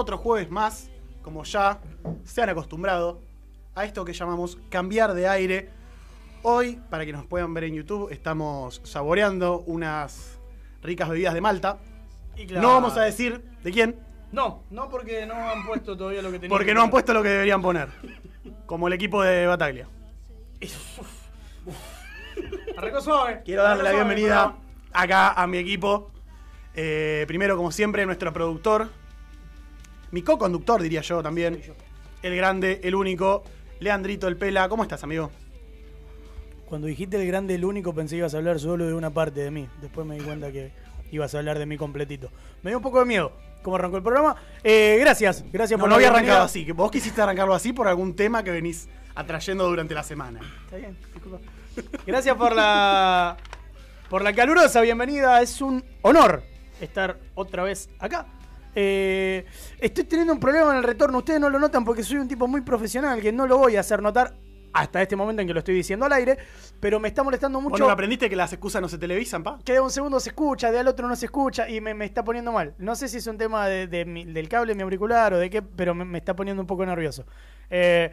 otro jueves más, como ya se han acostumbrado, a esto que llamamos cambiar de aire. Hoy, para que nos puedan ver en YouTube, estamos saboreando unas ricas bebidas de Malta. Y claro. No vamos a decir de quién, No, no porque no han puesto todavía lo que tenían. porque que no han puesto lo que deberían poner. Como el equipo de Bataglia. Suave. Quiero darle la bienvenida acá a mi equipo. Eh, primero, como siempre, nuestro productor. Mi co-conductor, diría yo también. El grande, el único. Leandrito el Pela. ¿Cómo estás, amigo? Cuando dijiste el grande, el único, pensé que ibas a hablar solo de una parte de mí. Después me di cuenta que ibas a hablar de mí completito. Me dio un poco de miedo. ¿Cómo arrancó el programa? Eh, gracias, gracias No, por no había arrancado así. Que vos quisiste arrancarlo así por algún tema que venís atrayendo durante la semana. Está bien, disculpa. Gracias por la por la calurosa bienvenida. Es un honor estar otra vez acá. Eh, estoy teniendo un problema en el retorno. Ustedes no lo notan porque soy un tipo muy profesional que no lo voy a hacer notar hasta este momento en que lo estoy diciendo al aire. Pero me está molestando mucho. Bueno, aprendiste que las excusas no se televisan, pa? que de un segundo se escucha, de al otro no se escucha y me, me está poniendo mal. No sé si es un tema de- de mi- del cable de mi auricular o de qué, pero me, me está poniendo un poco nervioso. Eh,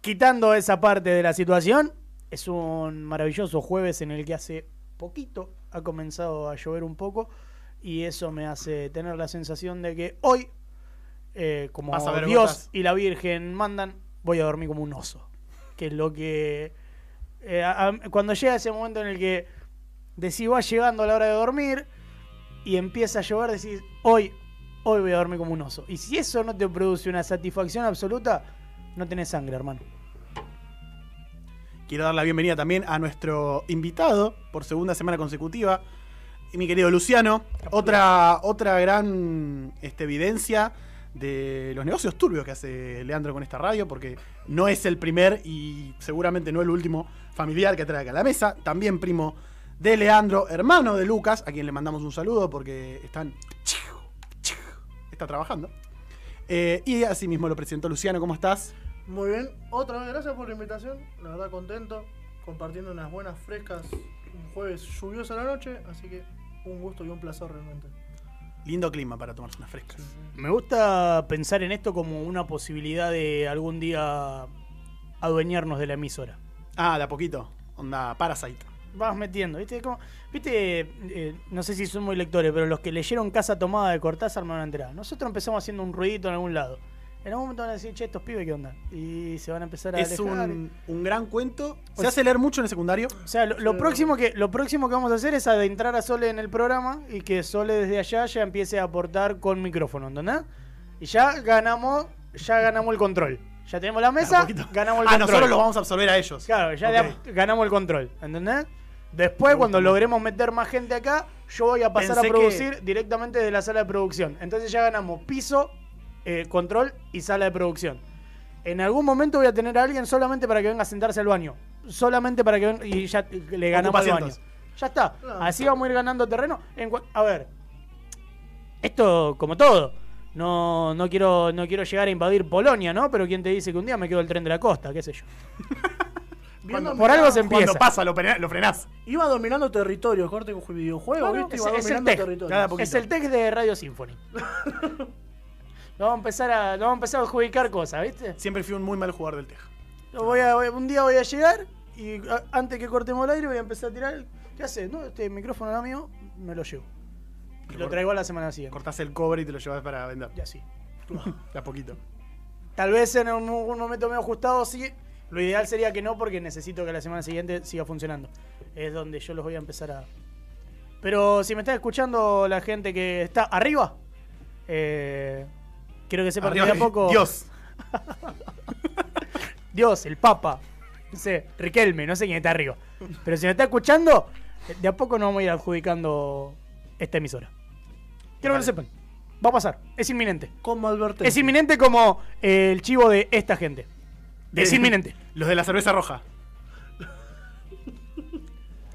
quitando esa parte de la situación, es un maravilloso jueves en el que hace poquito ha comenzado a llover un poco y eso me hace tener la sensación de que hoy, eh, como Vas a ver Dios gotas. y la Virgen mandan, voy a dormir como un oso. Que es lo que... eh, a- a- cuando llega ese momento en el que decís, va llegando la hora de dormir y empieza a llover, decís, hoy, hoy voy a dormir como un oso. Y si eso no te produce una satisfacción absoluta, no tenés sangre, hermano. Quiero dar la bienvenida también a nuestro invitado por segunda semana consecutiva, y mi querido Luciano. Otra, otra gran este, evidencia de los negocios turbios que hace Leandro con esta radio, porque no es el primer y seguramente no el último familiar que trae acá a la mesa. También primo de Leandro, hermano de Lucas, a quien le mandamos un saludo porque están. Está trabajando. Eh, y así mismo lo presentó Luciano, ¿cómo estás? Muy bien, otra vez gracias por la invitación, la verdad contento, compartiendo unas buenas frescas, un jueves lluvioso a la noche, así que un gusto y un placer realmente. Lindo clima para tomarse unas frescas. Me gusta pensar en esto como una posibilidad de algún día adueñarnos de la emisora. Ah, de a poquito. Onda Parasite. Vas metiendo, ¿viste? Como, ¿Viste? Eh, no sé si son muy lectores, pero los que leyeron Casa Tomada de Cortázar me van a enterar. Nosotros empezamos haciendo un ruidito en algún lado. En algún momento van a decir, che, estos pibes, ¿qué onda? Y se van a empezar a Es alejar. un, un gran cuento. Se Pues- hace leer mucho en el secundario. O sea, lo, lo Sí. próximo que, lo próximo que vamos a hacer es adentrar a Sole en el programa y que Sole desde allá ya empiece a aportar con micrófono, ¿entendés? Y ya ganamos, ya ganamos el control. Ya tenemos la mesa, poquito. ganamos el ah, control. nosotros los vamos a absorber a ellos. Claro, ya Ok. de a- ganamos el control, ¿entendés? Después, cuando logremos meter más gente acá, yo voy a pasar Pensé a que- producir directamente de la sala de producción. Entonces ya ganamos piso, eh, control y sala de producción. En algún momento voy a tener a alguien solamente para que venga a sentarse al baño. Solamente para que venga y ya le ganamos al baño. Ya está. Claro. Así vamos a ir ganando terreno. En a ver, esto como todo. No, no, quiero, no quiero llegar a invadir Polonia, ¿no? Pero ¿quién te dice que un día me quedo el tren de la costa? ¿Qué sé yo? Por algo se empieza. Cuando pasa, lo, lo frenás. Iba dominando territorio, corte con videojuegos, ¿viste? es- Iba es el dominando tech. territorio. Cada poquito. Es el text de Radio Symphony. no vamos a empezar a, no vamos a empezar a adjudicar cosas, ¿viste? Siempre fui un muy mal jugador del Teja. Lo voy a, voy- un día voy a llegar y a- antes que cortemos el aire voy a empezar a tirar. ¿Qué haces? No, este micrófono no es mío, me lo llevo. Y lo traigo a la semana siguiente. Cortás el cobre y te lo llevas para vender. Ya sí. De a poquito. Tal vez en un, un momento medio ajustado sí. Lo ideal sería que no, porque necesito que la semana siguiente siga funcionando. Es donde yo los voy a empezar a. Pero si me está escuchando la gente que está arriba, eh, quiero que sepan que de a poco. Dios. Dios, el Papa, no sé, Riquelme, no sé quién está arriba. Pero si me está escuchando, de a poco nos vamos a ir adjudicando esta emisora. Quiero que lo sepan. Va a pasar. Es inminente. Como Alberto. Es inminente como eh, el chivo de esta gente. Es inminente. Los de la cerveza roja.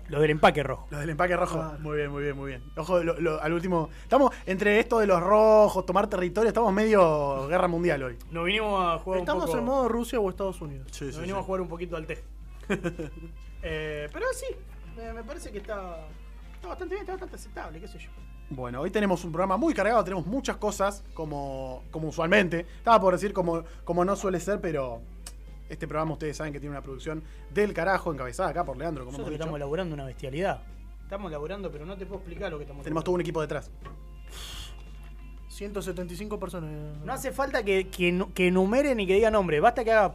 Lo del empaque rojo. Los del empaque rojo. Claro. Muy bien, muy bien, muy bien. Ojo, lo- lo- al último. Estamos entre esto de los rojos, tomar territorio, estamos medio guerra mundial hoy. Nos vinimos a jugar ¿Estamos un poco. en modo Rusia o Estados Unidos? Sí, nos vinimos a jugar un poquito al tej. Eh, pero sí, me, me parece que está, está bastante bien, está bastante aceptable, qué sé yo. Bueno, hoy tenemos un programa muy cargado, tenemos muchas cosas, como, como usualmente. Estaba por decir como, como no suele ser, pero este programa ustedes saben que tiene una producción del carajo, encabezada acá por Leandro, como Nosotros hemos dicho. estamos elaborando una bestialidad. Estamos elaborando, pero no te puedo explicar lo que estamos Tenemos todo un equipo detrás. 175 personas. No hace falta que, que, que enumeren y que diga nombre, basta que haga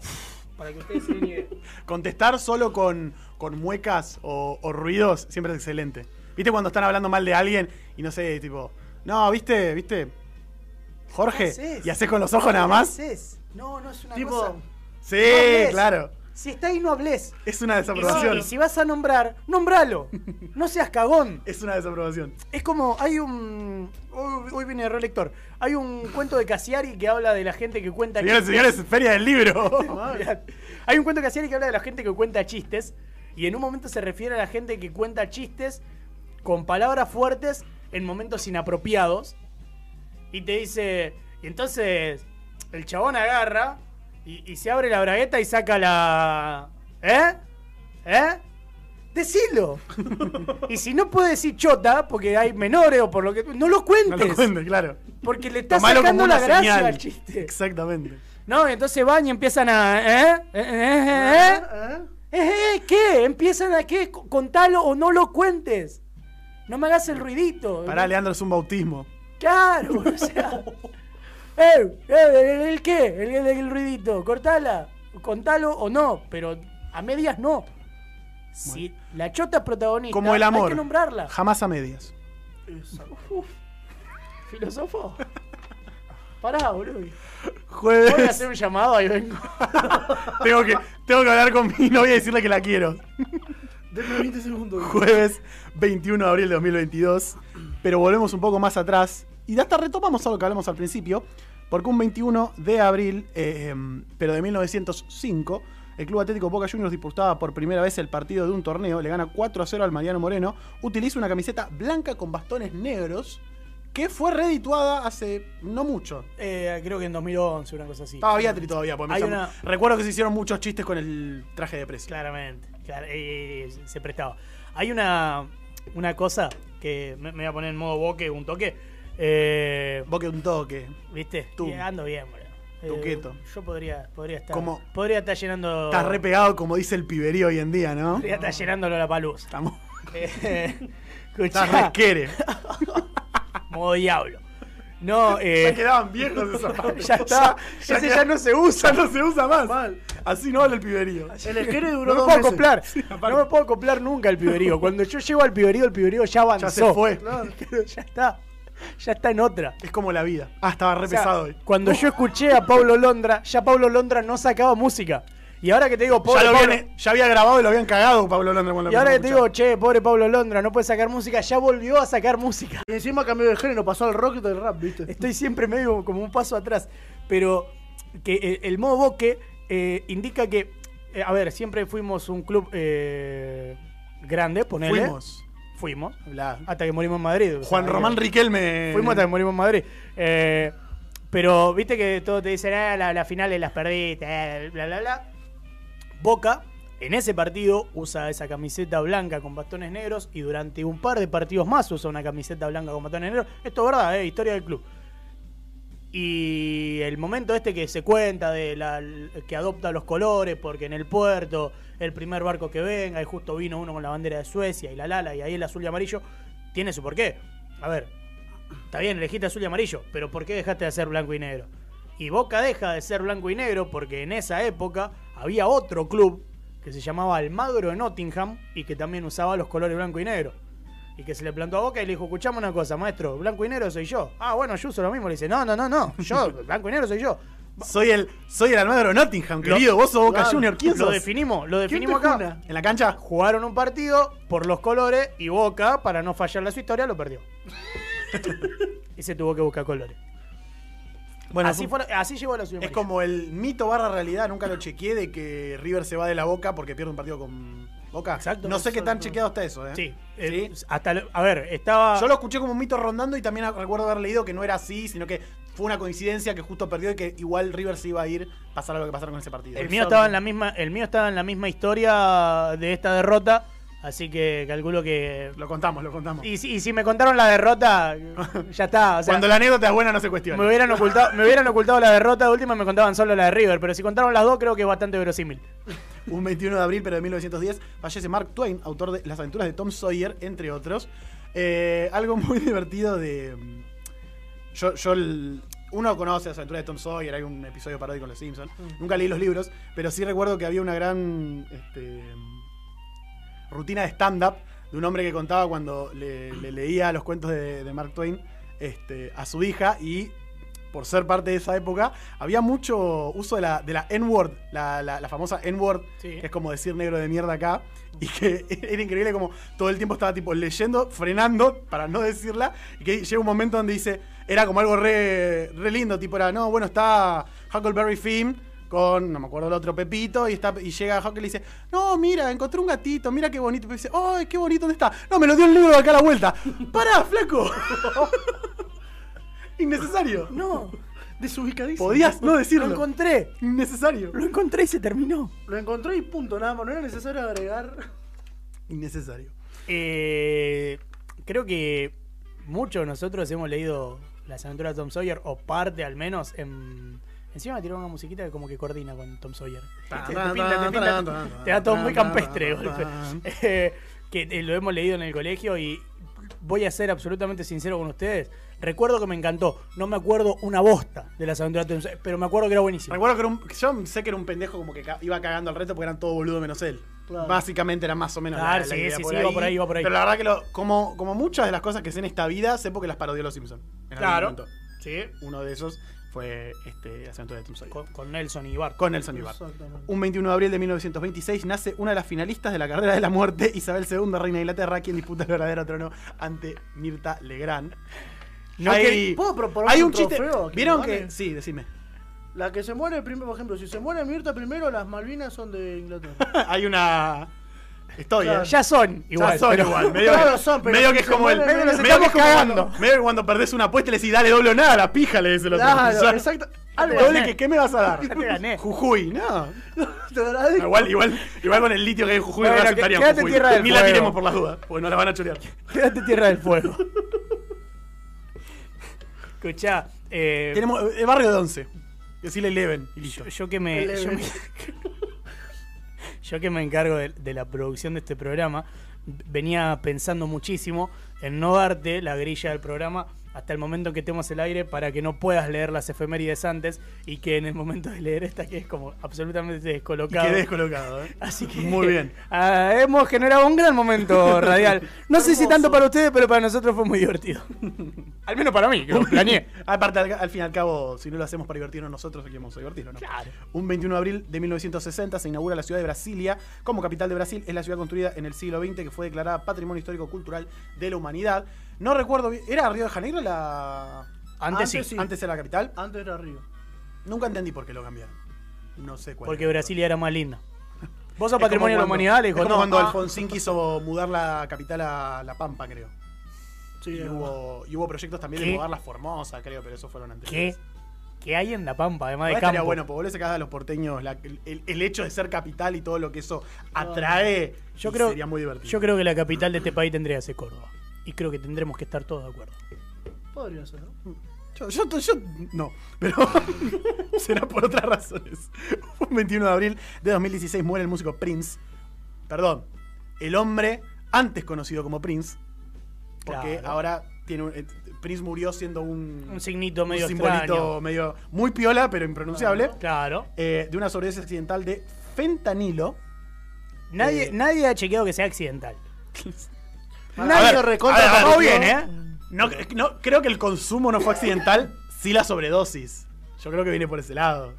para que ustedes se den idea. Contestar solo con, con muecas o, o ruidos siempre es excelente. ¿Viste cuando están hablando mal de alguien y no sé, tipo, no, viste, viste, Jorge, ¿Qué haces? y haces con los ojos nada más? ¿Qué haces? No, no es una Tipo, cosa. Sí, claro. Si está ahí, no hables. Es una Y si, desaprobación. y si vas a nombrar, nombralo. No seas cagón. Es una desaprobación. Es como, hay un. Hoy, hoy viene el relector. Hay un cuento de Cassiari que habla de la gente que cuenta Señores, señores, feria del libro. Hay un cuento de Cassiari que habla de la gente que cuenta chistes. Y en un momento se refiere a la gente que cuenta chistes con palabras fuertes en momentos inapropiados. Y te dice. Y entonces el chabón agarra y, y se abre la bragueta y saca la. ¿Eh? ¿Eh? Decilo. y si no puede decir chota, porque hay menores o por lo que. No lo No cuentes. lo cuentes, claro. Porque le estás Tomalo sacando la una gracia señal. al chiste. Exactamente. No, entonces van y empiezan a. ¿Eh? ¿Eh? ¿Eh? ¿Eh? ¿Eh? ¿Eh? ¿Eh? ¿Qué? ¿Empiezan a qué? Contalo o no lo cuentes. No me hagas el ruidito. Pará, Leandro, es un bautismo. Claro, o sea. ¡Eh! eh, ¿El qué? El, el, el ruidito. Cortala. Contalo o no, pero a medias no. Si la chota es protagonista, Como el amor. hay que nombrarla. Jamás a medias. ¿Filósofo? Pará, boludo. Voy a Jueves. hacer un llamado y vengo. tengo, que, tengo que hablar con mi novia y decirle que la quiero. Denme 20 segundos. Jueves 21 de abril de 2022. Pero volvemos un poco más atrás. Y hasta retomamos algo que hablamos al principio. Porque un 21 de abril, eh, pero de 1905, el Club Atlético Boca Juniors disputaba por primera vez el partido de un torneo. Le gana 4 a 0 al Mariano Moreno. Utiliza una camiseta blanca con bastones negros. Que fue redituada hace no mucho. Eh, creo que en 2011, una cosa así. Estaba Beatri todavía. Hay una- Recuerdo que se hicieron muchos chistes con el traje de precio. Claramente. claro, eh, eh, se prestaba. Hay una, una cosa que me, me voy a poner en modo boque un toque. Eh, Boque un toque. ¿Viste? Tú. Ando bien, boludo. Eh, Tú quieto. yo podría, podría estar. Como- Podría estar llenando. Estás re pegado, como dice el piberío hoy en día, ¿no? Podría estar llenándolo la palusa. Estamos. Eh, Estás re modo diablo. No, Ya eh, quedaban viejos esos palos. ya está. Ya, Ese ya no se usa. Ya no se usa más. Mal. Así no habla el piberío. El esquere No duró me dos puedo acoplar. no me puedo acoplar nunca al piberío. Cuando yo llego al piberío, el piberío ya avanzó. Ya se fue. Ya está. Ya está en otra. Es como la vida. Ah, estaba re O sea, pesado hoy. Cuando yo escuché a Pablo Londra, ya Pablo Londra no sacaba música. Y ahora que te digo, Ya, pobre lo Pablo, habían- ya había grabado y lo habían cagado Pablo Londra cuando y lo ahora que te digo, che, pobre Pablo Londra, no puede sacar música, ya volvió a sacar música. Y encima cambió de género, pasó al rock y del rap, ¿viste? Estoy siempre medio como un paso atrás. Pero que eh, el modo boque eh, indica que, eh, a ver, siempre fuimos un club eh, grande, ponele. Fuimos. Fuimos. Hasta que morimos en Madrid. o Juan Román Riquelme. Fuimos hasta que morimos en Madrid. Eh, pero viste que todos te dicen, ah, la, la finales las perdiste, eh, bla, bla, bla. Boca, en ese partido, usa esa camiseta blanca con bastones negros y durante un par de partidos más usa una camiseta blanca con bastones negros. Esto es verdad, eh, historia del club. Y el momento este que se cuenta de la que adopta los colores porque en el puerto el primer barco que venga y justo vino uno con la bandera de Suecia y la lala y ahí el azul y amarillo tiene su porqué. A ver, está bien, elegiste azul y amarillo, pero ¿por qué dejaste de ser blanco y negro? Y Boca deja de ser blanco y negro porque en esa época había otro club que se llamaba Almagro de Nottingham y que también usaba los colores blanco y negro. Y que se le plantó a Boca y le dijo, escuchame una cosa, maestro, blanco y negro soy yo. Ah, bueno, yo uso lo mismo. Le dice, no, no, no, no, yo, blanco y negro soy yo. Soy el, soy el Almagro Nottingham, querido. Vos sos Boca claro, Junior. ¿Quién Lo sos? definimos, lo ¿Quién definimos acá. juna? ¿En la cancha? Jugaron un partido por los colores y Boca, para no fallarle a su historia, lo perdió. y se tuvo que buscar colores. Bueno, así, fue, así llegó a la ciudad. Es como el mito barra realidad, nunca lo chequeé, de que River se va de la Boca porque pierde un partido con Boca. Exacto. No sé qué tan chequeado está eso, ¿eh? Sí, ¿Sí? eh, hasta lo- a ver, estaba Yo lo escuché como un mito rondando y también recuerdo haber leído que no era así, sino que fue una coincidencia que justo perdió y que igual River se iba a ir, pasara lo que pasara con ese partido. el mío estaba en la misma el mío estaba en la misma historia de esta derrota, así que calculo que Lo contamos, lo contamos. y, si- y si me contaron la derrota, ya está, o sea, Cuando la anécdota es buena no se cuestiona. me hubieran ocultado me hubieran ocultado la derrota de última me contaban solo la de River, pero si contaron las dos creo que es bastante verosímil. Un 21 de abril, pero de 1910, fallece Mark Twain, autor de Las aventuras de Tom Sawyer, entre otros. Eh, algo muy divertido de. mm, Yo, yo el- uno conoce las aventuras de Tom Sawyer, hay un episodio paródico con los Simpsons. Nunca leí los libros, pero sí recuerdo que había una gran este, rutina de stand-up de un hombre que contaba cuando le, le leía los cuentos de, de Mark Twain este, a su hija y por ser parte de esa época, había mucho uso de la, de la N-word, la, la- la famosa N-word, Sí. que es como decir negro de mierda acá, y que era increíble como todo el tiempo estaba tipo leyendo, frenando para no decirla, y que llega un momento donde dice, era como algo re, re lindo, tipo era, no, bueno, está Huckleberry Finn con, no me acuerdo el otro Pepito, y, está, y llega Huckle y le dice, no, mira, encontré un gatito, mira qué bonito, y dice, ¡ay, qué bonito, ¿dónde está? No, me lo dio el libro de acá a la vuelta. ¡Pará, flaco! Innecesario. No, Desubicadísimo. Podías no lo decirlo. encontré. Innecesario. Lo encontré y se terminó. Lo encontré y punto, nada más. No era necesario agregar. Innecesario. Eh, creo que muchos de nosotros hemos leído las aventuras de Tom Sawyer, o parte al menos. En... Encima me tiró una musiquita que como que coordina con Tom Sawyer. Tan, Te, pinta, pinta- da todo muy campestre golpe. Eh, que eh, lo hemos leído en el colegio y voy a ser absolutamente sincero con ustedes. Recuerdo que me encantó. No me acuerdo una bosta de las aventuras de Tom Sawyer, pero me acuerdo que era buenísimo. Recuerdo que era un, yo sé que era un pendejo como que ca- iba cagando al reto porque eran todo boludo menos él. Claro. Básicamente era más o menos Claro, la, la sí, idea sí, sí, iba por ahí, iba por ahí. Pero la verdad que lo- como, como muchas de las cosas que sé en esta vida, sé porque las parodió los Simpsons. Claro. Sí. Uno de esos fue este, aventuras de Tom Sawyer. Con, con Nelson y Bart. Con Nelson Ibar. Un 21 de abril de 1926 nace una de las finalistas de la carrera de la muerte, Isabel II, reina de Inglaterra, quien disputa el verdadero trono ante Mirta Legrand. No Hay- que- ¿Puedo proponer hay un un chiste. trofeo que ¿Vieron que.? Sí, decime. La que se muere primero, por ejemplo, si se muere Mirta primero, las Malvinas son de Inglaterra. hay una. Estoy, Claro. ¿eh? Ya son igual. Ya son pero- igual. Medio, Claro, que, son, pero medio si que es como el. Medio, nos que cagando. cuando, medio que cuando perdés una apuesta y le decís, dale doble o nada, la pija le dice el otro. Claro, exacto. Algo Doble que, ¿qué me vas a dar? Ya te gané. Jujuy, no. Igual, igual, igual con el litio que hay en Jujuy no aceptarían quédate Jujuy. Tierra del Ni la tiremos por las dudas, porque no la van a chorear. Quédate Tierra del Fuego. Escuchá, eh, Tenemos el barrio de 11. Decirle Eleven y listo. yo, yo que me, yo. Yo que me encargo de, la producción de este programa, venía pensando muchísimo en no darte la grilla del programa hasta el momento en que tenemos el aire para que no puedas leer las efemérides antes y que en el momento de leer esta que es como absolutamente descolocado. quedé descolocado, ¿eh? Así que Muy bien. ah, hemos generado un gran momento radial. No sé si tanto para ustedes, pero para nosotros fue muy divertido. Al menos para mí, que lo planeé. Aparte, al, al fin y al cabo, si no lo hacemos para divertirnos nosotros, aquí vamos a divertirnos, ¿no? Claro. Un 21 de abril de 1960 se inaugura la ciudad de Brasilia como capital de Brasil. Es la ciudad construida en el siglo XX que fue declarada Patrimonio Histórico Cultural de la Humanidad. No recuerdo bien. ¿Era Río de Janeiro la. Antes, sí, Antes sí. Antes era la capital? Antes era Río. Nunca entendí por qué lo cambiaron. No sé cuál. porque era. Brasilia era más linda. Vos como patrimonio de la humanidad, le es dijo, como no. cuando ah, Alfonsín quiso mudar la capital a La Pampa, creo. Sí, y, hubo, y hubo proyectos también de mudarla a Formosa, creo, pero esos fueron anteriores. ¿Qué hay en La Pampa, además de Igual campo? bueno, porque vos le sacás a los porteños la- el, el hecho de ser capital y todo lo que eso atrae. Yo creo, sería muy divertido. yo creo que la capital de este país tendría que ser Córdoba. Y creo que tendremos que estar todos de acuerdo. Podría ser, ¿no? Yo, yo, yo- no, pero será por otras razones. Un 21 de abril de 2016 muere el músico Prince. Perdón, el hombre antes conocido como Prince. Porque Claro. ahora tiene un- eh, Prince murió siendo un, Un signito un medio simbolito extraño. medio muy piola, pero impronunciable. Claro. eh, de una sobredosis accidental de fentanilo. Nadie, Eh. nadie ha chequeado que sea accidental. Nadie ver, recontra a ver, bien, ¿eh? No, no, creo que el consumo no fue accidental, sí la sobredosis. Yo creo que viene por ese lado.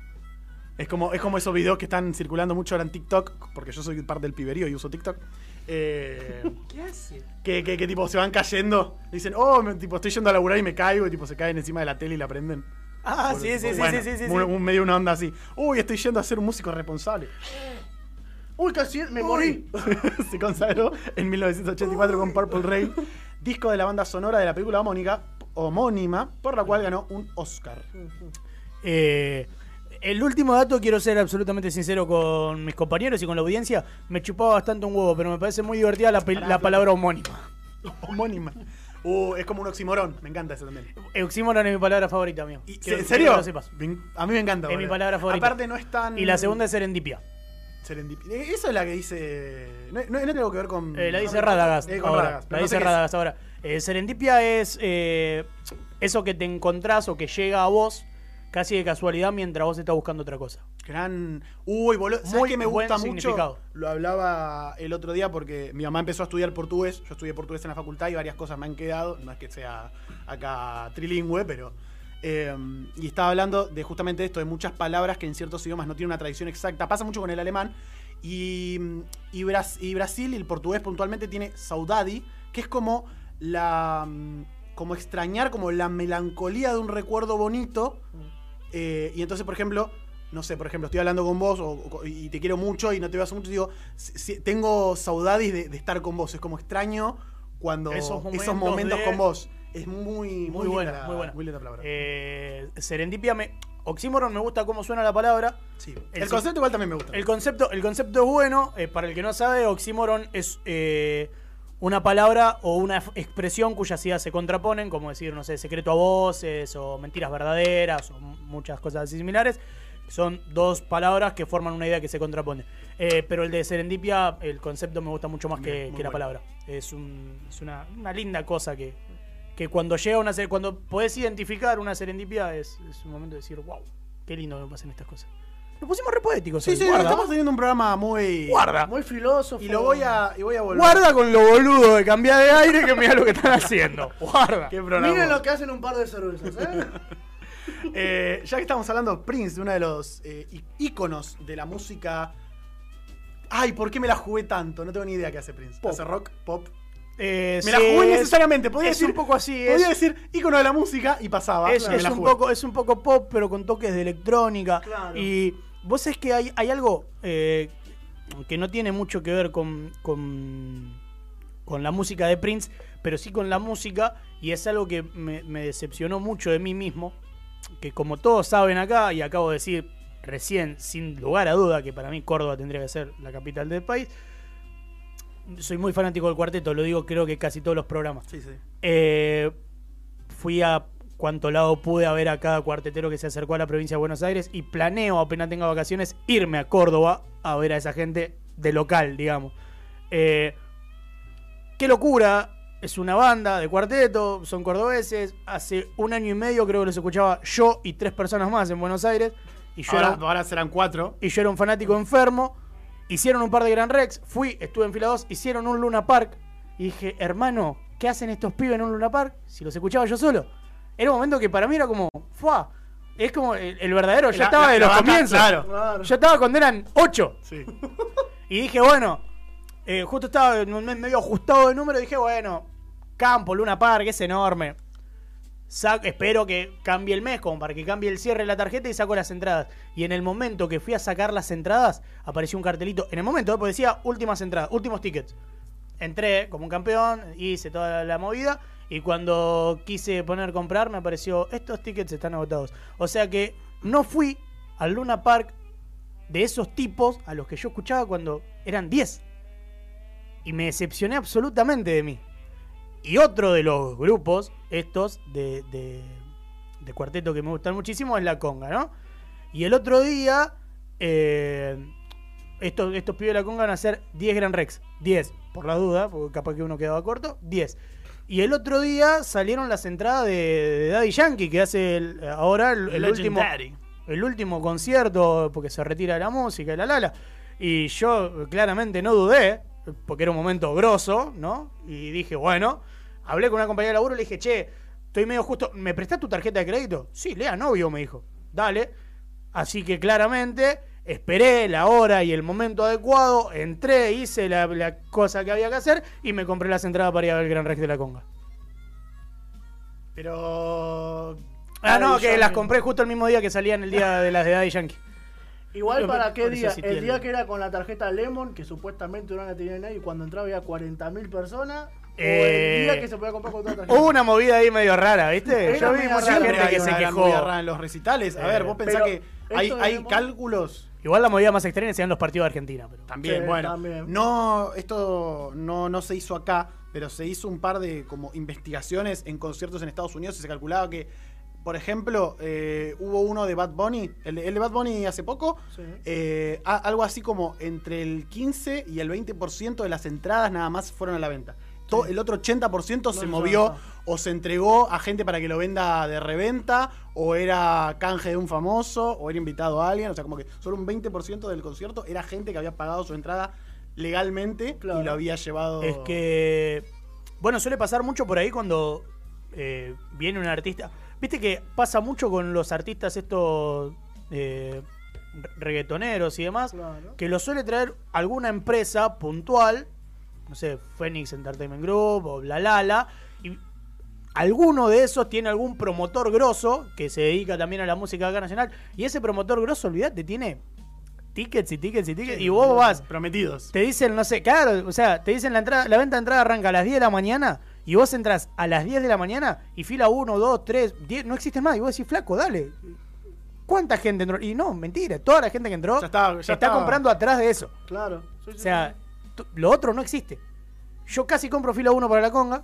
Es como, es como esos videos que están circulando mucho ahora en TikTok, porque yo soy parte del piberío y uso TikTok. eh, ¿Qué hace? que, que, que tipo se van cayendo. Dicen, oh, me- tipo, estoy yendo a laburar y me caigo, y tipo se caen encima de la tele y la prenden. Ah, Por- sí, sí, sí, bueno, sí, sí, sí, un- sí. un- medio una onda así. Uy, estoy yendo a ser un músico responsable. Uy, casi me morí. se consagró en 1984 con Purple Rain, disco de la banda sonora de la película homónica, homónima, por la cual ganó un Oscar. Eh, el último dato, quiero ser absolutamente sincero con mis compañeros y con la audiencia. Me chupaba bastante un huevo, pero me parece muy divertida la, Pará, palabra homónima. Homónima. Uh, es como un oximorón, me encanta ese también. Oxímoron es mi palabra favorita, Quiero- ¿En serio? que lo sepas. Me- A mí me encanta. Es mi palabra favorita. Aparte no es tan... Y la segunda es serendipia. Serendipi- eh, Esa es la que dice... No, no, no tiene algo que ver con... Eh, la dice Radagast Eh, ahora. Radagast, la no dice sé es. Radagast ahora. Eh, serendipia es eso que te encontrás o que llega a vos casi de casualidad mientras vos estás buscando otra cosa. Gran. Uy, boludo. ¿Sabes Muy que me gusta mucho? Lo hablaba el otro día porque mi mamá empezó a estudiar portugués. Yo estudié portugués en la facultad y varias cosas me han quedado. No es que sea acá trilingüe, pero. Eh, y estaba hablando de justamente esto, de muchas palabras que en ciertos idiomas no tienen una tradición exacta. Pasa mucho con el alemán. Y, y, Bras- y Brasil, y el portugués puntualmente, tiene saudade, que es como la. mm, como extrañar, como la melancolía de un recuerdo bonito. Eh, y entonces, por ejemplo, no sé, por ejemplo, estoy hablando con vos o- y te quiero mucho y no te veo hace mucho, digo, si- tengo saudades de, de estar con vos. Es como extraño cuando Esos esos momentos momentos, de- con vos. Es muy, Muy, muy, buena, linda, muy buena. Muy linda palabra. Eh, serendipia me. Oxímoron me gusta cómo suena la palabra. sí. el concepto igual también me gusta. El concepto, el concepto es bueno. eh, para el que no sabe, oxímoron es eh, una palabra o una expresión cuyas ideas se contraponen, como decir, no sé, secreto a voces o mentiras verdaderas o muchas cosas así similares. Son dos palabras que forman una idea que se contrapone. Eh, pero el de serendipia, el concepto me gusta mucho más que, Bien, muy que la palabra. Es, un- es una, una linda cosa que, que cuando llega una cuando podés identificar una serendipia es, es un momento de decir, wow, qué lindo que me pasen estas cosas. Nos pusimos re poéticos. sí, hoy, sí, guarda. estamos teniendo un programa muy. Guarda. Muy filósofo. Y lo voy a, y voy a volver. Guarda con lo boludo de cambiar de aire que mira lo que están haciendo. Guarda. Qué programa. Miren lo que hacen un par de cervezas, ¿eh? Eh, ya que estamos hablando de Prince, de uno de los eh, íconos de la música. Ay, ¿por qué me la jugué tanto? No tengo ni idea qué hace Prince. Pop. ¿Hace rock? ¿Pop? Eh, Me la jugué es- necesariamente. Podía es decir, un poco así. podía Es, decir ícono de la música y pasaba. es, es un poco, es un poco pop, pero con toques de electrónica. Claro. Y vos sabés que hay, hay algo eh, que no tiene mucho que ver con, con, con la música de Prince, pero sí con la música. Y es algo que me, me decepcionó mucho de mí mismo. Que como todos saben acá, y acabo de decir recién, sin lugar a duda, que para mí Córdoba tendría que ser la capital del país. Soy muy fanático del cuarteto, lo digo creo que casi todos los programas. Sí, sí. Eh, fui a cuanto lado pude a ver a cada cuartetero que se acercó a la provincia de Buenos Aires y planeo, apenas tenga vacaciones, irme a Córdoba a ver a esa gente de local, digamos. Eh, qué locura, es una banda de cuarteto, son cordobeses. Hace un año y medio creo que los escuchaba yo y tres personas más en Buenos Aires. Y yo, Ahora, era, ahora serán cuatro. y yo era un fanático enfermo. Hicieron un par de Gran Rex, fui, estuve en fila 2, hicieron un Luna Park. Y dije, hermano, ¿qué hacen estos pibes en un Luna Park si los escuchaba yo solo? Era un momento que para mí era como, ¡fua! Es como el, el verdadero, yo La- estaba la- de la los vaca, comienzos. Claro. Claro. Yo estaba cuando eran 8. Sí. Y dije, bueno, eh, justo estaba en un mes medio ajustado de número. Dije, bueno, Campo, Luna Park, es enorme. Espero que cambie el mes, como para que cambie el cierre de la tarjeta y saco las entradas. Y en el momento que fui a sacar las entradas, apareció un cartelito. En el momento, porque decía últimas entradas, últimos tickets. Entré como un campeón, hice toda la movida. Y cuando quise poner comprar, me apareció: estos tickets están agotados. O sea que no fui al Luna Park de esos tipos a los que yo escuchaba cuando eran 10. Y me decepcioné absolutamente de mí. Y otro de los grupos, estos de, de, de cuarteto que me gustan muchísimo es la conga, ¿no? Y el otro día, eh, estos, estos pibes de la conga van a hacer 10 Gran Rex. 10, por la duda, porque capaz que uno quedaba corto. 10. Y el otro día salieron las entradas de, de Daddy Yankee, que hace el- ahora el, el último, el último concierto, porque se retira la música y la lala. Y yo claramente no dudé, porque era un momento grosso, ¿no? Y dije, bueno, hablé con una compañera de laburo y le dije, che, estoy medio justo, ¿me prestás tu tarjeta de crédito? Sí, lea novio, me dijo. Dale. Así que claramente esperé la hora y el momento adecuado, entré, hice la, la cosa que había que hacer y me compré las entradas para ir a ver el Gran Rex de la Conga. Pero. Ah, no, que las compré justo el mismo día que salían el día de las de Daddy Yankee. Igual para qué día, sí el tiene. día que era con la tarjeta Lemon, que supuestamente no la tenía nadie, y cuando entraba había 40.000 personas, Eh, el día que se podía comprar con otra tarjeta. Hubo una movida ahí medio rara, ¿viste? Era Yo vi mucha rara. gente que se quejó. movida rara en los recitales. A ver, vos pensás pero que hay, hay cálculos. Igual la movida más extraña sean los partidos de Argentina. Pero... También, Sí, bueno. también. No, esto no, no se hizo acá, pero se hizo un par de como investigaciones en conciertos en Estados Unidos y se calculaba que, por ejemplo, eh, hubo uno de Bad Bunny, el, de- el de Bad Bunny hace poco, Sí. eh, a- algo así como entre el 15 y el 20% de las entradas nada más fueron a la venta. El otro 80% se No, movió no. o se entregó a gente para que lo venda de reventa, o era canje de un famoso, o era invitado a alguien. O sea, como que solo un 20% del concierto era gente que había pagado su entrada legalmente Claro. y lo había llevado. Es que, bueno, suele pasar mucho por ahí cuando eh, viene un artista. Viste que pasa mucho con los artistas estos eh, re- reggaetoneros y demás, Claro. que lo suele traer alguna empresa puntual, no sé, Phoenix Entertainment Group o Bla Lala, y alguno de esos tiene algún promotor grosso que se dedica también a la música acá nacional, y ese promotor grosso, olvídate, tiene tickets y tickets y tickets, y vos vas Prometidos. te dicen, no sé, claro, o sea, te dicen la entrada, la venta de entrada arranca a las 10 de la mañana y vos entras a las 10 de la mañana y fila 1, 2, 3, 10, no existe más. Y vos decís, flaco, dale. ¿Cuánta gente entró? Y no, mentira, toda la gente que entró Ya está- ya está, está. comprando atrás de eso. Claro. O sea, lo otro no existe. Yo casi compro fila 1 para la conga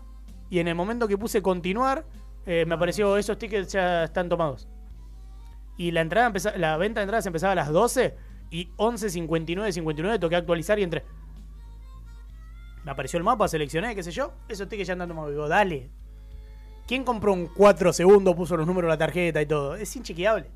y en el momento que puse continuar, eh, me apareció esos tickets ya están tomados. Y la entrada empeza- la venta de entradas empezaba a las 12 y 11.59, 59 toqué actualizar y entré. Me apareció el mapa, seleccioné, qué sé yo, esos tickets ya andan tomados. Digo, dale. ¿Quién compró un 4 segundos, puso los números de la tarjeta y todo? Es inchequeable.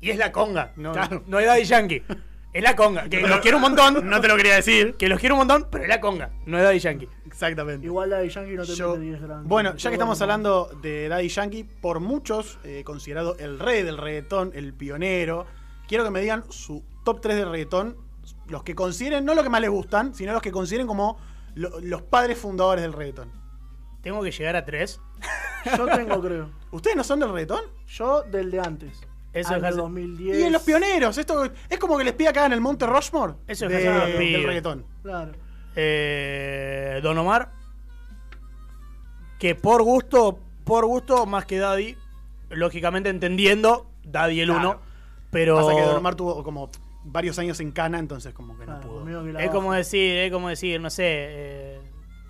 Y es la conga, no, Claro. no es Daddy Yankee. Es la conga, que los quiero un montón. No te lo quería decir. Que los quiero un montón, pero es la conga, no es Daddy Yankee. Exactamente. Igual de Yankee no te Yo- mete 10 grandes. bueno, ya que estamos hablando de Daddy Yankee, por muchos eh, considerado el rey del reggaetón, el pionero, quiero que me digan su top 3 de reggaetón, los que consideren, no los que más les gustan, sino los que consideren como lo- los padres fundadores del reggaetón. Tengo que llegar a 3. Yo tengo, creo. ¿Ustedes no son del reggaetón? Yo del de antes. Eso Año es casi- 2010. Y en los pioneros, esto es como que les pida que hagan el Monte Rushmore Eso es de- casi una pibe. del reggaetón. Claro. Eh, Don Omar. Que por gusto, por gusto, más que Daddy. Lógicamente entendiendo, Daddy el Claro. uno. Pero. Pasa que Don Omar tuvo como varios años en cana, entonces como que no Claro, pudo. conmigo que la Es baja. como decir, es como decir, no sé, eh,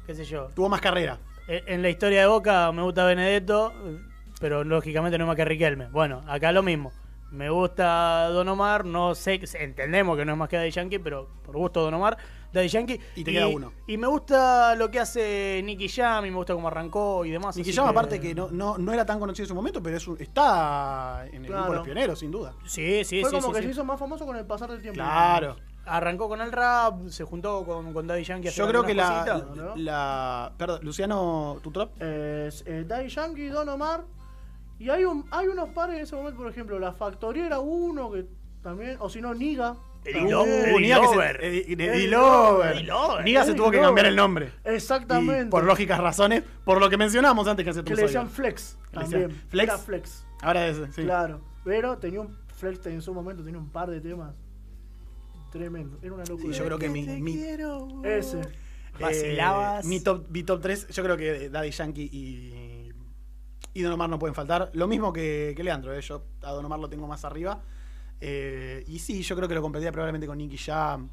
qué sé yo. Tuvo más carrera. Eh, En la historia de Boca me gusta Benedetto, eh, pero lógicamente no es más que Riquelme. Bueno, acá lo mismo. Me gusta Don Omar, no sé, entendemos que no es más que Daddy Yankee, pero por gusto Don Omar, Daddy Yankee. Y te queda uno. Y me gusta lo que hace Nicky Jam, y me gusta cómo arrancó y demás. Nicky Jam, aparte que no, no, no era tan conocido en su momento, pero es un- está en el Claro. grupo de los pioneros, sin duda. Sí, sí, Fue sí. como sí, que sí. se hizo más famoso con el pasar del tiempo. Claro. Arrancó con el rap, se juntó con, con Daddy Yankee. Yo creo que la, cositas. ¿no? la. Perdón, Luciano, tu. Es eh, Daddy Yankee, Don Omar. Y hay, un, hay unos pares en ese momento, por ejemplo, La Factoría era uno que también, o si no, Niga. Eddie. Lover. Eddie Niga se- Lover. Niga tuvo que cambiar el nombre. Exactamente. Y por lógicas razones, por lo que mencionamos antes que hace Que le decían Flex Que le decían también. Flex. Era Flex. Ahora es, sí. Claro. Pero tenía un Flex en su momento, tenía un par de temas tremendo. Era una Sí, locura. yo creo que mi, mi, Ese. Vacilabas. eh, mi top, mi top 3, yo creo que Daddy Yankee y, y Don Omar no pueden faltar. Lo mismo que, que Leandro, eh, yo a Don Omar lo tengo más arriba. Eh, y sí, yo creo que lo competiría probablemente con Nicky Jam.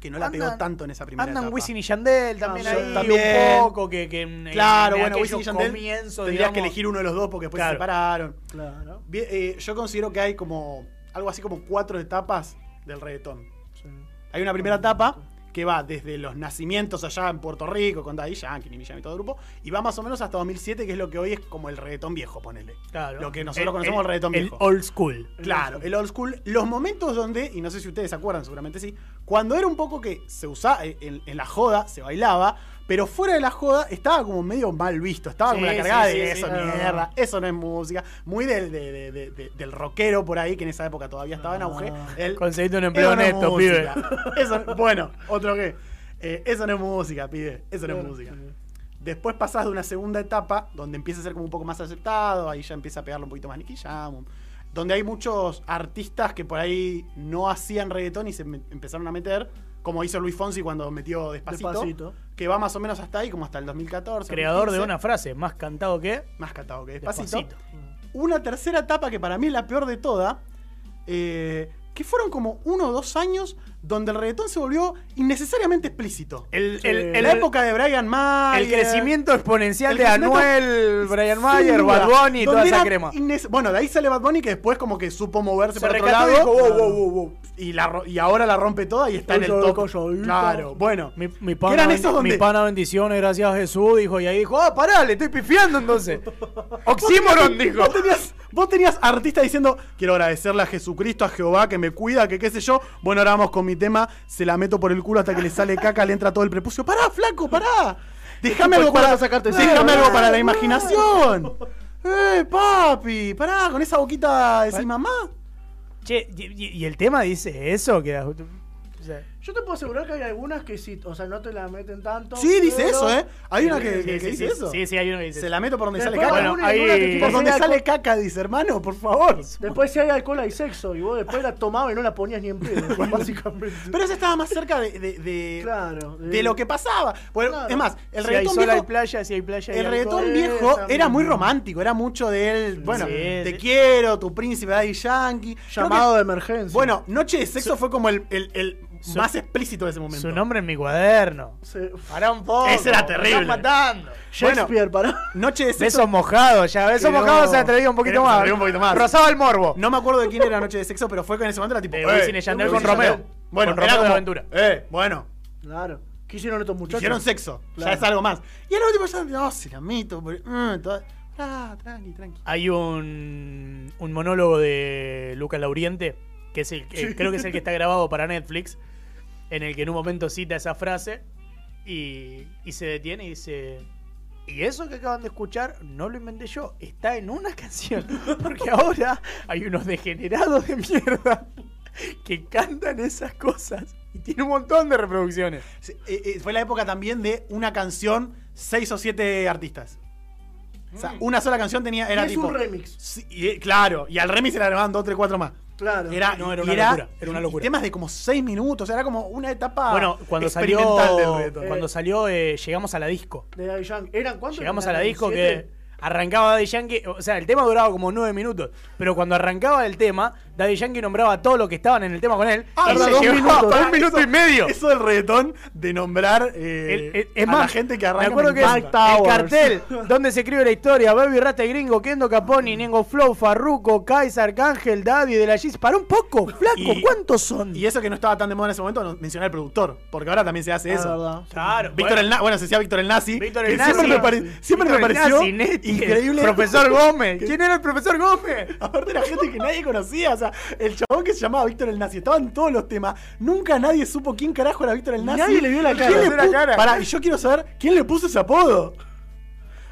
Que no la pegó tanto en esa primera Andan etapa. Wisin y Yandel también Ah, ahí también. un poco, que, que Claro, en bueno, Wisin y Yandel comienzos, tendrías que elegir uno de los dos porque después Claro. se separaron. Claro. Bien, eh, yo considero que hay como algo así como cuatro etapas del reggaetón. Sí. Hay una primera etapa que va desde los nacimientos allá en Puerto Rico con Daddy Yankee, y todo el grupo, y va más o menos hasta 2007, que es lo que hoy es como el reggaetón viejo, ponele. Claro. Lo que nosotros conocemos el reggaetón el viejo. old school. Claro, el old school. Los momentos donde, y no sé si ustedes se acuerdan, seguramente sí, cuando era un poco que se usaba, en, en la joda se bailaba, pero fuera de la joda estaba como medio mal visto. Estaba como Sí, la cargada sí, de sí, eso, mierda, eso no es música. Muy del, de- de- de- de- del rockero por ahí, que en esa época todavía estaba en auge. El, Conseguiste un empleo eso no pibe. Eso, bueno, otro que. eh, eso no es música, pibe. Eso no es música. Después pasás de una segunda etapa donde empieza a ser como un poco más aceptado, ahí ya empieza a pegarle un poquito más Nicky Jam, donde hay muchos artistas que por ahí no hacían reggaetón y se empezaron a meter, como hizo Luis Fonsi cuando metió Despacito, Despacito. Que va más o menos hasta ahí, como hasta el 2014. Creador de 2015, una frase, más cantado que Más cantado que Despacito. Despacito. Una tercera etapa que para mí es la peor de toda, eh, que fueron como uno o dos años donde el reggaetón se volvió innecesariamente explícito. El, el- la época de Brian Mayer. el crecimiento exponencial El de crecimiento- Anuel, Brian Mayer. Bad Bunny y toda esa crema. Bueno, de ahí sale Bad Bunny que después como que supo moverse Se por otro recató y lado. dijo, wow, wow, wow, wow. Y, la y ahora la rompe toda y está en el top. Claro, bueno. Mi, mi pana, eran esos donde- mi pana bendiciones, gracias a Jesús, dijo, y ahí dijo, ah, pará, le estoy pifiando entonces. Oxímoron, dijo. Vos tenías, vos tenías artistas diciendo, quiero agradecerle a Jesucristo, a Jehová, que me cuida, que qué sé yo. Bueno, ahora vamos con mi tema, se la meto por el culo hasta que le sale caca, le entra todo el prepucio. Pará, flaco, pará. Déjame algo para sacarte Déjame algo para la imaginación. Eh, papi, pará, con esa boquita de decir mamá. Che, y, y- y el tema dice eso, que... Yo te puedo asegurar que hay algunas que sí, o sea, no te la meten tanto. Sí, dice pero- eso, ¿eh? Hay una que, sí, que sí, dice sí, eso. Sí, sí, hay uno que dice Se la meto por donde sale caca. hay Bueno, hay que por donde alcohol. sale caca, dice, hermano, por favor. Después si hay alcohol hay sexo y vos después la tomabas y no la ponías ni en pedo, básicamente. Pero eso estaba más cerca de, de, de- claro. de lo que pasaba. Bueno, Claro. Es más, el si hay reggaetón hay viejo, playa, si hay playa hay el reggaetón alcohol, viejo esa era muy romántico, era mucho de él. Bueno, Sí, te sí. quiero, tu príncipe Daddy Yankee. Llamado que- de emergencia. Bueno, Noche de Sexo fue como el Su- más explícito de ese momento. Su nombre en mi cuaderno. Se- Pará un poco. Ese era me terrible. están matando. Shakespeare, para. Noche de Sexo. Besos mojados, ya. Besos mojados se atrevía un poquito más. atrevió un poquito más. Rozaba el morbo. No me acuerdo de quién era Noche de Sexo, pero fue que en ese momento era tipo. De eh, Yandel Wisin con Romeo. Bueno, Con era Romeo de como, Aventura. Eh, bueno, Claro. ¿Qué hicieron estos muchachos? hicieron sexo. Claro. Ya es algo más. Y el último ya, no, se la meto. por- mm, toda- ah, tranqui, tranqui. Hay un, un monólogo de Lucas Lauriente, que es el, que- creo que es el que está grabado para Netflix, en el que en un momento cita esa frase y, y se detiene y dice... Y eso que acaban de escuchar no lo inventé yo, está en una canción. Porque ahora hay unos degenerados de mierda que cantan esas cosas y tiene un montón de reproducciones. Sí, eh, eh, fue la época también de una canción, seis o siete artistas. O sea, una sola canción tenía, era Y es tipo. un remix. Sí, y, eh, claro, y al remix se le agregaban dos, tres, cuatro más. Claro. Era, No, era una locura, era una locura. temas de como seis minutos, era como una etapa Bueno, cuando salió, del cuando salió eh, Llegamos a la disco. De Daddy Yankee. ¿Eran cuántos? Llegamos a ¿Eran la disco que arrancaba Daddy Yankee, o sea, el tema duraba como nueve minutos, pero cuando arrancaba el tema, Daddy Yankee nombraba todo lo que estaban en el tema con él. Ah, y tarda se dos minutos. un minuto eso- y medio. Eso del reggaetón de nombrar eh, El- el- es a más, la gente que arranca. me acuerdo que es el cartel donde se escribe la historia Baby Rata y Gringo, Kendo Caponi, Nengo Flow, Farruko, Kaiser, Arcángel, Daddy de la Gis. Para un poco, flaco, Y- ¿cuántos son? Y eso que no estaba tan de moda en ese momento, no- mencionar al productor. Porque ahora también se hace Ah, eso. verdad. Claro, Víctor bueno. el Na- bueno, se decía Víctor el Nazi. Víctor el Nazi. Siempre me, pare- siempre me Víctor el pareció Nazi, increíble. Profesor Gómez. ¿Quién era el profesor Gómez? Aparte era gente que nadie conocía, o sea, el chabón que se llamaba Víctor el Nazi, estaba en todos los temas, nunca nadie supo quién carajo era Víctor el Nazi. Nadie le vio la ¿Quién cara. le la cara. Pará, y yo quiero saber quién le puso ese apodo.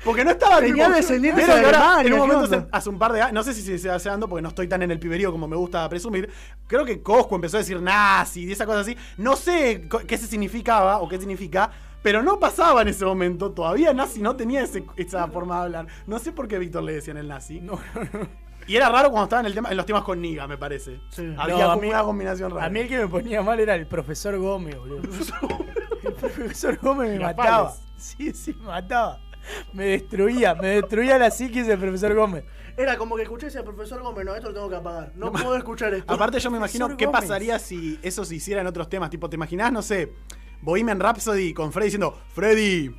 Porque no estaba Tenía descendientes de ahora, en un ¿qué momento, se- hace un par de años, no sé si se sigue dando porque no estoy tan en el piberío como me gusta presumir. Creo que Cosco empezó a decir nazi y esa cosa así. No sé qué se significaba o qué significa, pero no pasaba en ese momento. Todavía nazi no tenía ese- esa forma de hablar. No sé por qué Víctor le decían el nazi. Y era raro cuando estaba en, el tema, en los temas con Niga, me parece. Sí. Había No, a como mí- una combinación rara. A mí el que me ponía mal era el profesor Gómez, boludo. el profesor Gómez me Los mataba. palos. Sí, sí, me mataba. Me destruía, me destruía la psiquis del profesor Gómez. Era como que escuché ese profesor Gómez, no, esto lo tengo que apagar. No puedo escuchar esto. Aparte yo me imagino Profesor qué Gómez. pasaría si eso se hiciera en otros temas. Tipo, ¿te imaginás, no sé, Bohemian Rhapsody con Freddy diciendo, Freddy,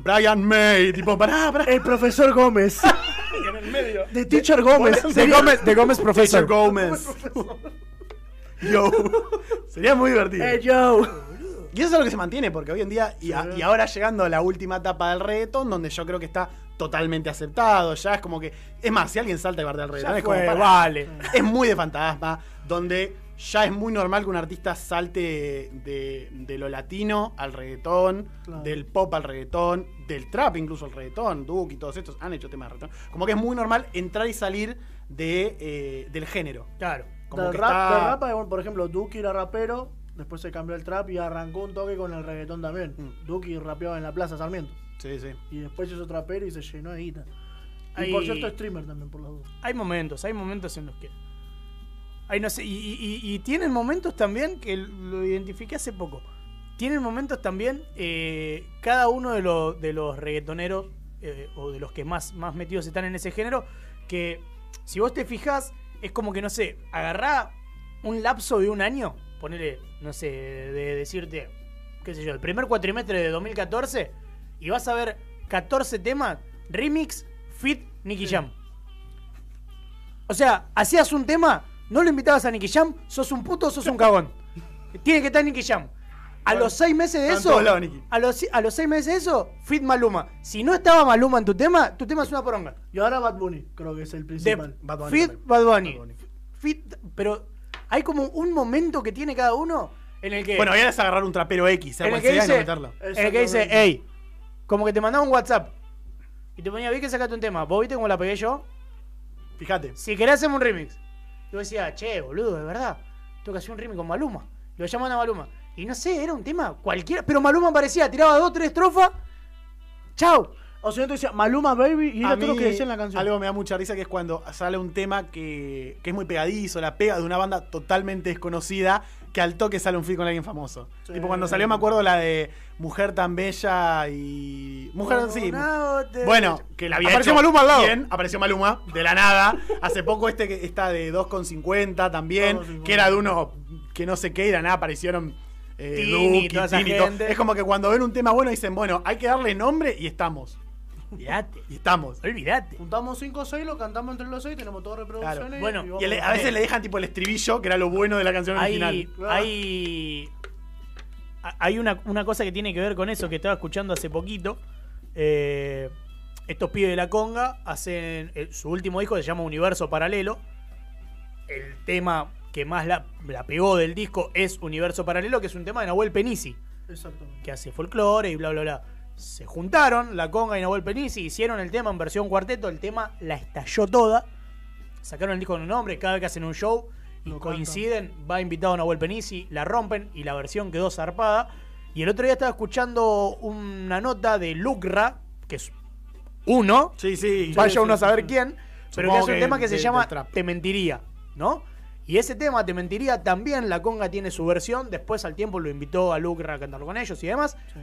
Brian May, tipo, pará, pará. El profesor Gómez. medio. De Teacher Gómez. De Gómez, de Gómez Teacher profesor. Gómez. Yo. Sería muy divertido. Hey, Joe. Y eso es lo que se mantiene, porque hoy en día, y, a- y ahora llegando a la última etapa del reggaetón, donde yo creo que está totalmente aceptado, ya es como que. Es más, si alguien salta y bardea el reggaetón, Ya es como. pará. vale. Es muy de fantasma, donde ya es muy normal que un artista salte de, de lo latino al reggaetón, Claro. del pop al reggaetón, del trap incluso al reggaetón, Duke y todos estos han hecho temas de reggaetón. Como que es muy normal entrar y salir de, eh, del género. Claro. Como Del que rap, está- del rap, eh, por ejemplo, Duki era rapero, después se cambió el trap y arrancó un toque con el reggaetón también. Mm. Duki rapeaba en la Plaza Sarmiento. Sí, sí. Y después hizo trapero y se llenó de guita. Y Ahí- por cierto, streamer también, por las dudas. Hay momentos, hay momentos en los que. Hay no sé, y, y- y- y tienen momentos también que lo identifiqué hace poco. Tienen momentos también, eh, cada uno de, los de los reggaetoneros, eh, o de los que más, más metidos están en ese género, que si vos te fijás, es como que, no sé, agarrá un lapso de un año, ponele, no sé, de decirte, qué sé yo, el primer cuatrimestre de 2014, y vas a ver 14 temas, remix, fit, Nicky Jam. O sea, hacías un tema, no lo invitabas a Nicky Jam, sos un puto, sos un cagón. Tiene que estar Nicky Jam. A los seis meses de eso, a los, a los seis meses de eso, fit Maluma. Si no estaba Maluma en tu tema, tu tema es una poronga. Y ahora Bad Bunny, creo que es el principal. Bad Bunny fit. Bad Bunny. Bad Bunny. Fit, pero hay como un momento que tiene cada uno en el que Bueno, voy a agarrar un trapero X, sea en el que dice, meterlo. en el que dice, hey, como que te mandaba un WhatsApp y te ponía, vi que sacaste un tema, vos viste cómo la pegué yo, Fíjate. si querés hacemos un remix. Yo decía, che, boludo, de verdad, tengo que hacer un remix con Maluma. Lo llaman a Maluma. Y no sé, era un tema cualquiera, pero Maluma aparecía, tiraba dos, tres estrofas, chau. O sea, te decía Maluma Baby y era todo lo que decía en la canción. Algo me da mucha risa que es cuando sale un tema que, que es muy pegadizo, la pega de una banda totalmente desconocida, que al toque sale un feat con alguien famoso. Sí. Tipo cuando salió, me acuerdo la de Mujer tan bella y. Mujer, sí. Una botella. Bueno, que la había Apareció hecho Maluma al lado. Bien, apareció Maluma, de la nada. Hace poco este que está de 2,50 también, 2,50. que era de uno que no sé qué, y de la nada aparecieron eh, Tini, Duki, toda esa Tini, todo. gente. Es como que cuando ven un tema bueno dicen, bueno, hay que darle nombre y estamos. Olvídate, Y estamos. olvídate. Juntamos 5 o 6, lo cantamos entre los 6, tenemos todas reproducciones. Claro. Bueno, vamos Y le- a veces le dejan tipo el estribillo, que era lo bueno de la canción Hay, original. hay, hay una, una cosa que tiene que ver con eso que estaba escuchando hace poquito. Eh, estos pibes de la conga hacen eh, su último disco, se llama Universo Paralelo. El tema que más la, la pegó del disco es Universo Paralelo, que es un tema de Nahuel Penisi, Exactamente. que hace folclore y bla, bla, bla. Se juntaron, la conga y Nahuel Penisi, hicieron el tema en versión cuarteto, el tema la estalló toda. Sacaron el disco con un nombre, cada vez que hacen un show y Lo coinciden, va invitado Nahuel Penisi, la rompen y la versión quedó zarpada. Y el otro día estaba escuchando una nota de Lucra, que es uno, Sí, sí. vaya sí, uno a saber sí. quién, pero Supongo que es un que tema que se de- llama. Te Mentiría, ¿no? Y ese tema, Te Mentiría, también la conga tiene su versión. Después al tiempo lo invitó a Lucra a cantarlo con ellos y demás. Sí.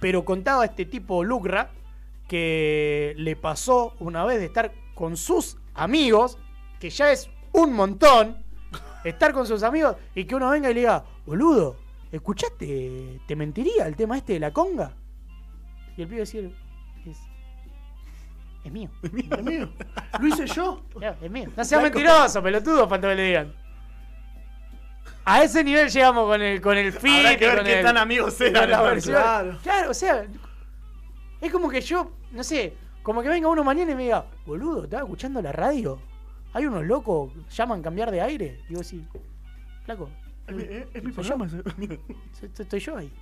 Pero contaba este tipo Lucra que le pasó una vez de estar con sus amigos, que ya es un montón, estar con sus amigos y que uno venga y le diga, boludo, ¿escuchaste? ¿Te mentiría el tema este de la conga? Y el pibe decir, es mío. Es mío. Lo hice yo. Claro, es mío. No seas mentiroso, pelotudo, para que le digan. A ese nivel llegamos con el, con el feed. Habrá que ver con qué el- tan amigos con eran, la entonces. versión. Claro. Claro, o sea, es como que yo, no sé, como que venga uno mañana y me diga, boludo, ¿estaba escuchando la radio? Hay unos locos, llaman cambiar de aire. Vos decís, flaco, Es mi, es- es mi Soy yo. programa. ese. soy- estoy, estoy yo ahí.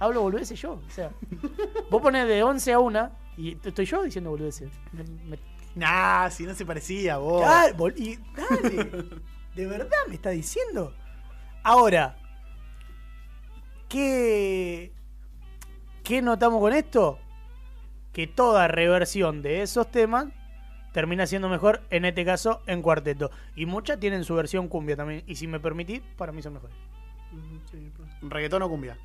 Hablo boludeces yo. O sea, vos ponés de 11 a 1 y estoy yo diciendo boludeces. Me- me- Nah, si no se parecía, vos. Claro, bol- y dale. ¿De verdad me está diciendo? Ahora, ¿qué, ¿qué notamos con esto? Que toda reversión de esos temas termina siendo mejor, en este caso, en cuarteto. Y muchas tienen su versión cumbia también. Y si me permitís, para mí son mejores. Sí, Reggaetón o cumbia.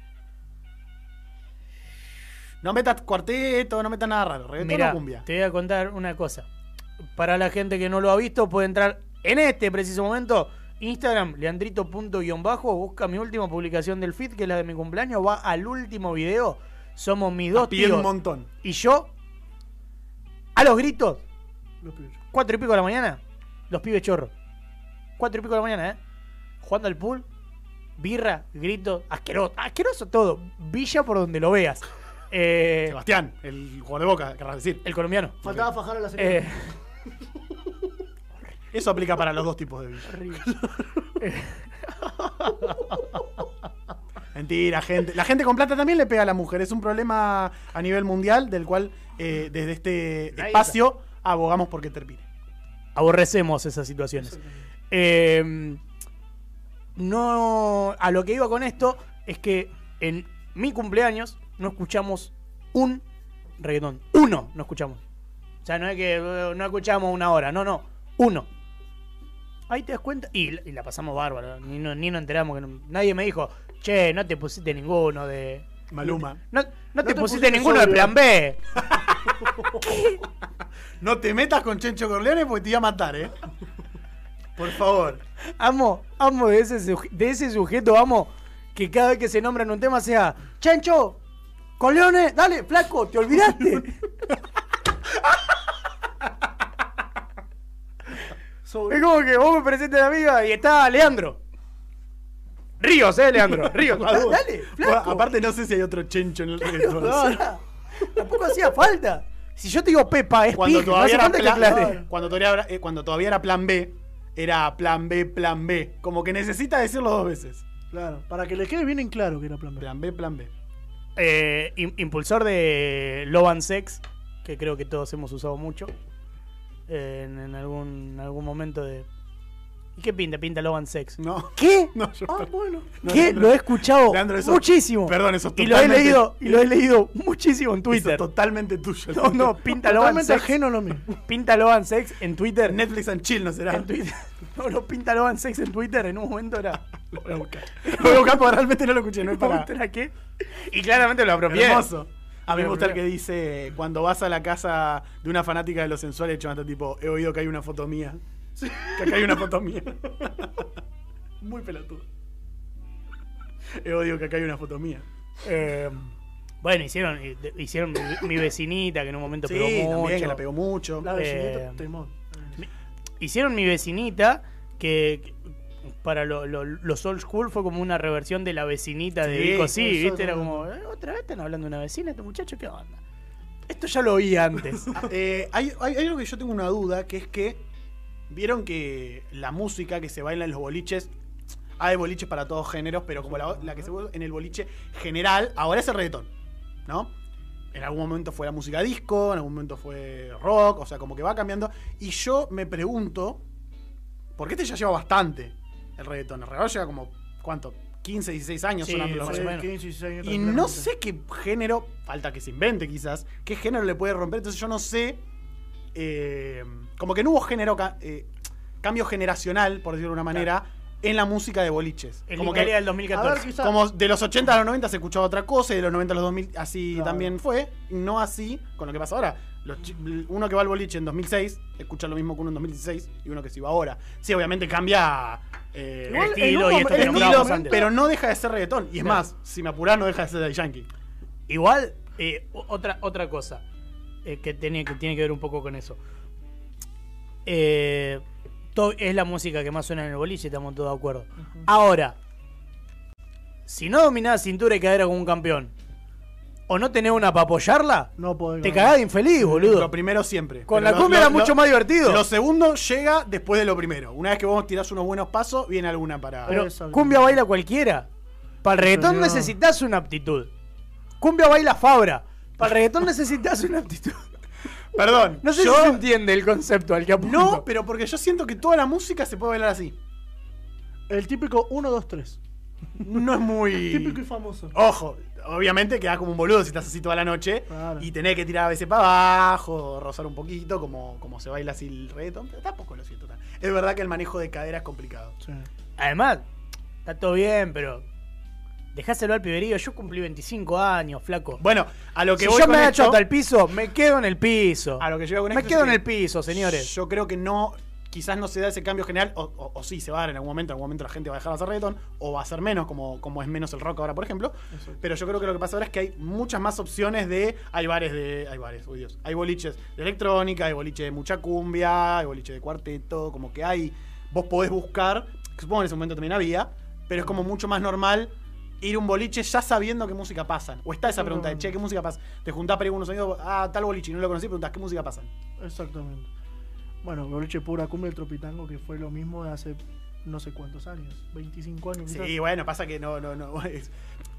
No metas cuarteto, no metas nada raro. Reggaetón Mira, o cumbia. te voy a contar una cosa. Para la gente que no lo ha visto, puede entrar en este preciso momento. Instagram, leandrito.bajo, busca mi última publicación del feed, que es la de mi cumpleaños, va al último video. Somos mis dos Piden un tíos montón. y yo, a los gritos, Los pibes. cuatro y pico de la mañana, los pibes chorros. Cuatro y pico de la mañana, ¿eh? Jugando al pool, birra, grito, asqueroso, asqueroso todo. Villa por donde lo veas. Eh, Sebastián, el jugador de boca, querrás decir. el colombiano. Faltaba fajar a la serie. Eh, Eso aplica para los dos tipos de vida. Mentira, gente. La gente con plata también le pega a la mujer. Es un problema a nivel mundial del cual eh, desde este espacio abogamos porque termine. aborrecemos esas situaciones. Eh, no, a lo que iba con esto es que en mi cumpleaños no escuchamos un reggaetón. Uno no escuchamos. O sea, no es que eh, no escuchamos una hora, no, no, uno. Ahí te das cuenta. Y, y la pasamos bárbaro. Ni, no- ni nos enteramos. que no- nadie me dijo, che, no te pusiste ninguno de. Maluma. No, no te, te pusiste, pusiste ninguno de plan B. No te metas con Chencho Corleone porque te iba a matar, ¿eh? Por favor. Amo, amo de ese, de ese sujeto, amo que cada vez que se nombra en un tema sea Chancho, Coleone, dale, flaco, te olvidaste. es como que vos me presentes de amiga y está Leandro. Ríos, eh, Leandro. Ríos. Da- dale, Bueno, flaco. aparte no sé si hay otro Chencho en el reggaetón. O sea, tampoco hacía falta. Si yo te digo Pepa, es Cuando pija, no todavía, hace era falta que plan, aclare. cuando, todavía, era- eh, cuando todavía era plan B, era plan B, plan B. Como que necesita decirlo dos veces. Claro, para que le quede bien en claro que era plan B. Plan B, plan B. Eh, im- impulsor de Love and Sex, que creo que todos hemos usado mucho eh, en, en algún, algún momento de... ¿Y qué pinta? Pinta Love and Sex. No. ¿Qué? No, yo Ah, bueno. no, ¿Qué? Leandro. Lo he escuchado Leandro, eso- muchísimo. Perdón, eso es y lo he leído y lo he leído muchísimo en Eso Twitter. es totalmente tuyo. No, no, pinta Totalmente Sex. ajeno lo mío. Pinta Love and Sex en Twitter. Netflix and chill, ¿no será? En Twitter. No, no, pinta Love and Sex en Twitter en un momento era. Lo voy a buscar. Lo voy a buscar porque realmente no lo escuché, no es para... ¿Era qué? Y claramente lo apropié. Hermoso. A mí me gusta el que dice, cuando vas a la casa de una fanática de lo sensual, el chabón está tipo, he oído que hay una foto mía. Que acá hay una foto mía. Muy pelotudo. He oído que acá hay una foto mía. Eh, bueno, hicieron, eh, hicieron mi, mi vecinita, que en un momento Sí, pegó mucho. también, que la pegó mucho. La vecinita, Eh. Hicieron mi vecinita, que, que para lo- lo- los old school fue como una reversión de la vecinita de Vico Sí, ¿viste? Era como, "Eh, otra vez están hablando de una vecina, este muchacho, ¿qué onda? Esto ya lo oí antes. Eh, hay, hay, hay algo que yo tengo una duda, que es que vieron que la música que se baila en los boliches, hay boliches para todos géneros, pero como la, la que se baila en el boliche general, ahora es el reggaetón, ¿no? En algún momento fue la música disco, en algún momento fue rock, o sea, como que va cambiando. Y yo me pregunto, porque este ya lleva bastante el reggaetón, el reggaetón lleva como, ¿cuánto? 15, 16 años Sí, sonando. más o menos. 15, 16 años Y no sé qué género, falta que se invente quizás, qué género le puede romper. Entonces yo no sé, eh, como que no hubo género, eh, cambio generacional, por decirlo de una manera, en la música de boliches. El como Italia que, del 2014. A ver, quizá- como de los 80 a los 90 se escuchaba otra cosa y de los 90 a los 2000 así Claro. también fue. No así con lo que pasa ahora. Los uno que va al boliche en 2006 escucha lo mismo que uno en 2016 y uno que se va ahora. Sí, obviamente cambia eh, El estilo el y esto estilo, pero no deja de ser reggaetón. Y es Claro. más, si me apurás no deja de ser de Yankee. Igual, eh, otra, otra cosa eh, que, tiene, que tiene que ver un poco con eso. Eh, es la música que más suena en el boliche, estamos todos de acuerdo. Ahora, si no dominás cintura y cadera como un campeón, o no tenés una para apoyarla, No podés te cagás de infeliz, Lo boludo. primero siempre. Con Pero la lo- cumbia lo- era mucho lo- más divertido. Lo segundo llega después de lo primero. Una vez que vos tirás unos buenos pasos, viene alguna para. Pero cumbia baila cualquiera. Para el reggaetón necesitas una aptitud. Cumbia baila Fabra. Para el reggaetón necesitas una aptitud. Perdón. No sé yo- si se entiende el concepto al que apunto. No, pero porque yo siento que toda la música se puede bailar así. El típico 1, 2, 3. No es muy. Típico y famoso. Ojo, obviamente quedás como un boludo si estás así toda la noche Claro. y tenés que tirar a veces para abajo, rozar un poquito, como, como se baila así el reggaetón, pero tampoco lo siento tan. Es verdad que el manejo de cadera es complicado. Sí. Además, está todo bien, pero Dejáselo al piberío. Yo cumplí 25 años, flaco. Bueno, a lo que si voy yo con me esto, agacho hasta el piso, me quedo en el piso. a lo que yo con me esto quedo es en que el piso, señores. Yo creo que no, quizás no se da ese cambio general, o, o- o sí se va a dar en algún momento, en algún momento la gente va a dejar de hacer reggaetón, o va a ser menos, como, como es menos el rock ahora, por ejemplo. Pero yo creo que lo que pasa ahora es que hay muchas más opciones de. Hay bares de. Hay bares, uy Dios. Hay boliches de electrónica, hay boliche de mucha cumbia, hay boliche de cuarteto, como que hay. Vos podés buscar, supongo en ese momento también había, pero es como mucho más normal ir a un boliche ya sabiendo qué música pasan. O está esa pregunta de, che, ¿qué música pasa? Te juntás para ir con unos amigos, ah, tal boliche, y no lo conocí, preguntás, ¿qué música pasan? Exactamente. Bueno, boliche pura cumbia el tropitango que fue lo mismo de hace no sé cuántos años, 25 años. quizás. Sí, bueno, pasa que no, no, no. es-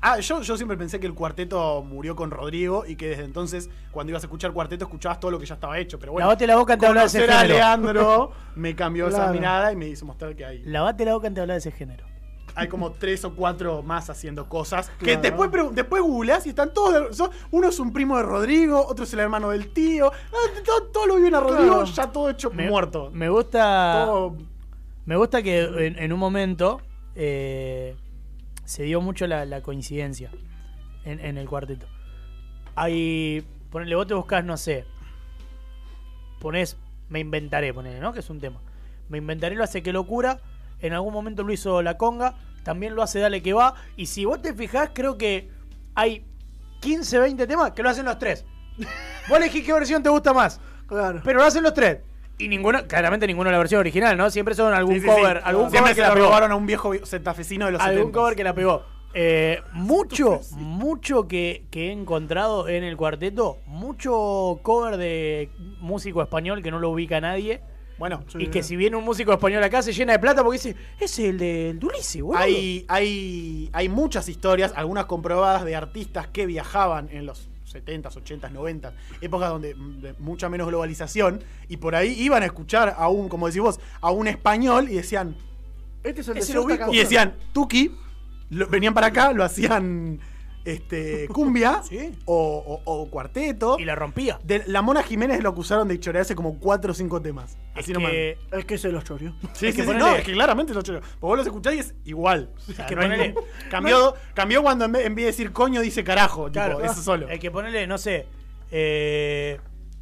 Ah, yo, yo siempre pensé que el cuarteto murió con Rodrigo y que desde entonces, cuando ibas a escuchar cuarteto, escuchabas todo lo que ya estaba hecho. Pero bueno, Lavate la boca antes de hablar de ese a género. Leandro me cambió esa mirada y me hizo mostrar que hay, Lavate la boca antes de hablar de ese género. Hay como tres o cuatro más haciendo cosas. Que Claro. después, pregun- después googleás y están todos. de- son- uno es un primo de Rodrigo, otro es el hermano del tío. ah, Todo, todo lo viven a Rodrigo, Claro. ya todo hecho Me, muerto. Me gusta. Todo- Me gusta que en, en un momento eh, se dio mucho la, la coincidencia en, en el cuarteto. Hay. Ponele, vos te buscas, no sé. Ponés. Me inventaré, ponele, ¿no? Que es un tema. Me inventaré lo hace que locura. En algún momento lo hizo La Conga. También lo hace Dale que va. Y si vos te fijás, creo que hay 15, 20 temas que lo hacen los tres. Vos elegís qué versión te gusta más. Claro. Pero lo hacen los tres. Y ninguno, claramente ninguno de la versión original, ¿no? Siempre son algún Sí, sí, sí. cover, algún Siempre cover que la la pegó. probaron a un viejo setafesino de los Algún 70. cover que la pegó. Eh, mucho, mucho que, que he encontrado en el cuarteto, mucho cover de músico español que no lo ubica nadie. Bueno, Sí. Y que si viene un músico español acá se llena de plata porque dice, es el del Dulce, boludo. Hay, hay, hay muchas historias, algunas comprobadas de artistas que viajaban en los 70s, 80s, 90s, épocas donde de mucha menos globalización, y por ahí iban a escuchar a un, como decís vos, a un español y decían, Este es el de y decían, Tuki, lo- venían para acá, lo hacían este, cumbia Sí. o, o- o cuarteto. Y la rompía. De, la Mona Jiménez lo acusaron de chorearse como 4 o 5 temas. Es Así nomás. que, Es que se los choreó. Sí, Es que sí, ponele- no, es que claramente lo choreó. Porque vos los escuchás y es igual. O sea, que no ponele- cambió, cambió cuando en vez, de decir coño dice carajo. Claro, tipo, eso solo. Hay que ponerle, no sé. Eh,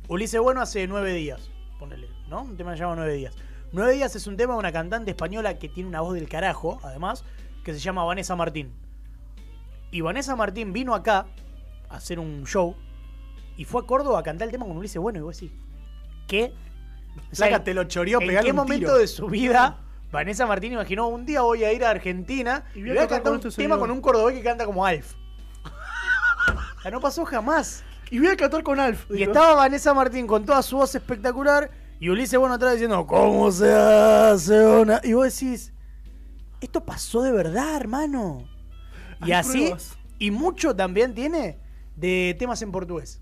Ulises Bueno hace nueve días. Ponele, ¿no? Un tema que se llama Nueve días. Nueve días es un tema de una cantante española que tiene una voz del carajo, además, que se llama Vanessa Martín. Y Vanessa Martín vino acá a hacer un show y fue a Córdoba a cantar el tema con Ulises Bueno. Y vos decís, ¿qué? O sea, Saca, te lo choreó, ¿En qué un momento tiro. de su vida Vanessa Martín imaginó un día voy a ir a Argentina y Y voy a, a cantar un este tema señor"? con un cordobés que canta como Alf? O sea, no pasó jamás. Y voy a cantar con Alf. Y digo. estaba Vanessa Martín con toda su voz espectacular y Ulises Bueno atrás diciendo, ¿cómo se hace una...? Y vos decís, esto pasó de verdad, hermano. Y así, pruebas. y mucho también tiene de temas en portugués.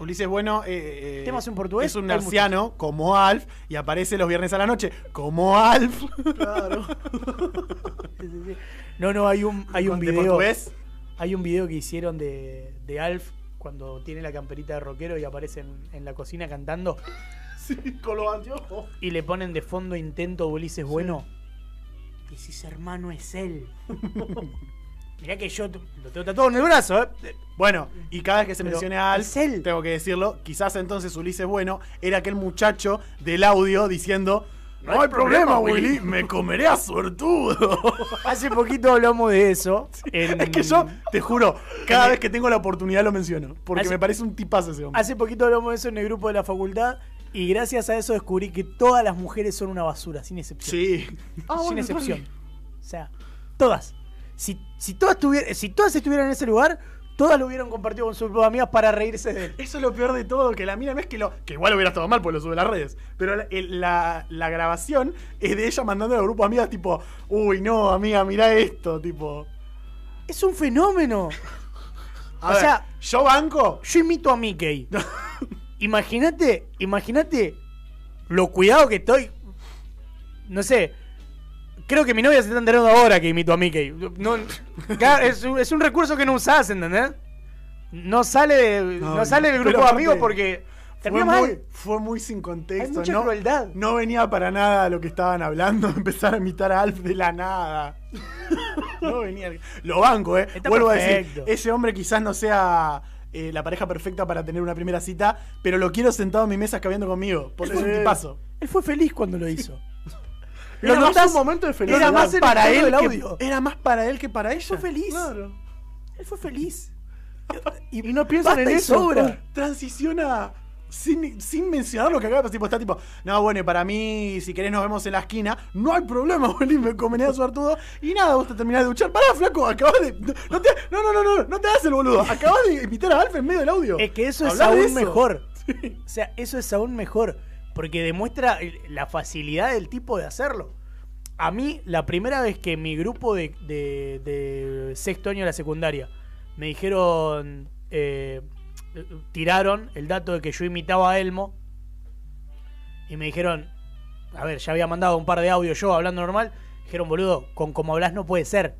Ulises Bueno eh, eh, Temas en portugués, es un hay narciano como Alf y aparece los viernes a la noche como Alf. Claro. No, no, hay un, hay un De video. portugués. Hay un video que hicieron de, de Alf cuando tiene la camperita de rockero y aparece en, en la cocina cantando Sí, con los anteojos. y le ponen de fondo intento Ulises Bueno. Y decís, hermano, es él. Mirá que yo lo tengo tatuado en el brazo, ¿eh? Bueno, y cada vez que se Pero mencione a él. tengo que decirlo, quizás entonces Ulises Bueno era aquel muchacho del audio diciendo, no hay problema, Willy, me comeré a suertudo. Hace poquito hablamos de eso. en- Es que yo, te juro, cada vez que tengo la oportunidad lo menciono. Porque Hace- me parece un tipazo ese hombre. Hace poquito hablamos de eso en el grupo de la facultad y gracias a eso descubrí que todas las mujeres son una basura, sin excepción. Sí. Ah, sin bueno, excepción. O sea, todas. Si, si, todas tuvier- si todas estuvieran en ese lugar, todas lo hubieran compartido con sus amigas para reírse de él. Eso es lo peor de todo, que la mina no es que lo. Que igual hubiera estado mal porque lo sube a las redes. Pero la, el- la- la grabación es de ella mandando al grupo de amigas, tipo, uy, no, amiga, mirá esto, tipo. Es un fenómeno. A O ver, sea- yo banco. Yo imito a Mickey. imagínate, imagínate lo cuidado que estoy. No sé. Creo que mi novia se está enterando ahora que imito a Mickey. No, es, un, es un recurso que no usás, ¿entendés? No sale, de- no, No, sale del grupo de amigos porque Fue muy, fue muy sin contexto. Hay mucha no, crueldad. no venía para nada lo que estaban hablando. Empezar a imitar a Alf de la nada. no venía. Lo banco, ¿eh? Está Vuelvo a decir, ese hombre quizás no sea eh, la pareja perfecta para tener una primera cita, pero lo quiero sentado en mi mesa escabeando conmigo. Porque es un tipazo. Él fue feliz cuando lo hizo. Era ¿Lo más un momento de felicidad. Era más el para él que- audio. era más para él que para ella. Fue feliz. Claro. Él fue feliz. Y, y no piensan Basta en y eso. sobra. Transiciona sin, sin mencionar lo que acaba de pasar. Tipo, está tipo, no, bueno, y para mí, si querés nos vemos en la esquina, no hay problema, vení, me convenía a su Artudo. Y nada, vos te terminás de duchar. Pará, flaco, acabas de. No, te, no, no, no, no, no te hagas el boludo. Acabas de invitar a Alf en medio del audio. Es que eso es aún eso. mejor. O sea, eso es aún mejor. Porque demuestra la facilidad del tipo de hacerlo. A mí, la primera vez que mi grupo de, de- de sexto año de la secundaria me dijeron, eh, tiraron el dato de que yo imitaba a Elmo. Y me dijeron, a ver, ya había mandado un par de audios yo hablando normal. Dijeron, boludo, con como hablas no puede ser.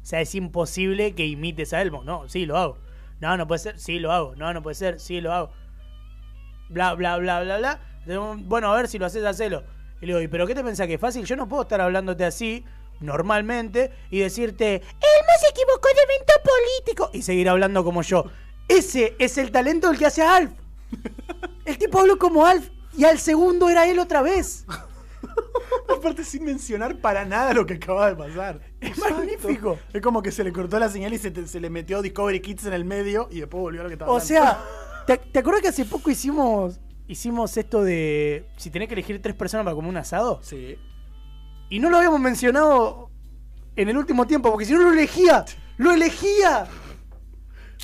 O sea, es imposible que imites a Elmo. No, sí, lo hago. No, no puede ser. Sí, lo hago. No, no puede ser. Sí, lo hago. Bla, bla, bla, bla, bla. Bueno, a ver si lo haces, hacelo. Y le digo, ¿y pero qué te pensás que es fácil? Yo no puedo estar hablándote así, normalmente, y decirte, Elmo se equivocó de evento político. Y seguir hablando como yo. Ese es el talento del que hace a Alf. El tipo habló como Alf. Y al segundo era él otra vez. Aparte, sin mencionar para nada lo que acaba de pasar. Es magnífico. Es como que se le cortó la señal y se, te- se le metió Discovery Kids en el medio y después volvió a lo que estaba O hablando. sea, ¿te, te acuerdas que hace poco hicimos hicimos esto de si tenés que elegir tres personas para comer un asado? Sí. Y no lo habíamos mencionado en el último tiempo, porque si no lo elegía, lo elegía.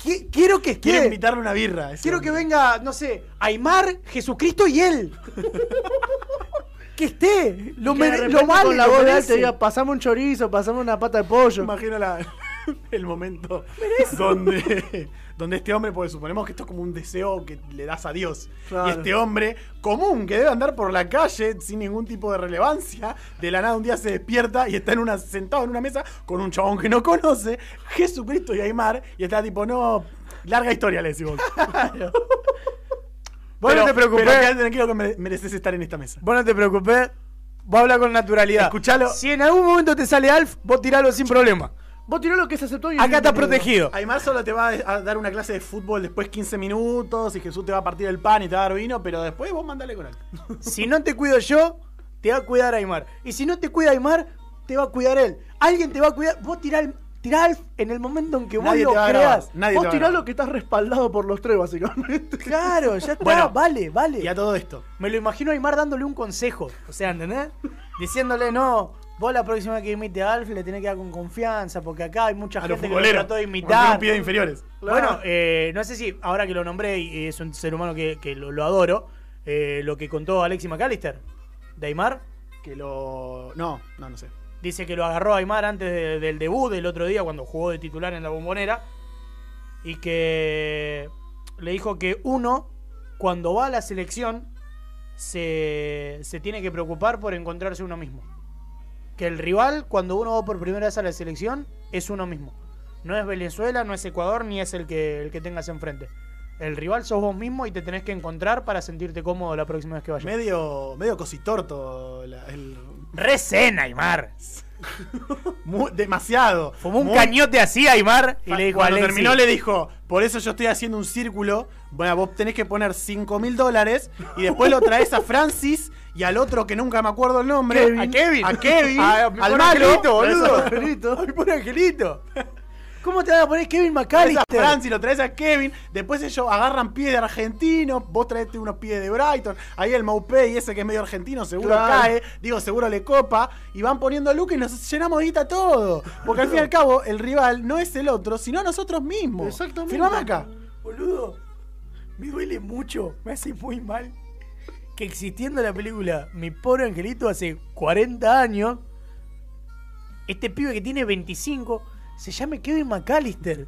Qui- Quiero que Quiero esté. invitarle una birra. ese Quiero que hombre. venga, no sé, Aymar, Jesucristo y él. que esté. Lo, mere- lo vale, con la lo voz de Alf merece. te diga, pasame un chorizo, pasame una pata de pollo. Imagino la- el momento donde, donde este hombre, porque suponemos que esto es como un deseo que le das a Dios. Claro. Y este hombre común que debe andar por la calle sin ningún tipo de relevancia, de la nada un día se despierta y está en una, sentado en una mesa con un chabón que no conoce, Jesucristo y Aymar, y está tipo, no, larga historia le decimos. Vos no te preocupes. Pero tranquilo que mere- mereces estar en esta mesa. Vos no te preocupes. Vos habla con naturalidad. Escuchalo. Si en algún momento te sale Alf, vos tiralo sin problema. Vos tiró lo que se aceptó y Acá está protegido. Aymar solo te va a dar una clase de fútbol después 15 minutos y Jesús te va a partir el pan y te va a dar vino, pero después vos mandale con él. Si no te cuido yo, te va a cuidar Aymar. Y si no te cuida Aymar, te va a cuidar él. Alguien te va a cuidar. Vos tirá, el- tirá Alf en el momento en que vos Nadie lo te va a grabar. creas. Nadie Vos te va a tirá grabar. lo que estás respaldado por los tres, básicamente. Claro, ya está. Bueno. vale, vale. Y a todo esto. Me lo imagino a Aymar dándole un consejo. O sea, ¿entendés? Diciéndole, no, vos la próxima que imite a Alf le tenés que dar con confianza, porque acá hay mucha A los gente que lo trató de imitar. no pide inferiores. Bueno, eh, no sé si ahora que lo nombré y es un ser humano que, que lo, lo adoro, eh, lo que contó Alexi McAllister de Aymar, Que lo. No, no, no sé. dice que lo agarró a Aymar antes de- del debut del otro día cuando jugó de titular en la bombonera y que le dijo que uno, cuando va a la selección, se, se tiene que preocupar por encontrarse uno mismo. Que el rival, cuando uno va por primera vez a la selección, es uno mismo. No es Venezuela, no es Ecuador, ni es el que, el que tengas enfrente. El rival sos vos mismo y te tenés que encontrar para sentirte cómodo la próxima vez que vayas. Medio, medio cositorto. la- el- Recena, Aymar. mu- demasiado. Fumó un Muy- cañote así, Aymar, y le dijo Cuando Alexi, terminó le dijo, por eso yo estoy haciendo un círculo. Bueno, vos tenés que poner 5 mil dólares y después lo traes a Francis y al otro que nunca me acuerdo el nombre. A Kevin. A Kevin. A al malo. Angelito, boludo. Traes a Angelito. Ay, pobre Angelito. ¿Cómo te van a poner Kevin Traes a McAllister? Francis, lo traes a Kevin. Después ellos agarran pie de argentino. Vos traete unos pies de Brighton. Ahí el Maupay, ese que es medio argentino, seguro Claro. cae. Digo, seguro le copa. Y van poniendo a Luke y nos llenamos de guita todo. Porque al fin y al cabo, el rival no es el otro, sino nosotros mismos. Exactamente. Firmame acá. Boludo, me duele mucho, me hace muy mal que existiendo la película Mi pobre angelito hace 40 años, este pibe que tiene 25 se llame Kevin McAllister.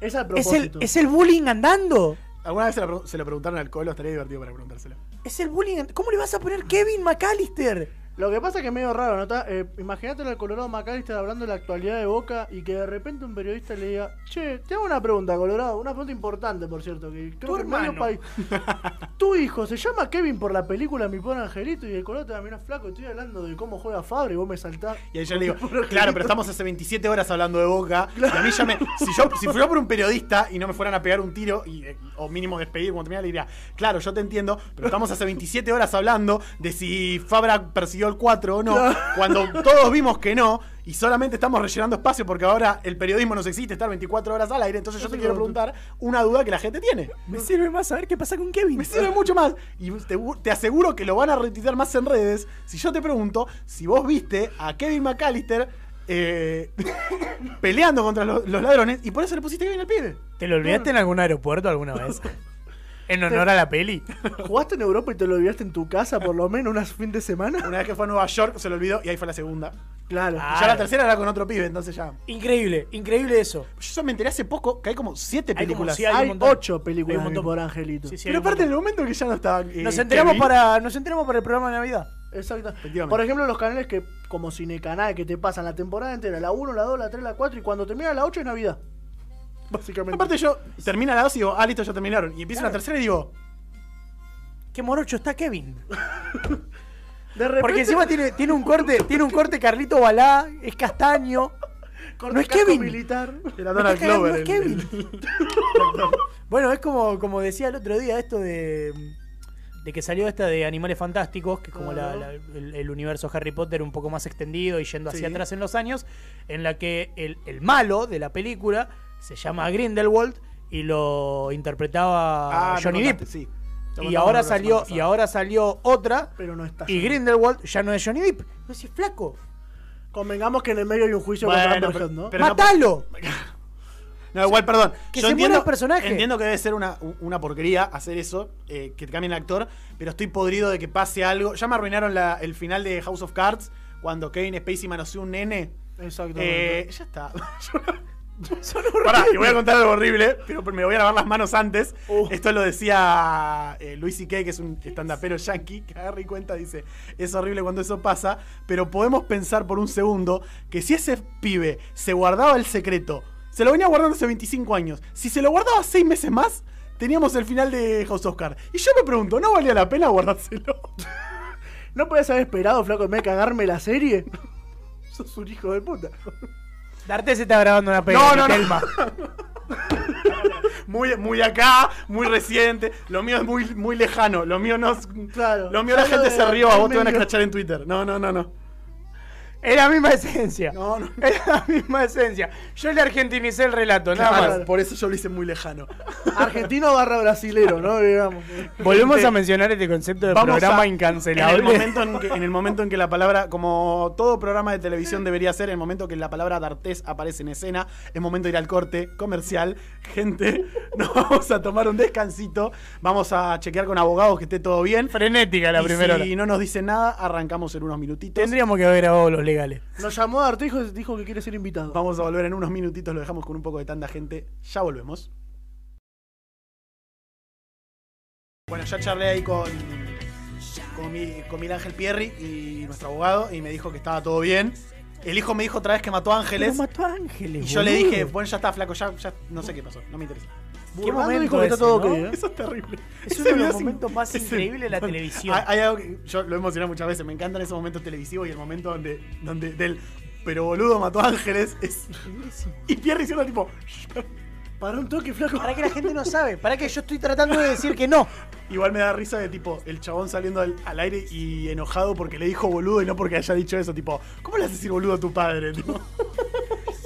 Es a ¿Es el. ¿Es el bullying andando? ¿Alguna vez se, pre- se lo preguntaron al Colo? Estaría divertido para preguntárselo. Es el bullying. ¿Cómo le vas a poner Kevin McAllister? Lo que pasa es que es medio raro, ¿no? está? Eh, Imagínate al Colorado McAllister hablando de la actualidad de Boca y que de repente un periodista le diga, che, te hago una pregunta, Colorado, una pregunta importante, por cierto, que creo Tu que medio hermano. país. tu hijo se llama Kevin por la película Mi Pobre Angelito y el Colorado te va a mirar flaco, estoy hablando de cómo juega Fabri y vos me saltás. Y ahí yo le digo, por Angelito". claro, pero estamos hace 27 horas hablando de Boca. Y a mí ya me. Si yo, si fuera por un periodista y no me fueran a pegar un tiro, y, eh, o mínimo despedir cuando terminara, le diría, claro, yo te entiendo, pero estamos hace 27 horas hablando de si Fabra persiguió el 4 o no, cuando todos vimos que no, y solamente estamos rellenando espacio porque ahora el periodismo nos existe estar 24 horas al aire. Entonces yo te quiero preguntar una duda que la gente tiene. Me sirve más saber qué pasa con Kevin. Me sirve mucho más. Y te, te aseguro que lo van a retuitear más en redes. Si yo te pregunto si vos viste a Kevin McAllister eh, peleando contra los, los ladrones y por eso le pusiste Kevin al pibe. ¿Te lo olvidaste en algún aeropuerto alguna vez? en honor a la peli. ¿Jugaste en Europa y te lo olvidaste en tu casa por lo menos unas fin de semana? Una vez que fue a Nueva York se lo olvidó y ahí fue la segunda. Claro. Y ya la tercera era con otro pibe, entonces ya. Increíble, increíble eso. Yo solo me enteré hace poco que hay como siete Hay como películas. hay un Hay montón. ocho películas Hay un montón. Pobre Angelito. Sí, sí, Pero un aparte en el momento que ya no estaba. eh, nos enteramos Kevin, para nos enteramos para el programa de Navidad. Exacto. Efectivamente. Por ejemplo, los canales que, como Cinecanal, que te pasan la temporada entera, la 1, la 2, la 3, la 4, y cuando termina la 8 es Navidad. Básicamente. Aparte yo termina la dos y digo, ah, listo, ya terminaron. Y empieza Claro. la tercera y digo, Qué morocho está Kevin. de repente, Porque encima tiene, tiene un corte, tiene un corte Carlito Balá, es castaño. no es casco Kevin. militar. era Me Donald está cagando, Glover. es el- Kevin. el- Bueno, es como, como decía el otro día esto de, de que salió esta de Animales Fantásticos, que es como la- Claro. la- el, el universo Harry Potter un poco más extendido y yendo hacia Sí. atrás en los años, en la que el, el malo de la película se llama Grindelwald y lo interpretaba Ah, Johnny Depp. sí. Y ahora salió, y ahora salió otra, Pero no está. y. Grindelwald ya no es Johnny Depp. No es flaco. Convengamos que en el medio hay un juicio Bueno, contra Amber Heard, ¿no? pero- no- ¡Matalo! No, igual, perdón. Que Yo se entiendo, el personaje. Entiendo que debe ser una, una porquería hacer eso, eh, que te cambien el actor, pero estoy podrido de que pase algo. Ya me arruinaron la- el final de House of Cards, cuando Kevin Spacey manoseó un nene. Exactamente. Eh, ya está. Pará, y voy a contar algo horrible, pero me voy a lavar las manos antes. Uh. Esto lo decía eh, Luis C.K., que es un estandapero yankee, que agarra y cuenta, dice, es horrible cuando eso pasa, pero podemos pensar por un segundo que si ese pibe se guardaba el secreto, se lo venía guardando hace 25 años, si se lo guardaba 6 meses más, teníamos el final de House of Cards. Y yo me pregunto, ¿no valía la pena guardárselo? ¿No podías haber esperado, flaco, en vez de cagarme la serie? Sos un hijo de puta. Darte se está grabando una peli. No, no, no. Telma. muy, muy acá, muy reciente. Lo mío es muy, muy lejano. Lo mío no es. Claro. Lo mío la gente de se rió, a vos te van a medio. escrachar en Twitter. No, no, no, no. Es la misma esencia. No, no. Es la misma esencia. Yo le argentinicé el relato, nada Claro, más. por eso yo lo hice muy lejano. Argentino barra brasilero, ¿no? Digamos. Volvemos Gente, a mencionar este concepto de Vamos programa a- incancelable. En el, momento en, que, en el momento en que la palabra, como todo programa de televisión debería ser, en el momento que la palabra D'Artés aparece en escena, es momento de ir al corte comercial. Gente, nos vamos a tomar un descansito. Vamos a chequear con abogados que esté todo bien. Frenética la y primera si hora. no nos dicen nada, arrancamos en unos minutitos. Tendríamos que haber grabado los legales. Nos llamó Artejo y dijo que quiere ser invitado. Vamos a volver en unos minutitos, lo dejamos con un poco de tanta gente. Ya volvemos. Bueno, ya charlé ahí con, con, mi, con Miguel Ángel Pierri y nuestro abogado y me dijo que estaba todo bien. El hijo me dijo otra vez que mató a Ángeles. Pero mató a Ángeles. y yo le dije, bueno, ya está flaco, ya, ya no sé qué pasó, no me interesa. Burlando momento que está todo ¿no? ¿eh? Eso es terrible. Es uno de los momentos más increíbles de la televisión. Hay, hay algo que yo lo he mencionado muchas veces, me encantan esos momentos televisivos y el momento donde, donde del pero boludo mató a Ángeles es. Y Pierre diciendo tipo. Para un toque, flaco. Para que la gente no sabe. Para que yo estoy tratando de decir que no. Igual me da risa de tipo el chabón saliendo al, al aire y enojado porque le dijo boludo y no porque haya dicho eso, tipo, ¿cómo le haces decir boludo a tu padre? Tipo,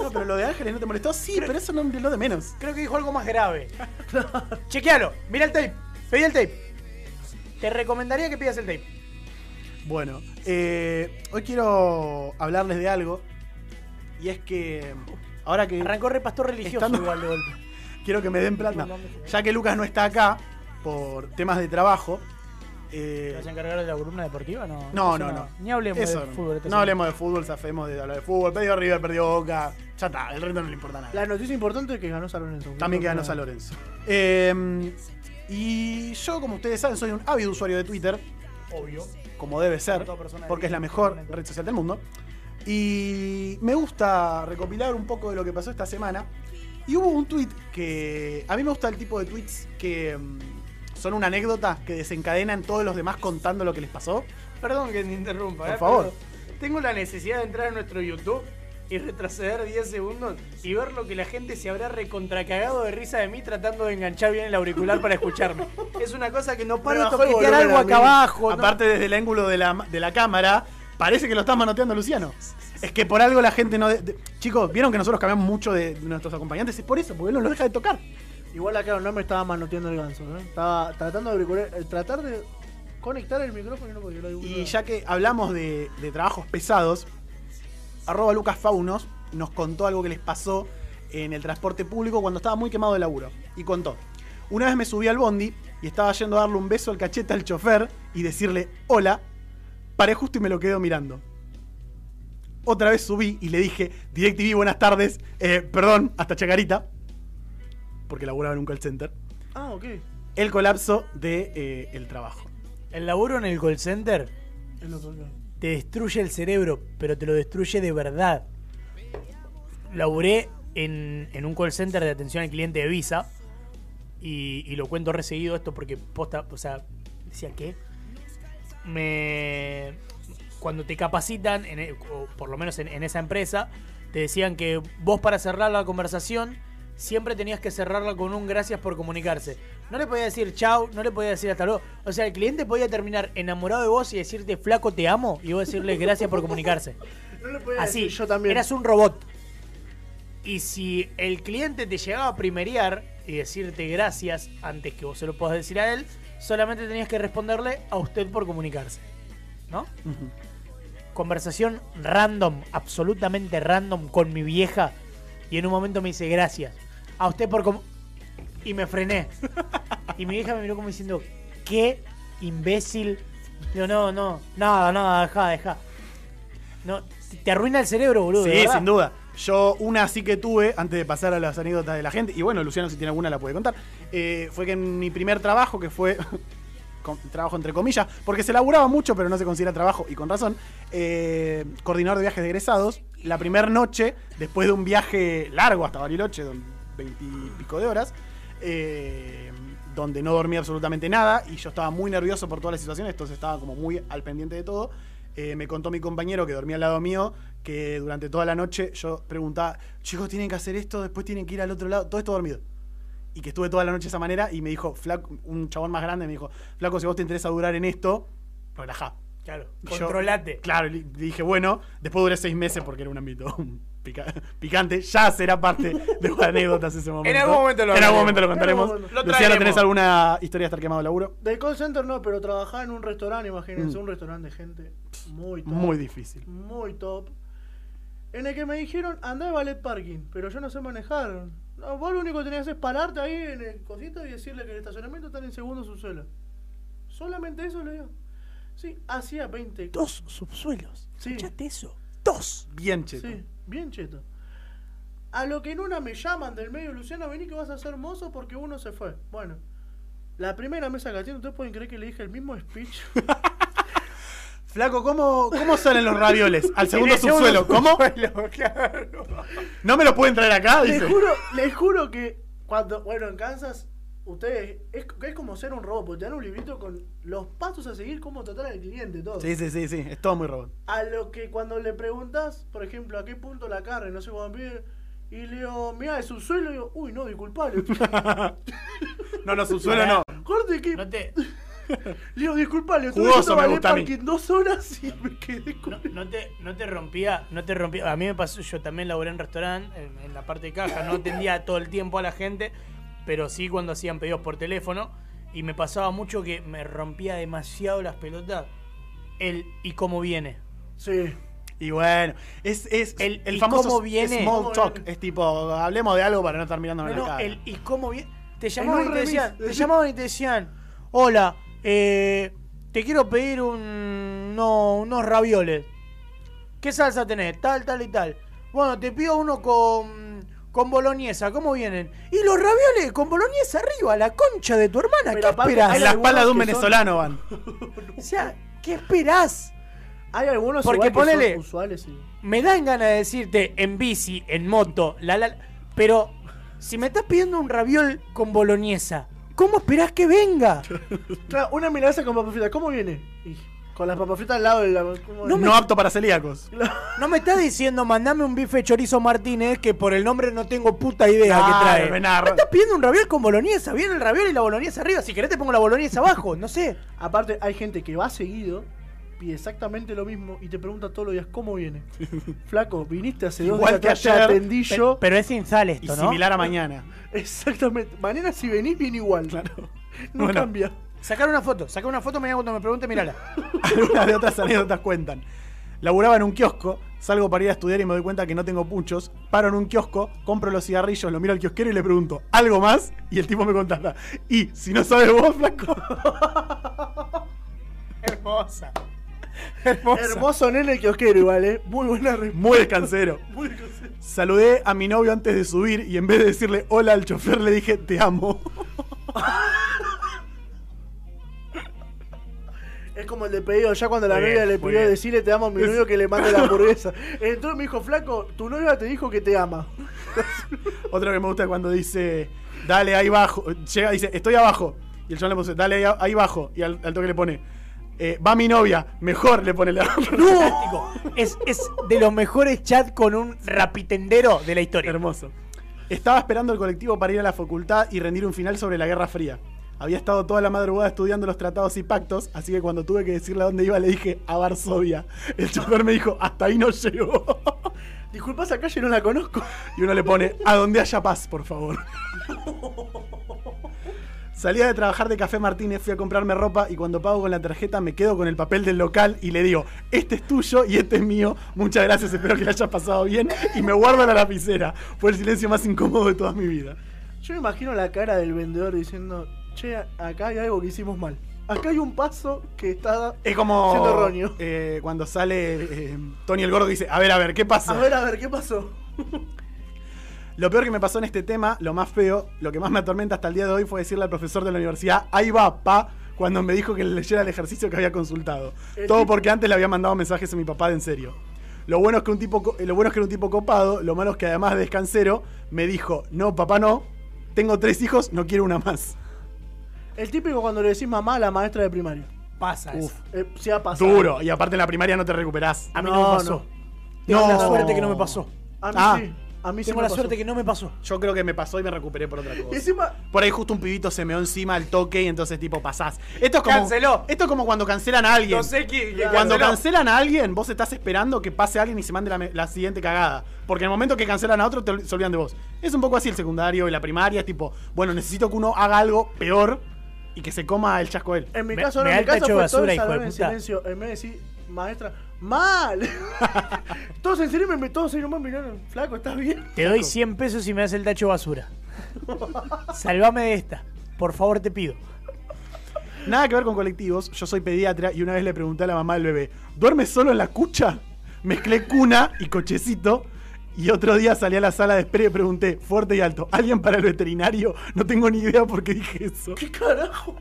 no, pero lo de Ángeles no te molestó, sí, pero eso no lo de menos. Creo que dijo algo más grave. Chequealo. Mira el tape. Pedí el tape. Te recomendaría que pidas el tape. Bueno, eh, hoy quiero hablarles de algo. Y es que ahora que Arrancó repastor religioso Estando- igual de golpe. quiero que me den plata, ya que Lucas no está acá por temas de trabajo. ¿Te eh, vas a encargar de la columna deportiva? No, no, no, no. Ni hablemos Eso de fútbol. No semana. hablemos de fútbol, zafemos de hablar de fútbol. Perdió River, perdió Boca. Ya está, el resto no le importa nada. La noticia importante es que ganó San Lorenzo. También que ganó San Lorenzo. Eh, y yo, como ustedes saben, soy un ávido usuario de Twitter. obvio. como debe ser, porque es la mejor red social del mundo. Y me gusta recopilar un poco de lo que pasó esta semana. Y hubo un tweet que. A mí me gusta el tipo de tweets que mm, son una anécdota que desencadenan todos los demás contando lo que les pasó. Perdón que te interrumpa, Por eh, favor. Tengo la necesidad de entrar a nuestro YouTube y retroceder 10 segundos y ver lo que la gente se habrá recontracagado de risa de mí tratando de enganchar bien el auricular para escucharme. Es una cosa que no paro de toquetear algo acá abajo. ¿no? Aparte, desde el ángulo de la, de la cámara, parece que lo está manoteando Luciano. Es que por algo la gente no. de- de- chicos, vieron que nosotros cambiamos mucho de nuestros acompañantes. Es por eso, porque él no lo deja de tocar. Igual acá no me estaba manoteando el ganso, ¿eh? Estaba tratando de eh, tratar de conectar el micrófono y no podía. lo Y ya que hablamos de, de trabajos pesados, arroba Lucas Faunos nos contó algo que les pasó en el transporte público cuando estaba muy quemado de laburo. Y contó, una vez me subí al bondi y estaba yendo a darle un beso al cachete al chofer y decirle hola, paré justo y me lo quedo mirando. Otra vez subí y le dije, DirecTV, buenas tardes, eh, perdón, hasta Chacarita, porque laburaba en un call center, Ah, ok. el colapso del de, eh, el trabajo. El laburo en el call center te destruye el cerebro, pero te lo destruye de verdad. Laburé en, en un call center de atención al cliente de Visa y, y lo cuento reseguido esto porque posta, o sea, decía que me cuando te capacitan, en e- o por lo menos en, en esa empresa, te decían que vos para cerrar la conversación siempre tenías que cerrarla con un gracias por comunicarse. No le podías decir chau, no le podías decir hasta luego. O sea, el cliente podía terminar enamorado de vos y decirte flaco te amo y vos decirle gracias por comunicarse. No le podía Así, decir yo también. eras un robot. Y si el cliente te llegaba a primerear y decirte gracias antes que vos se lo puedas decir a él, solamente tenías que responderle a usted por comunicarse. ¿No? Conversación random, absolutamente random con mi vieja. Y en un momento me dice gracias. A usted por com-". Y me frené. Y mi vieja me miró como diciendo, qué imbécil. Digo, no, no, nada, nada, deja, deja. No, te arruina el cerebro, boludo. Sí, verdad. sin duda. Yo una sí que tuve, antes de pasar a las anécdotas de la gente, y bueno, Luciano si tiene alguna la puede contar, eh, fue que en mi primer trabajo, que fue con- trabajo entre comillas, porque se laburaba mucho, pero no se considera trabajo, y con razón, eh, coordinador de viajes de egresados, la primera noche, después de un viaje largo hasta Bariloche, de veintipico de horas, eh, donde no dormía absolutamente nada, y yo estaba muy nervioso por toda la situación, entonces estaba como muy al pendiente de todo. Eh, me contó mi compañero que dormía al lado mío que durante toda la noche yo preguntaba, chicos, tienen que hacer esto, después tienen que ir al otro lado, todo esto dormido. Y que estuve toda la noche de esa manera y me dijo, flaco, un chabón más grande me dijo, flaco, si vos te interesa durar en esto, relajá. Claro, Y yo- controlate. claro, y le dije, bueno, después duré seis meses porque era un ámbito pica- picante, ya será parte de las anécdotas ese momento. algún momento lo En algún momento lo contaremos. En. Lo Luciano, ¿tenés alguna historia de estar quemado de laburo? Del call center no, pero trabajaba en un restaurante, imagínense, Mm. un restaurante de gente muy top. Muy difícil. Muy top. En el que me dijeron, andá de ballet parking, pero yo no sé manejar. No, vos lo único que tenías es pararte ahí en el cosito y decirle que el estacionamiento está en segundo subsuelo. Solamente eso le digo. Sí, hacía 20. Dos subsuelos. Sí. ¿Escuchaste eso? Dos. Bien cheto. Sí, bien cheto. A lo que en una me llaman del medio, Luciano, vení que vas a ser mozo porque uno se fue. Bueno, la primera mesa que atiendo, ¿ustedes pueden creer que le dije el mismo speech? Flaco, ¿cómo, ¿cómo salen los ravioles? Al segundo subsuelo. ¿Cómo? claro. ¿No me lo pueden traer acá? les Dice. juro, les juro que cuando, bueno, en Kansas, ustedes, es, es como ser un robot, porque te dan un librito con los pasos a seguir, cómo tratar al cliente, todo. Sí, sí, sí, sí. Es todo muy robot. A lo que cuando le preguntas, por ejemplo, a qué punto la carne, no sé cómo pide, y le digo, mira, es un suelo, y digo, uy, no, disculpale. No, no, subsuelo no. Corte que. No te, Le digo, disculpale, a mí. parking dos horas y me quedé con. no, no te, no te rompía, no te rompía. A mí me pasó, yo también laburé en restaurante, en, en la parte de caja, no atendía todo el tiempo a la gente, pero sí cuando hacían pedidos por teléfono. Y me pasaba mucho que me rompía demasiado las pelotas. El y cómo viene. Sí. Y bueno, es, es El- el, ¿y famoso cómo viene? small ¿Cómo talk. Es tipo, hablemos de algo para no estar mirando No, en la cara. el y cómo viene. Te llamaban y te decían, te llamaban y te decían, hola, eh, te quiero pedir un, no, unos ravioles. ¿Qué salsa tenés? Tal, tal y tal. Bueno, te pido uno con, con boloñesa, ¿cómo vienen? Y los ravioles con boloñesa arriba, la concha de tu hermana, Pero ¿qué aparte, esperás? En la espalda de un venezolano van. O sea, ¿qué esperás? Hay algunos Porque igual que ponele- son usuales y... Me dan ganas de decirte en bici, en moto, la la, la- pero si me estás pidiendo un raviol con boloñesa, ¿cómo esperás que venga? Claro, una milanesa con papas fritas, ¿cómo viene? Y con las papas fritas al lado de la... ¿cómo No apto para celíacos. No me estás diciendo mandame un bife chorizo Martínez que por el nombre no tengo puta idea que trae. Me estás pidiendo un raviol con boloñesa, viene el raviol y la boloñesa arriba, si querés te pongo la boloñesa abajo, no sé. Aparte, hay gente que va seguido, pide exactamente lo mismo y te pregunta todos los días cómo viene. Flaco, viniste hace dos Igual días que ayer, atendí yo. Pero es insal Y esto, ¿no? similar a mañana. Exactamente. Mañana si venís, viene igual. Claro. No Bueno. cambia. Sacar una foto, sacar una foto mañana cuando me pregunte, mirala. Algunas de otras anécdotas cuentan. Laburaba en un kiosco, salgo para ir a estudiar y me doy cuenta que no tengo puchos. Paro en un kiosco, compro los cigarrillos, lo miro al kiosquero y le pregunto, ¿algo más? Y el tipo me contesta, y si no sabes vos, flaco. Hermosa. Hermosa. Hermoso nene kiosquero igual, eh. Muy buena respuesta. Muy descansero. Muy descansero. Saludé a mi novio antes de subir y en vez de decirle hola al chofer le dije te amo. Es como el de pedido, ya cuando la Muy novia bien, le pidió decirle te amo a mi novio que le mande la hamburguesa. Entonces me dijo, flaco, tu novia te dijo que te ama. Otro que me gusta es cuando dice, dale ahí abajo. Llega y dice, estoy abajo. Y el chabón le pone, dale ahí, ahí abajo. Y al, al toque le pone, "Eh, va mi novia, mejor le pone la. Fantástico. Es, es de los mejores chats con un rapitendero de la historia. Hermoso. Estaba esperando el colectivo para ir a la facultad y rendir un final sobre la Guerra Fría. Había estado toda la madrugada estudiando los tratados y pactos, así que cuando tuve que decirle a dónde iba le dije a Varsovia. El chofer me dijo, hasta ahí no llegó. Disculpa, esa calle no la conozco. Y uno le pone, a donde haya paz, por favor. Salía de trabajar de Café Martínez, fui a comprarme ropa y cuando pago con la tarjeta me quedo con el papel del local y le digo, este es tuyo y este es mío, muchas gracias, espero que la hayas pasado bien y me guardo la lapicera. Fue el silencio más incómodo de toda mi vida. Yo me imagino la cara del vendedor diciendo, che, acá hay algo que hicimos mal. Acá hay un paso que está... Es como Siendo erróneo. eh, cuando sale eh, Tony el Gordo dice, a ver, a ver, ¿qué pasa? A ver, a ver, ¿qué pasó? Lo peor que me pasó en este tema, lo más feo, lo que más me atormenta hasta el día de hoy fue decirle al profesor de la universidad, ahí va, pa, cuando me dijo que le leyera el ejercicio que había consultado. El Todo tipo- porque antes le había mandado mensajes a mi papá de en serio. Lo bueno es que un tipo, eh, lo bueno es que era un tipo copado, lo malo es que además de descansero, me dijo, no, papá no, tengo tres hijos, no quiero una más. El típico cuando le decís mamá a la maestra de primaria. Pasa eso. Eh, se ha pasado. Duro, y aparte en la primaria no te recuperás. A mí No, no, me pasó. Tengo No. la suerte que no me pasó. A mí Ah. sí. A mí sí Tengo me la pasó. suerte que no me pasó. Yo creo que me pasó y me recuperé por otra Y cosa. encima, Por ahí justo un pibito se meó encima al toque y entonces tipo pasás. Esto es como, Canceló. Esto es como cuando cancelan a alguien. No sé qué- Cuando canceló. cancelan a alguien, vos estás esperando que pase alguien y se mande la, siguiente cagada. Porque en el momento que cancelan a otro, te se olvidan de vos. Es un poco así el secundario y la primaria. Es tipo, bueno, necesito que uno haga algo peor y que se coma el chasco él. en mi Me- caso, no, me en da mi el caso fue todo basura, el hijo de salón en silencio. En vez de decir, maestra, mal. todos en serio me, me todos ahí nomás miraron. Flaco, ¿estás bien? Te doy 100 pesos y me das el tacho basura. Salvame de esta. Por favor, te pido. Nada que ver con colectivos. Yo soy pediatra y una vez le pregunté a la mamá del bebé, ¿duermes solo en la cucha? Mezclé cuna y cochecito. Y otro día salí a la sala de espera y pregunté, fuerte y alto, ¿alguien para el veterinario? No tengo ni idea por qué dije eso. ¿Qué carajo?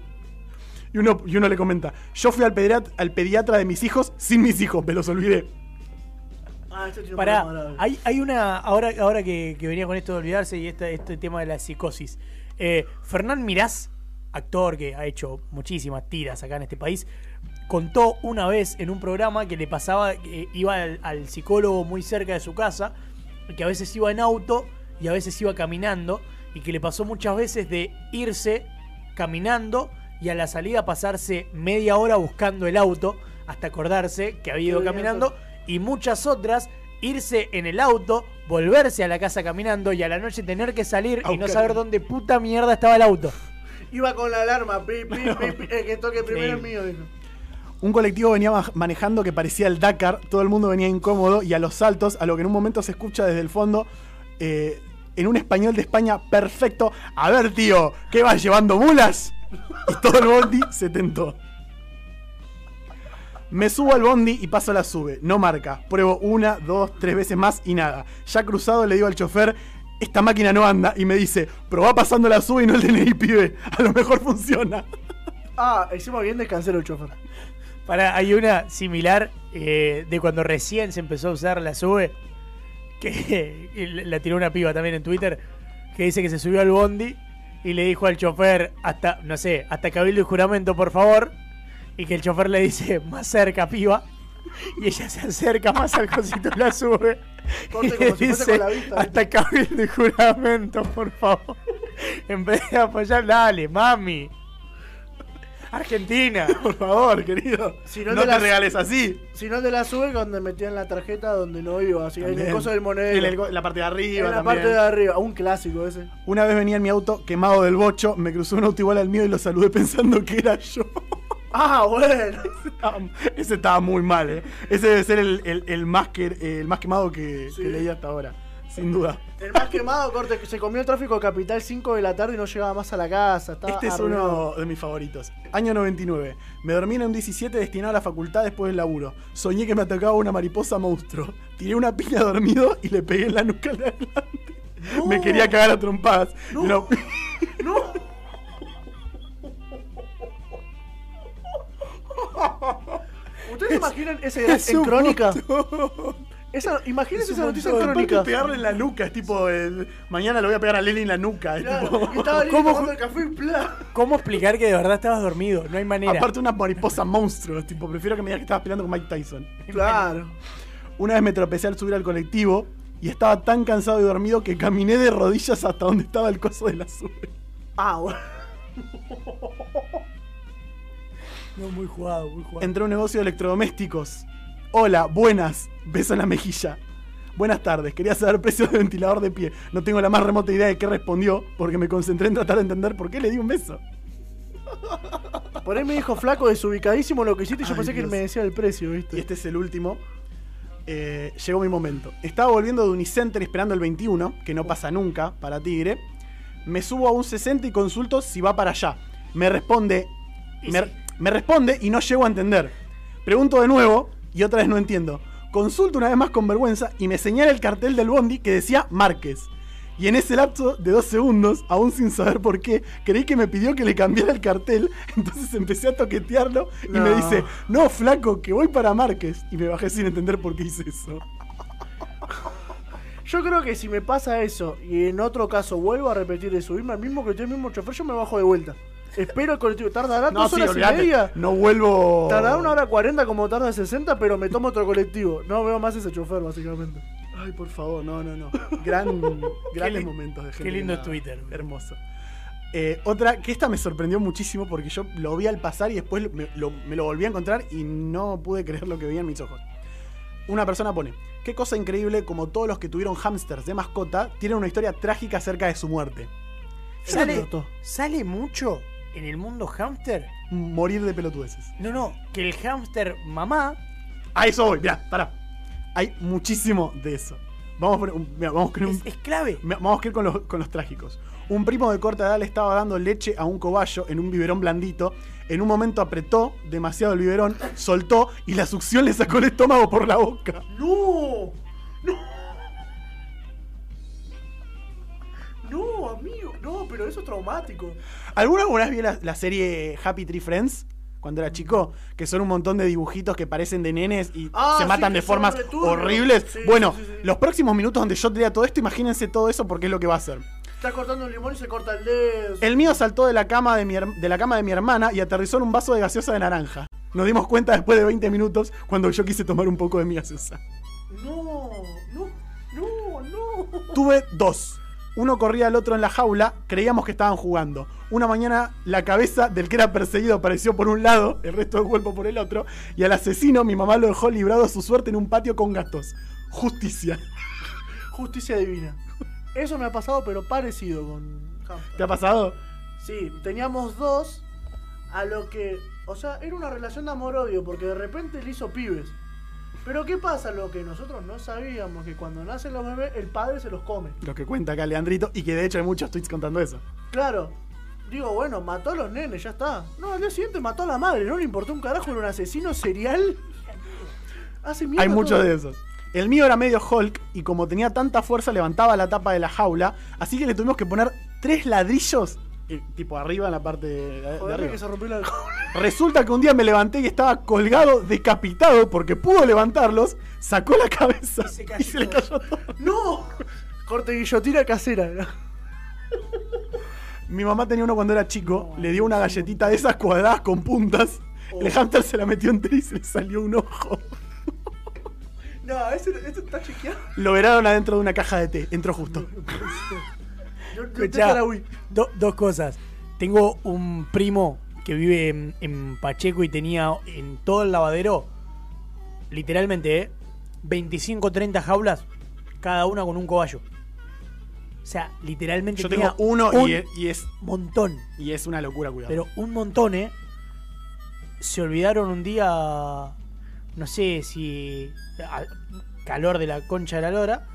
Y uno, y uno le comenta, yo fui al, pediat- al pediatra de mis hijos sin mis hijos, me los olvidé. Ah, tiene un Pará, problema grave. hay, hay una. Ahora, ahora que, que venía con esto de olvidarse y este, este tema de la psicosis. Eh, Fernán Mirás, actor que ha hecho muchísimas tiras acá en este país, contó una vez en un programa que le pasaba, que iba al, al psicólogo muy cerca de su casa, que a veces iba en auto y a veces iba caminando, y que le pasó muchas veces de irse caminando y a la salida pasarse media hora buscando el auto hasta acordarse que había ido caminando y muchas otras irse en el auto, volverse a la casa caminando y a la noche tener que salir y no saber dónde puta mierda estaba el auto. Iba con la alarma, pi, pi, pi, pi, el que toque primero es mío, dijo. Un colectivo venía ma- manejando que parecía el Dakar, todo el mundo venía incómodo y a los saltos, a lo que en un momento se escucha desde el fondo, eh, en un español de España perfecto, a ver tío, ¿qué vas llevando mulas? Y todo el bondi se tentó. Me subo al bondi y paso la sube, no marca. Pruebo una, dos, tres veces más y nada. Ya cruzado le digo al chofer, esta máquina no anda. Y me dice, probá pasando la sube y no el DNI, pibe. A lo mejor funciona. Ah, encima bien descansero el chofer. Para, hay una similar eh, de cuando recién se empezó a usar la sube, que la tiró una piba también en Twitter, que dice que se subió al bondi y le dijo al chofer hasta, no sé, hasta cabildo y juramento, por favor, y que el chofer le dice, más cerca, piba, y ella se acerca más al cosito de la sube. Corte y le si dice, la vista, hasta cabildo y juramento, por favor. En vez de apoyar, dale, mami. Argentina. Por favor, querido. Si no no te regales así. Si no te la sube cuando metían la tarjeta donde no iba, así en el coso del monedero. En el- en la parte de arriba En la también. parte de arriba, un clásico ese. Una vez venía en mi auto quemado del bocho, me cruzó un auto igual al mío y lo saludé pensando que era yo. Ah, bueno. Ese estaba muy mal, ¿eh? Ese debe ser el, el- el más, que, el más quemado que, Sí. que leí hasta ahora. Sin duda. El más quemado, corte, que se comió el tráfico de Capital 5 de la tarde y no llegaba más a la casa. Estaba Este es arruinado. uno de mis favoritos. Año 99. Me dormí en un 17 destinado a la facultad después del laburo. Soñé que me atacaba una mariposa monstruo. Tiré una piña dormido y le pegué en la nuca al de adelante. Me quería cagar a trompadas. No. No. ¡No! ¿Ustedes imaginan ese Es en crónica? montón. Esa, imagínense Es esa noticia en crónica. pegarle en la nuca, es tipo, el- mañana le voy a pegar a Leli en la nuca. Es Claro, tipo, y estaba ¿Cómo- el café y ¡plá! ¿Cómo explicar que de verdad estabas dormido? No hay manera. aparte una mariposa monstruo, tipo, prefiero que me digas que estabas peleando con Mike Tyson. Claro. Una vez me tropecé al subir al colectivo y estaba tan cansado y dormido que caminé de rodillas hasta donde estaba el coso de la sube. Ah, bueno. No, muy jugado, muy jugado. Entré a un negocio de electrodomésticos. Hola, buenas. Beso en la mejilla. Buenas tardes, quería saber precios de ventilador de pie. No tengo la más remota idea de qué respondió, porque me concentré en tratar de entender por qué le di un beso. Por ahí me dijo flaco desubicadísimo lo que hiciste y yo Ay, pensé que Dios. me decía el precio, ¿viste? Y este es el último. Eh, llegó mi momento. Estaba volviendo de Unicenter esperando el 21, que no pasa nunca para Tigre. Me subo a un 60 y consulto si va para allá. Me responde. Y Me, sí. me responde y no llego a entender. Pregunto de nuevo y otra vez no entiendo. Consulto una vez más con vergüenza y me señala el cartel del Bondi que decía Márquez. Y en ese lapso de dos segundos, aún sin saber por qué, creí que me pidió que le cambiara el cartel. Entonces empecé a toquetearlo y me dice, no, flaco, que voy para Márquez. Y me bajé sin entender por qué hice eso. Yo creo que si me pasa eso y en otro caso vuelvo a repetir de subirme al mismo que el mismo chofer, yo me bajo de vuelta. Espero el colectivo. Tardará No, dos sí, horas y media. No vuelvo. Tardará una hora cuarenta como tarda 60, pero me tomo otro colectivo. No veo más ese chofer, básicamente. Ay, por favor, no, no, no. Gran, grandes momentos de gente. qué lindo es. Twitter. Hermoso. Eh, otra, que esta me sorprendió muchísimo porque yo lo vi al pasar y después me lo, me lo volví a encontrar y no pude creer lo que veía en mis ojos. Una persona pone, qué cosa increíble como todos los que tuvieron hamsters de mascota tienen una historia trágica acerca de su muerte. ¿Sale. ¿Sale mucho en el mundo hamster? Morir de pelotudeces. No, no, que el hamster mamá A eso voy, mirá, pará. Hay muchísimo de eso. Vamos, por un- mirá, vamos con un, es, es clave. Vamos a ir con los, con los trágicos. Un primo de corta edad le estaba dando leche a un cobayo en un biberón blandito. En un momento apretó demasiado el biberón, soltó y la succión le sacó el estómago por la boca. ¡No! ¡No! No, amigo. No, pero eso es traumático. ¿Alguna vez vi la, la serie Happy Tree Friends? Cuando era chico, que son un montón de dibujitos que parecen de nenes y Ah, se matan de formas horribles. Sí, bueno, sí, los próximos minutos donde yo te diga todo esto, imagínense todo eso porque es lo que va a hacer. Está cortando un limón y se corta el dedo. El mío saltó de la cama de, mi de la cama de mi hermana y aterrizó en un vaso de gaseosa de naranja. Nos dimos cuenta después de 20 minutos cuando yo quise tomar un poco de mi gaseosa. No, no, no, no. Tuve dos. Uno corría al otro en la jaula, creíamos que estaban jugando. Una mañana la cabeza del que era perseguido apareció por un lado, el resto del cuerpo por el otro, y al asesino mi mamá lo dejó librado a su suerte en un patio con gatos. Justicia. Justicia divina. Eso me ha pasado, pero parecido con hamster. ¿Te ha pasado? Sí, teníamos dos, a lo que. O sea, era una relación de amor-odio, porque de repente le hizo pibes. Pero ¿qué pasa? Lo que nosotros no sabíamos, que cuando nacen los bebés, el padre se los come. Lo que cuenta acá Leandrito, y que de hecho hay muchos tweets contando eso. Claro. Digo, bueno, mató a los nenes, ya está. No, al día siguiente mató a la madre, no le importó un carajo, era un asesino serial. Hace mierda Hay muchos de esos. El mío era medio Hulk y como tenía tanta fuerza levantaba la tapa de la jaula, así que le tuvimos que poner tres ladrillos, eh, tipo arriba en la parte de, de Joder, arriba. que se rompió la. Resulta que un día me levanté y estaba colgado, decapitado, porque pudo levantarlos, sacó la cabeza Y se y cayó se, le todo. cayó todo. ¡No! Corte guillotina casera. Mi mamá tenía uno cuando era chico, le dio una galletita de esas cuadradas con puntas. El hámster se la metió entre y se le salió un ojo. No, esto está chequeado. Lo veraron adentro de una caja de té, entró justo. Yo, yo Escuchá, te la Wii. do- dos cosas. Tengo un primo que vive en, en Pacheco y tenía en todo el lavadero, literalmente, ¿eh? 25 30 jaulas, cada una con un cobayo. O sea, literalmente Yo tenía tengo uno un y, es, y, es, montón. y es una locura, cuidado. Pero un montón, ¿eh? Se olvidaron un día, no sé si calor de la concha de la lora,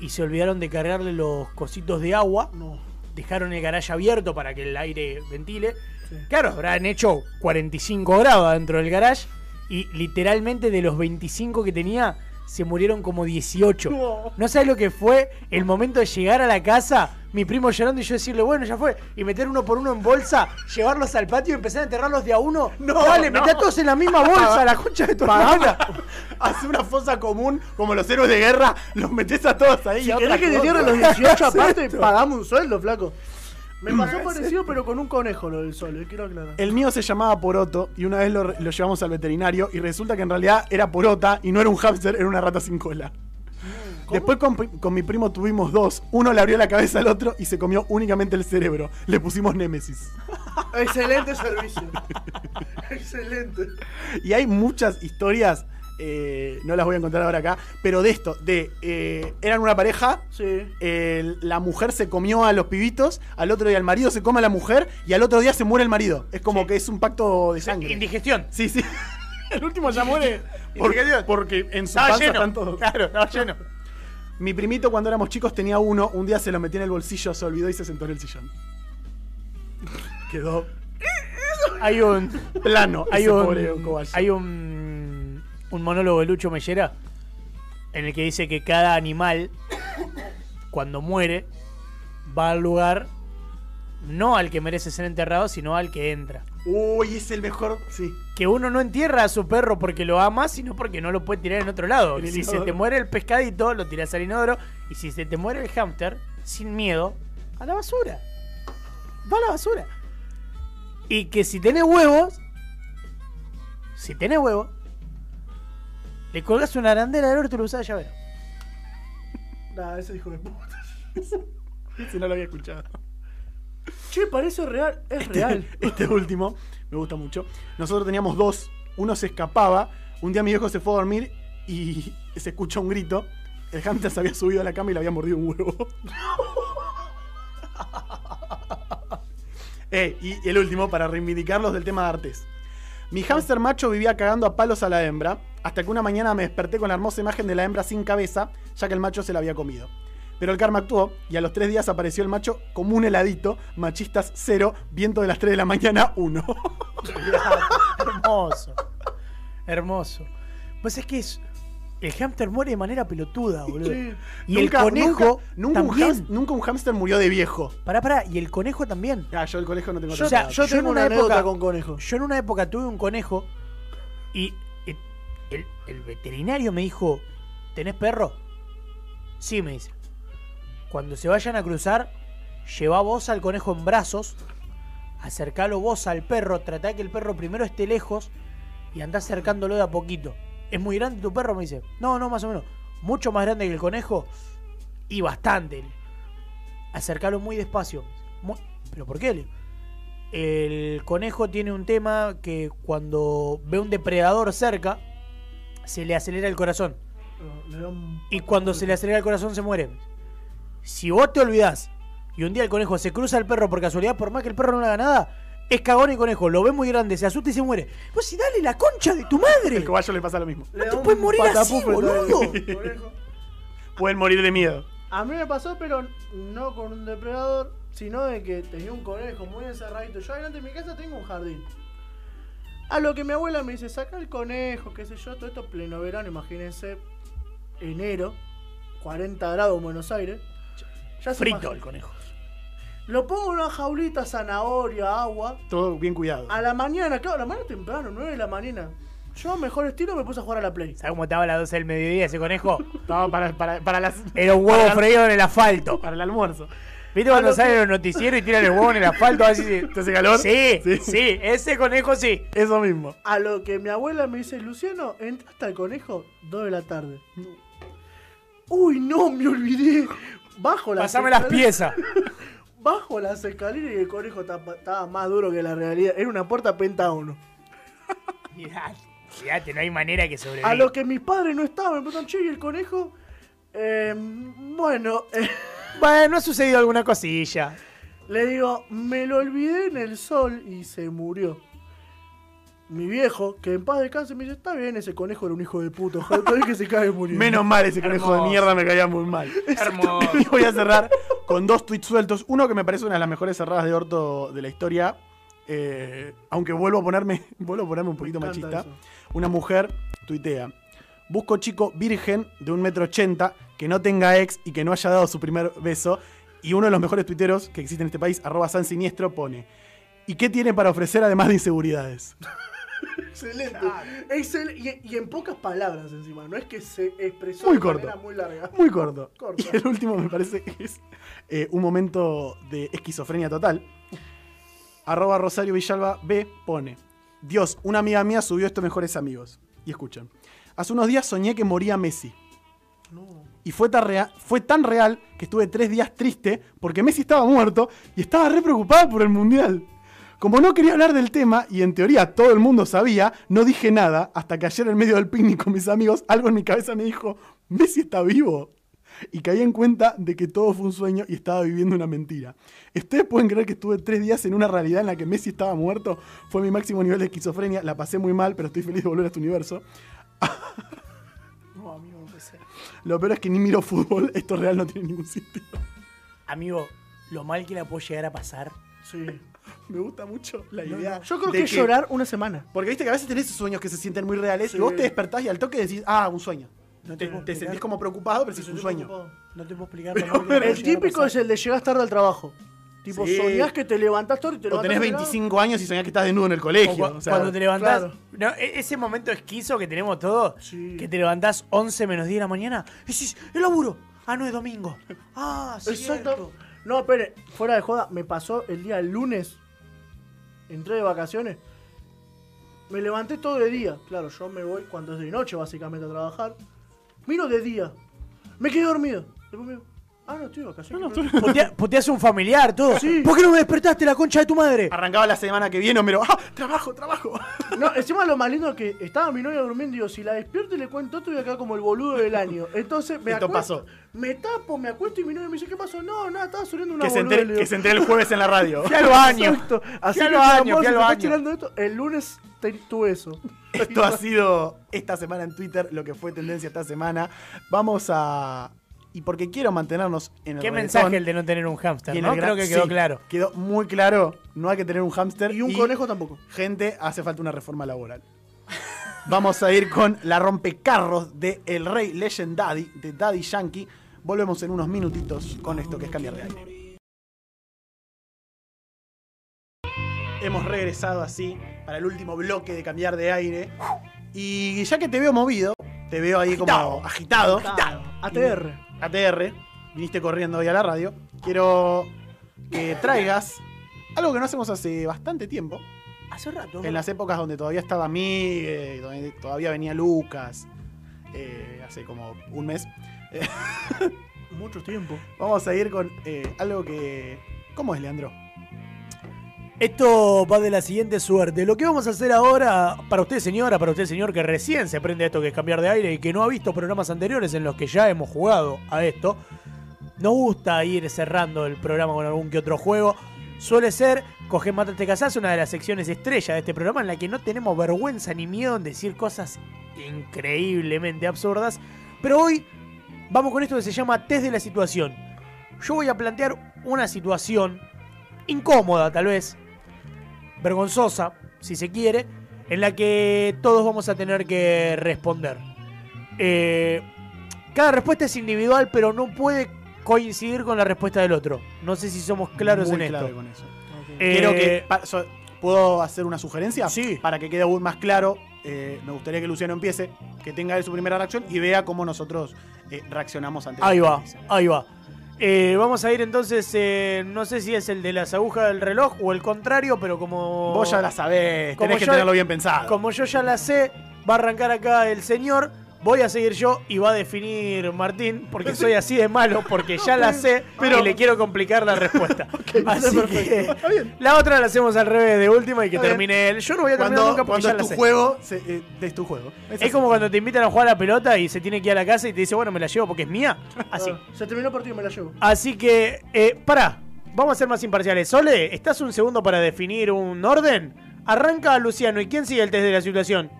y se olvidaron de cargarle los cositos de agua. No. Dejaron el garaje abierto para que el aire ventile. Sí. Claro, habrán hecho 45 grados dentro del garage y literalmente de los 25 que tenía se murieron como 18. No. No sabes lo que fue el momento de llegar a la casa, mi primo llorando y yo decirle, bueno, ya fue, y meter uno por uno en bolsa, llevarlos al patio y empezar a enterrarlos de a uno. No, Dale, no. metá todos en la misma bolsa, la concha de tu hermana. Hace una fosa común, como los héroes de guerra, los metes a todos ahí. Si a querés que te cosa. entierren los 18 aparte, pagamos un sueldo, flaco. Me pasó parecido, pero con un conejo lo del sol, eh, quiero aclarar. El mío se llamaba Poroto y una vez lo, lo llevamos al veterinario y resulta que en realidad era Porota y no era un hámster, era una rata sin cola. Después con, mi primo tuvimos dos. Uno le abrió la cabeza al otro y se comió únicamente el cerebro. Le pusimos Némesis. Excelente servicio. Excelente. Y hay muchas historias, eh, no las voy a encontrar ahora acá, pero de esto, de eh, eran una pareja, Sí. la mujer se comió a los pibitos, al otro día el marido se come a la mujer y al otro día se muere el marido. Es como que es un pacto de sangre. Indigestión. Sí, sí. El último ya muere. por- Indigestión. porque en su panza están todos. Claro, estaba lleno. Mi primito cuando éramos chicos tenía uno, un día se lo metió en el bolsillo, se olvidó y se sentó en el sillón. Quedó Hay un. plano. hay ese un, hay un, un monólogo de Lucho Mellera en el que dice que cada animal, cuando muere, va al lugar no al que merece ser enterrado, sino al que entra. Uy, es el mejor. Sí. Que uno no entierra a su perro porque lo ama, sino porque no lo puede tirar en otro lado. El Si se te muere el pescadito, lo tiras al inodoro. Y si se te muere el hámster, sin miedo, a la basura. Va a la basura. Y que si tenés huevos, si tenés huevos, le colgas una arandela del orto y lo usás de llavero. Nah, ese hijo de puta. Ese no lo había escuchado. Che, parece real. Es real. Este último me gusta mucho. Nosotros teníamos dos. Uno se escapaba. Un día mi viejo se fue a dormir y se escucha un grito. El hámster se había subido a la cama y le había mordido un huevo. Eh, y el último, para reivindicarlos del tema de artes. Mi hámster macho vivía cagando a palos a la hembra, hasta que una mañana me desperté con la hermosa imagen de la hembra sin cabeza, ya que el macho se la había comido. Pero el karma actuó y a los tres días apareció el macho como un heladito, machistas cero, viento de las 3 de la mañana uno. Hermoso. Hermoso. Pues es que es. El hámster muere de manera pelotuda, boludo. Sí. Y el conejo nunca, nunca un hámster- nunca un hámster murió de viejo. Pará, pará. Y el conejo también. Ah, yo el conejo no tengo Yo, O sea, yo en una una época- con conejos. Yo en una época tuve un conejo y el, el- el veterinario me dijo, ¿tenés perro? Sí, me dice. Cuando se vayan a cruzar, lleva vos al conejo en brazos, acercalo vos al perro, tratá que el perro primero esté lejos y andá acercándolo de a poquito. ¿Es muy grande tu perro? Me dice. No, no, más o menos. Mucho más grande que el conejo y bastante. Acercalo muy despacio. Mu- ¿Pero por qué? El conejo tiene un tema que cuando ve un depredador cerca, se le acelera el corazón. Y cuando se le acelera el corazón se muere. Si vos te olvidás y un día el conejo se cruza al perro por casualidad, por más que el perro no le haga nada, es cagón el conejo, lo ve muy grande, se asusta y se muere. Vos si dale la concha de tu madre. El cobayo le pasa lo mismo. te un puedes morir así, boludo. Pueden morir de miedo. A mí me pasó, pero no con un depredador, sino de que tenía un conejo muy encerradito. Yo adelante de mi casa tengo un jardín. A lo que mi abuela me dice, saca el conejo, qué sé yo, todo esto pleno verano, imagínense. enero, 40 grados en Buenos Aires. Ya se Frito imagina. el conejo. Lo pongo en una jaulita, zanahoria, agua. Todo bien cuidado. A la mañana, claro, a la mañana temprano, 9 de la mañana. Yo, mejor estilo, me puse a jugar a la Play. ¿Sabes cómo estaba a las 12 del mediodía ese conejo? No, para, para, para, las, Era un huevo freído en el asfalto. para el almuerzo. ¿Viste cuando salen los noticieros y tiran el huevo en el asfalto? Así, ¿Te hace calor? Sí, Sí. sí, ese conejo sí. Eso mismo. A lo que mi abuela me dice, Luciano, entraste al conejo 2 de la tarde. Uy, no, me olvidé. Bajo las Pasame las piezas. Bajo las escaleras y el conejo estaba más duro que la realidad. Era una puerta pentágono. Mirá, Fíjate, no hay manera que sobreviva. A lo que mis padres no estaban, me preguntan, che, ¿y el conejo? Eh, bueno, eh, Bueno, ha sucedido alguna cosilla. le digo, me lo olvidé en el sol y se murió. Mi viejo, que en paz descanse, me dice, está bien, ese conejo era un hijo de puto. Ojalá todavía que se cae muriendo. Menos mal ese conejo de mierda me caía muy mal. Hermoso. Y voy a cerrar con dos tweets sueltos. Uno que me parece una de las mejores cerradas de orto de la historia. eh, aunque vuelvo a ponerme, vuelvo a ponerme un poquito machista. eso. Una mujer tuitea. Busco chico virgen de un metro ochenta que no tenga ex y que no haya dado su primer beso. Y uno de los mejores tuiteros que existe en este país, arroba San Siniestro, pone. ¿Y qué tiene para ofrecer además de inseguridades? Excelente. Excel- y, y en pocas palabras encima. No es que se expresó Muy de corto. manera muy larga. Muy corto. Y el último me parece que es eh, un momento de esquizofrenia total. Arroba Rosario Villalba B pone. Dios, una amiga mía subió esto Mejores Amigos. Y escuchan. Hace unos días soñé que moría Messi. No. Y fue tan, rea- fue tan real que estuve tres días triste porque Messi estaba muerto y estaba re preocupada por el Mundial. Como no quería hablar del tema, y en teoría todo el mundo sabía, no dije nada hasta que ayer en medio del picnic con mis amigos, algo en mi cabeza me dijo, Messi está vivo. Y caí en cuenta de que todo fue un sueño y estaba viviendo una mentira. ¿Ustedes pueden creer que estuve tres días en una realidad en la que Messi estaba muerto? Fue mi máximo nivel de esquizofrenia, la pasé muy mal, pero estoy feliz de volver a este universo. No, amigo, no puede ser. Lo peor es que ni miro fútbol, esto real no tiene ningún sentido. Amigo, lo mal que la puedo llegar a pasar. Sí. Me gusta mucho la idea. Yo creo de que, llorar una semana. Porque viste que a veces tenés esos sueños que se sienten muy reales Sí. y vos te despertás y al toque decís, ah, un sueño. No Te, te sentís como preocupado, pero si es un sueño. No te puedo explicar Pero, pero El típico es el de llegar tarde al trabajo. Tipo, Sí. soñás que te levantás tarde y te O levantás tenés temprano. 25 años y soñás que estás desnudo en el O colegio. o sea, cuando te levantás. claro. No, e- ese momento esquizo que tenemos todos. Sí. Que te levantás 11 menos 10 de la mañana. Y decís, el laburo. Ah, no es domingo. Ah, sí. Exacto. No, espere, fuera de joda, me pasó el día lunes. Entré de vacaciones. Me levanté todo de día. Claro, yo me voy cuando es de noche, básicamente, a trabajar. Miro de día. Me quedé dormido. Después me ah, no, estoy de vacaciones. Putea- Puteás un familiar, todo. Sí. ¿Por qué no me despertaste la concha de tu madre? Arrancaba la semana que viene, pero ¡ah! ¡Trabajo, trabajo! No, encima lo más lindo es que estaba mi novia durmiendo y digo, si la despierto y le cuento esto, voy a quedar como el boludo del año. Entonces me Esto pasó. me tapo, me acuesto y mi novia me dice, ¿qué pasó? No, nada, estaba sonando una Que se, boluda. entere, digo, que se entere el jueves en la radio. Fui al baño. Exacto. Así que, baño, amor, baño. tirando esto, el lunes te- tuve eso. Esto ha sido esta semana en Twitter, lo que fue tendencia esta semana. Vamos a. Y porque quiero mantenernos en el Qué reggaetón mensaje el de no tener un hámster, ¿no? Creo que quedó sí, claro. Quedó muy claro. No hay que tener un hámster. Y un conejo tampoco. Gente, hace falta una reforma laboral. Vamos a ir con la rompecarros de El Rey Legend Daddy, de Daddy Yankee. Volvemos en unos minutitos con esto que es cambiar de aire. Hemos regresado así para el último bloque de cambiar de aire. Y ya que te veo movido, te veo ahí como agitado. ATR. ATR, viniste corriendo hoy a la radio. Quiero que traigas algo que no hacemos hace bastante tiempo. Hace rato. En las épocas donde todavía estaba Miguel, donde todavía venía Lucas, eh, hace como un mes. Mucho tiempo. vamos a ir con eh, algo que. ¿Cómo es, Leandro? Esto va de la siguiente suerte. Lo que vamos a hacer ahora, para usted señora, para usted señor que recién se aprende esto que es cambiar de aire y que no ha visto programas anteriores en los que ya hemos jugado a esto, nos gusta ir cerrando el programa con algún que otro juego. Suele ser Coge Mata Te Casás, una de las secciones estrella de este programa en la que no tenemos vergüenza ni miedo en decir cosas increíblemente absurdas. Pero hoy vamos con esto que se llama Test de la Situación. Yo voy a plantear una situación incómoda tal vez, vergonzosa, si se quiere, en la que todos vamos a tener que responder. Eh, cada respuesta es individual, pero no puede coincidir con la respuesta del otro. No sé si somos claros Muy en claro esto. con eso. Eh, Quiero que. so- ¿Puedo hacer una sugerencia? Sí. Para que quede aún más claro, eh, me gustaría que Luciano empiece, que tenga él su primera reacción y vea cómo nosotros eh, reaccionamos ante Ahí va, ahí va. Eh, vamos a ir entonces, eh, no sé si es el de las agujas del reloj o el contrario, pero como... Vos ya la sabés, Como tenés que yo- tenerlo bien pensado. Como yo ya la sé, va a arrancar acá el señor, voy a seguir yo y va a definir Martín, porque soy así de malo, porque ya la sé, pero y le quiero complicar la respuesta. así que Está bien. la otra la hacemos al revés de última y que Está bien. termine él. Yo no voy a terminar Cuando, nunca porque cuando ya es la tu sé. juego, se- eh, es tu juego. Es así. como cuando te invitan a jugar a la pelota y se tiene que ir a la casa y te dice, bueno, me la llevo porque es mía. Así. Ah, se terminó el partido y me la llevo. Así que, eh, pará, vamos a ser más imparciales. Sole, ¿estás un segundo para definir un orden? Arranca Luciano. ¿Y quién sigue el test de la situación?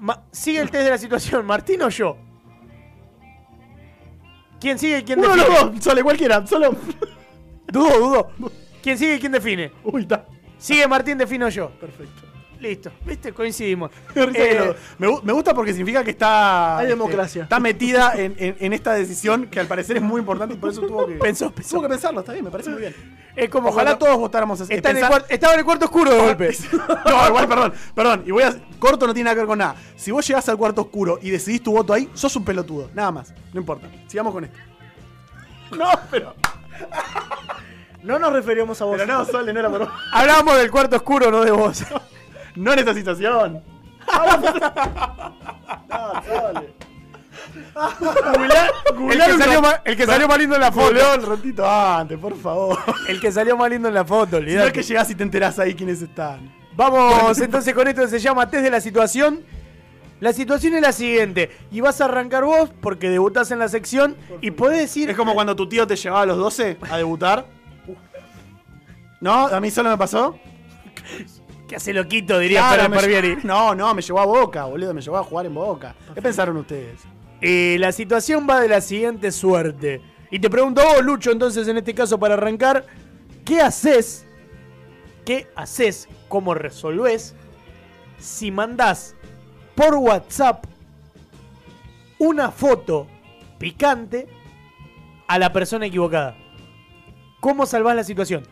Ma- ¿Sigue el test de la situación, Martín o yo? ¿Quién sigue y quién Uno de define? los dos, sole cualquiera, solo. Dudo, dudo. ¿Quién sigue y quién define? Uy, está. Sigue Martín, defino yo. Perfecto. Listo, ¿viste? Coincidimos. Eh, me me gusta porque significa que está. Hay este, democracia. está metida en, en- en esta decisión que al parecer es muy importante y por eso tuvo que. Pensó, pensó. Tuvo que pensarlo, está bien, me parece muy bien. Es como Ojalá cuando- todos votáramos así. Está en el estaba en el cuarto oscuro de golpe. No, igual, perdón, perdón. Y voy a. Corto no tiene nada que ver con nada. Si vos llegás al cuarto oscuro y decidís tu voto ahí, sos un pelotudo. Nada más. No importa. Sigamos con esto. No, pero. No nos referíamos a vos. Pero no, Sole, no era por vos. Hablábamos del cuarto oscuro, no de vos. No en esta situación. No, Sole. El que salió, ma- el que salió más lindo en la foto. Un ratito antes, por favor. El que salió más lindo en la foto, No es olvidate. que llegás y te enterás ahí quiénes están. Vamos entonces con esto que se llama test de la situación. La situación es la siguiente. Y vas a arrancar vos porque debutás en la sección y podés decir. Es como cuando tu tío te llevaba a los 12 a debutar. ¿No? ¿A mí solo me pasó? que hace loquito, diría Claro, me Barbieri. No, no, me llevó a Boca, boludo. Me llevó a jugar en Boca. ¿Qué pensaron ustedes? Eh, la situación va de la siguiente suerte. Y te pregunto vos, Lucho, entonces en este caso para arrancar, ¿qué haces? ¿Qué haces? ¿Cómo resolvés? Si mandás por WhatsApp una foto picante a la persona equivocada. ¿Cómo salvás la situación?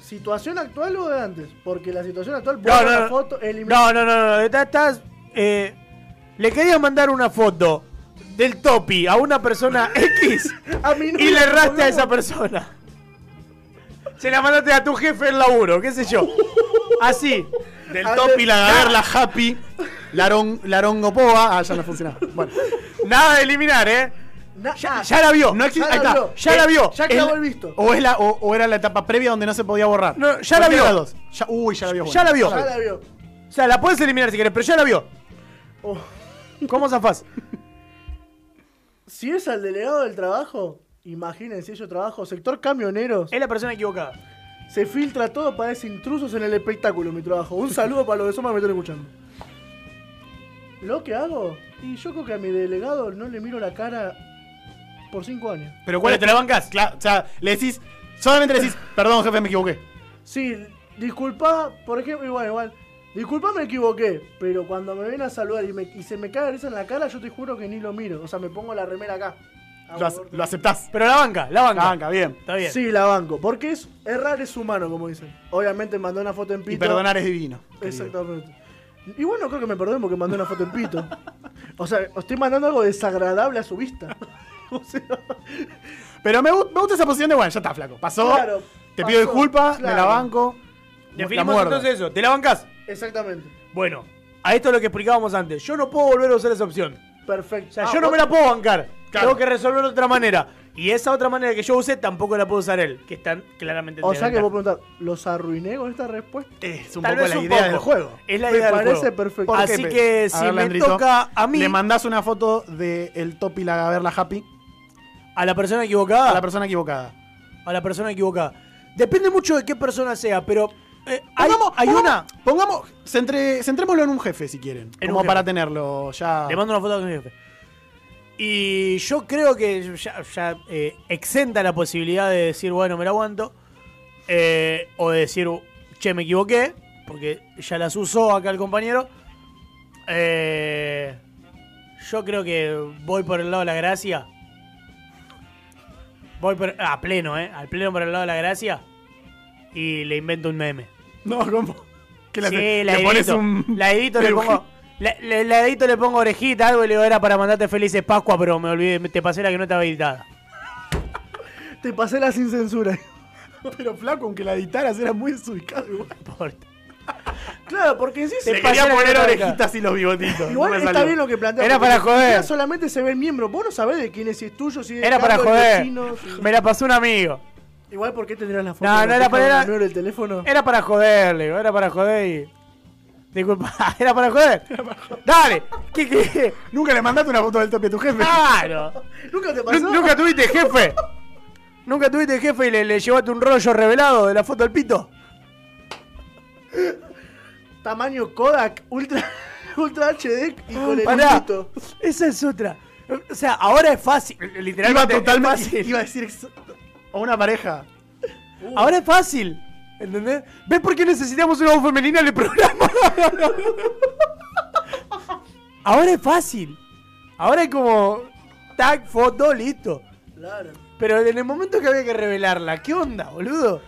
¿Situación actual o de antes? Porque la situación actual, No, no, la no. foto. No, no, no, no. Estás, estás, eh, le querías mandar una foto del topi a una persona X A mí no y le erraste a esa persona. Se la mandaste a tu jefe en laburo, qué sé yo. Así. Del A top ver, y la gaber, la happy, Larong, Larongopoa. Ah, ya no funcionaba. Bueno. Nada de eliminar, ¿eh? Na- Ya, ah, ya la vio. No existe. Ya Ahí la está. vio. Ya la vio. Ya Es clavó la- el visto. O, es la, o, o era la etapa previa donde no se podía borrar. No, ya la Cualquiera vio. de las dos. Ya, uy, ya la vio. Ya bueno. la vio. Ya la vio. O sea, la puedes eliminar si querés, pero ya la vio. Oh. ¿Cómo zafás? Si es al delegado del trabajo, imagínense yo trabajo, sector camioneros, Es la persona equivocada. se filtra todo, parece intrusos en el espectáculo mi trabajo. Un saludo para los de Soma que me están escuchando. Lo que hago, y yo creo que a mi delegado no le miro la cara por cinco años. Pero ¿cuál te la. Claro, o sea, le decís. Solamente le decís, perdón, jefe, me equivoqué. Sí, disculpa, por ejemplo, igual, igual. Disculpa, me equivoqué, pero cuando me ven a saludar y, me- y se me cae la risa en la cara, yo te juro que ni lo miro. O sea, me pongo la remera acá. Lo, ac- lo aceptás. Pero la banca, la banca. La banca, bien. Está bien. Sí, la banco. Porque es errar es humano, como dicen. Obviamente mandó una foto en pito. Y perdonar es divino. querido. Exactamente. Y bueno, creo que me perdonen porque mandó una foto en pito. O sea, estoy mandando algo desagradable a su vista. O sea, Pero me, gu- me gusta esa posición de, bueno, ya está, flaco. Pasó. Claro, te pido disculpas, me la claro. banco. Definimos entonces eso. ¿Te la bancás? Exactamente. Bueno, a esto es lo que explicábamos antes. Yo no puedo volver a usar esa opción. Perfecto. O sea, Ah, yo no me la puedo bancar. Claro. Tengo que resolver de otra manera. Y esa otra manera que yo usé tampoco la puedo usar él, que están claramente en O sea que vos preguntás, ¿los arruiné con esta respuesta? Es un Tal poco vez la un idea poco. del juego. Es la Me idea del parece juego. perfecto. ¿Por Así qué, que si ver, me toca a mí, Le mandás una foto de el top y la gaber, la happy, a la persona equivocada, a la persona equivocada. a la persona equivocada. Depende mucho de qué persona sea, pero eh, hay, Pongamos- hay pongamos- una. Pongamos, centrémoslo en un jefe si quieren. En como para tenerlo ya. Le mando una foto a mi jefe. Y yo creo que ya, ya, eh, exenta la posibilidad de decir, bueno, me la aguanto. eh, o de decir, che, me equivoqué. Porque ya las usó acá el compañero. Eh, Yo creo que voy por el lado de la gracia. Voy por, a pleno, ¿eh? Al pleno por el lado de la gracia. Y le invento un meme. No, ¿cómo? ¿Qué le sí, haces? la ¿Le pones edito. un. La edito le pongo. La, le- la edito le pongo orejita, algo y le digo era para mandarte felices Pascua, pero me olvidé, te pasé la que no estaba editada. Te pasé la sin censura. Pero flaco, aunque la editaras, era muy desubicado igual. No importa. Claro, porque sí, Te quería la poner que orejitas y los bigotitos. Igual no está salió. bien lo que plantea. Era para joder. solamente se ve el miembro. Vos no sabés de quién es, si es tuyo, si es de Era para joder. vecinos, si- Me la pasó un amigo. Igual, ¿por qué tendrías la foto? No, de no era para- era- del teléfono? Era para joder, le digo, era para joder y. Disculpa, era para joder. Dale, ¿qué qué? Nunca le mandaste una foto del tope a tu jefe. Claro. ¿Nunca te pasó? Nu- ¿Nunca tuviste jefe? ¿Nunca tuviste jefe y le, le llevaste un rollo revelado de la foto del pito? Tamaño Kodak, Ultra, ultra HD y con el Pará, pito. esa es otra. O sea, ahora es fácil, Iba literalmente es totalmente. fácil. Iba a decir. ex- A una pareja. Ahora es fácil. ¿Entendés? ¿Ves por qué necesitamos una voz femenina en el programa? Ahora es fácil. Ahora es como tag, foto, listo. Claro. Pero en el momento que había que revelarla, ¿qué onda, boludo?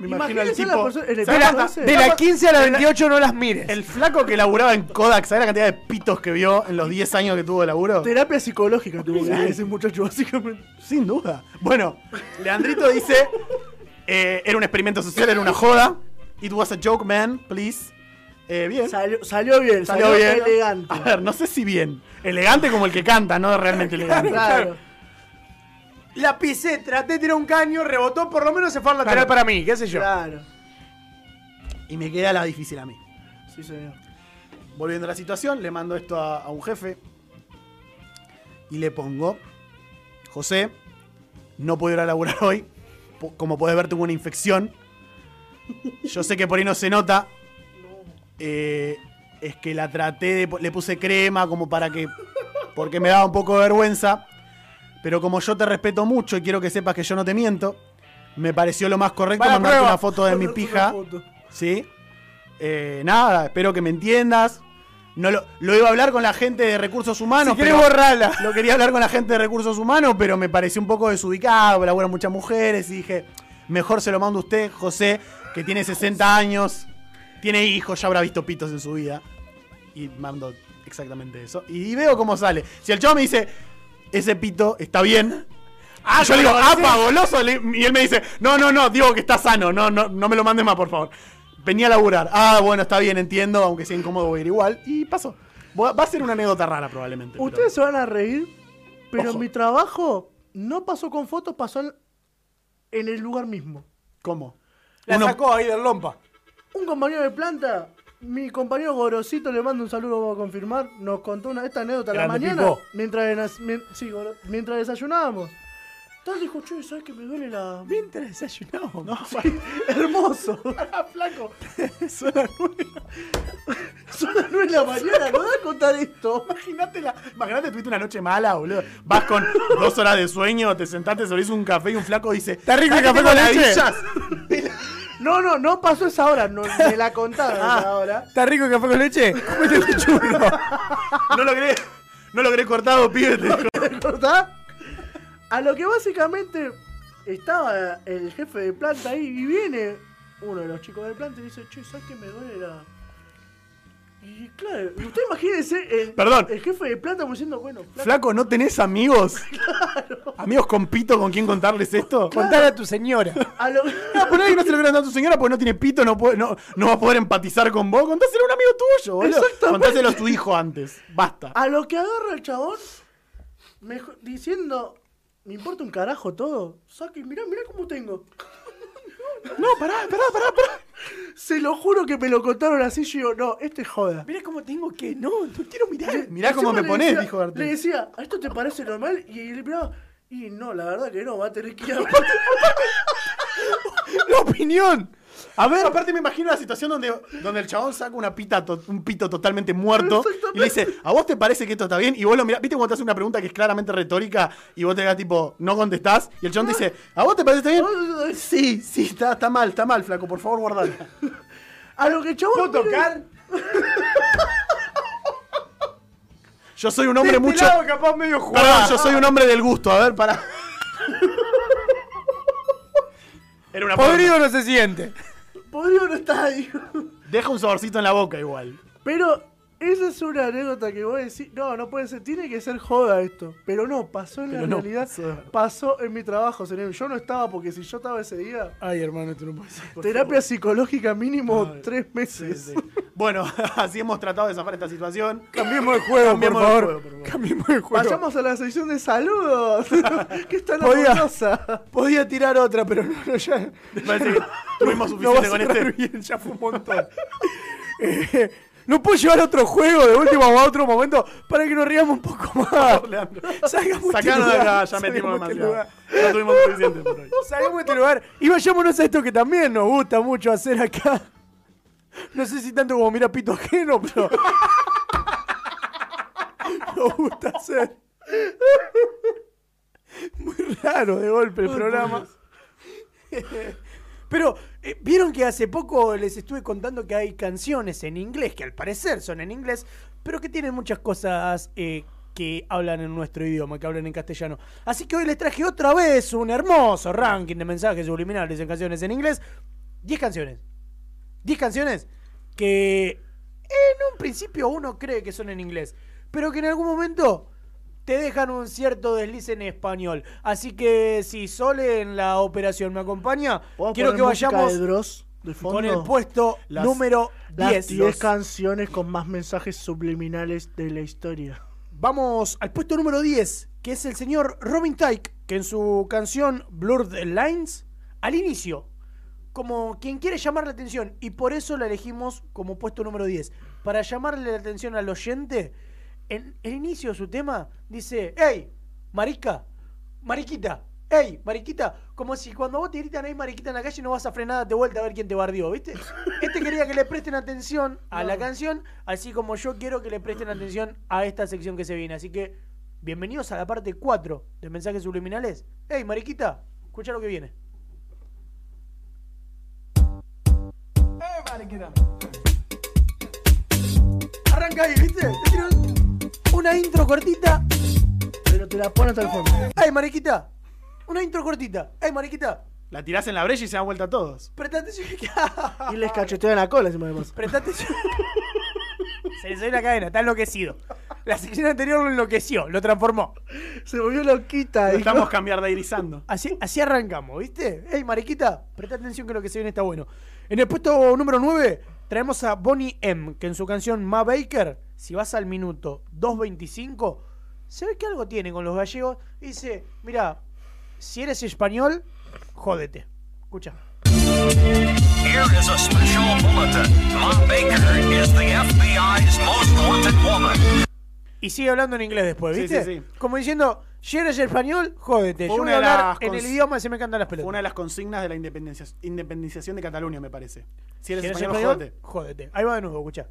Me imagino al Imagínese la tipo. persona- en el ¿sabes De la, cuánta- ese- de la 15 a la 28 no las mires. El flaco que laburaba en Kodak, ¿sabes la cantidad de pitos que vio en los 10 años que tuvo de laburo? Terapia psicológica tuvo que ese muchacho, básicamente. Sin duda. Bueno, Leandrito dice: eh, era un experimento social, era una joda. It was a joke, man, please. Eh, bien. Salió, salió bien, Salió salió, bien. elegante. A ver, no sé si bien. Elegante como el que canta, no realmente elegante. Claro. La pisé, traté de tirar un caño, rebotó, por lo menos se fue al lateral para mí, qué sé yo. Claro. Y me queda la difícil a mí. Sí, señor. Volviendo a la situación, le mando esto a, a un jefe. Y le pongo: José, no puedo ir a laburar hoy. Como puedes ver, tuve una infección. Yo sé que por ahí no se nota. Eh, es que la traté, de, le puse crema como para que. Porque me daba un poco de vergüenza. Pero como yo te respeto mucho y quiero que sepas que yo no te miento, me pareció lo más correcto Va la mandarte prueba. una foto de mi pija. ¿Sí? Eh, nada, espero que me entiendas. No lo, lo iba a hablar con la gente de recursos humanos. Si pero-. Lo quería hablar con la gente de recursos humanos, pero me pareció un poco desubicado. Laburan muchas mujeres y dije, mejor se lo mando a usted, José, que tiene 60 años, tiene hijos, ya habrá visto pitos en su vida. Y mando exactamente eso. Y veo cómo sale. Si el chavo me dice, ese pito está bien. Ah, yo le digo, apa, goloso. Y él me dice, no, no, no, digo que está sano, no, no, no me lo mandes más, por favor. Venía a laburar. Ah, bueno, está bien, entiendo, aunque sea incómodo voy a ir igual. Y pasó. Va a ser una anécdota rara probablemente. pero- Ustedes se van a reír, pero Ojo. mi trabajo no pasó con fotos, pasó en- en el lugar mismo. ¿Cómo? La Uno- sacó ahí del lompa. Un compañero de planta, mi compañero Gorosito, le mando un saludo para confirmar, nos contó una, esta anécdota a la Grande mañana Pipo. mientras, sí, Goro- mientras desayunábamos. Entonces dijo, che, ¿sabes que me duele la...? Mientras desayunamos. No, Hermoso. flaco. Son las 9 de la mañana, ¿no vas a contar esto? Imagínate, la, imagínate, tuviste una noche mala, boludo. Vas con dos horas de sueño, te sentaste, servís un café y un flaco dice: ¿Está rico el "¿Sabes café con leche?" Ladillas?" No, no, no pasó esa hora, no, me la contaron Ah. esa hora. ¿Está rico el café con leche? Comete churro. No logré, no logré cortado, pibe. dijo. ¿Verdad? A lo que básicamente estaba el jefe de planta ahí y viene uno de los chicos de planta y dice, che, ¿sabes que me duele la...? Y claro, usted imagínese el, Perdón. el jefe de planta como diciendo, bueno, flaco, Flaco, ¿no tenés amigos? ¿Amigos con pito con quién contarles esto? Contale a tu señora. a lo, Ah, por ahí no se lo quieran dar a tu señora porque no tiene pito, no, puede, no, no va a poder empatizar con vos. Contáselo a un amigo tuyo, boludo. Exactamente. Contáselo a tu hijo antes. Basta. a lo que agarra el chabón mejo- diciendo, me importa un carajo todo, saque, mirá, mirá cómo tengo. No, pará, pará, pará, pará. Se lo juro que me lo contaron así, yo digo, no, este es joda. Mira cómo tengo que. No, no quiero mirar. Mirá cómo me decía- dijo Bertel. Le decía, ¿a esto te parece normal? Y él miraba, y no, la verdad que no, va a tener que ir a... La opinión. A ver, aparte me imagino la situación donde, donde el chabón saca una pita to- un pito totalmente muerto y le dice, ¿a vos te parece que esto está bien? Y vos lo mirás, ¿viste cuando te hace una pregunta que es claramente retórica y vos te das tipo, no contestás? Y el chabón te dice, ¿a vos te parece que está bien? Sí, sí, está, está mal, está mal, flaco, por favor, guardala. A lo que el chabón... ¿Puedo tocar? Yo soy un hombre mucho. este lado capaz medio Perdón, jugado. yo soy un hombre del gusto. A ver, para. Era una Podrido no se siente. Podrido no está ahí. Deja un saborcito en la boca igual. Pero esa es una anécdota que vos decís, no, no puede ser, tiene que ser joda esto. Pero no, pasó en Pero la no realidad, pasó. pasó en mi trabajo, señor. Yo no estaba, porque si yo estaba ese día, Ay, hermano, esto no puede ser. terapia psicológica mínimo Ay, tres meses. sí. Bueno, así hemos tratado de zafar esta situación. Cambiemos de juego, Cambiemos por de favor. juego, por favor. Cambiemos de juego. Vayamos a la sección de saludos. que está Podía- orgullosa. Podía tirar otra, pero no, no, ya. Me parece que tuvimos suficiente con este. bien, ya fue un montón. Eh, no puedo llevar otro juego de último a otro momento para que nos riamos un poco más. Leandro. Salgamos este Sacanos de acá, ya metimos este demasiado. lugar. Ya tuvimos suficiente por hoy. Salgamos de este lugar y vayámonos a esto que también nos gusta mucho hacer acá. No sé si tanto como mira pito ajeno, pero. nos gusta hacer. Muy raro de golpe el programa. Pero, eh, ¿vieron que hace poco les estuve contando que hay canciones en inglés, que al parecer son en inglés, pero que tienen muchas cosas eh, que hablan en nuestro idioma, que hablan en castellano? Así que hoy les traje otra vez un hermoso ranking de mensajes subliminales en canciones en inglés. 10 canciones. 10 canciones que en un principio uno cree que son en inglés, pero que en algún momento te dejan un cierto desliz en español. Así que si Sole en la operación me acompaña, ¿Podemos quiero que vayamos de Dross de fondo? con el puesto Las- número Las 10. 10 canciones con más mensajes subliminales de la historia. Vamos al puesto número 10, que es el señor Robin Tyke, que en su canción Blurred Lines, al inicio, como quien quiere llamar la atención, y por eso la elegimos como puesto número 10, para llamarle la atención al oyente, en el inicio de su tema dice, hey, marica, mariquita, hey, mariquita, como si cuando vos te gritan, hey, mariquita en la calle no vas a frenar de vuelta a ver quién te bardió, ¿viste? Este quería que le presten atención a la canción, así como yo quiero que le presten atención a esta sección que se viene. Así que, bienvenidos a la parte 4 de mensajes subliminales. Hey, mariquita, escucha lo que viene. Hey, mariquita. Arranca ahí, ¿viste? Te una intro cortita. Pero te la pone hasta el fondo. Hey, mariquita. Una intro cortita. Hey, mariquita. La tirás en la brecha y se dan vuelta a todos. Presta atención. Y les cachetea en la cola encima además. Presta atención. Se le salió la cadena, está enloquecido. La sección anterior lo enloqueció, lo transformó. Se volvió loquita. Lo dijo. estamos cambiar de irizando. Así, así arrancamos, ¿viste? Hey, mariquita, presta atención que lo que se viene está bueno. En el puesto número 9 traemos a Bonnie M, que en su canción Ma Baker, si vas al minuto 2.25, se ve que algo tiene con los gallegos. y Dice, mira, si eres español, jódete. Escucha. Here is a special bulletin. Ma Baker is the FBI's most wanted woman. Y sigue hablando en inglés después, ¿viste? sí, sí. Como diciendo, si eres español, jódete. Fue Yo una voy a de hablar las en el idioma se me cantan las Fue pelotas. una de las consignas de la independencia, independización de Cataluña, me parece. Si eres Si eres español, español, jódete. jódete. Ahí va de nuevo, escucha.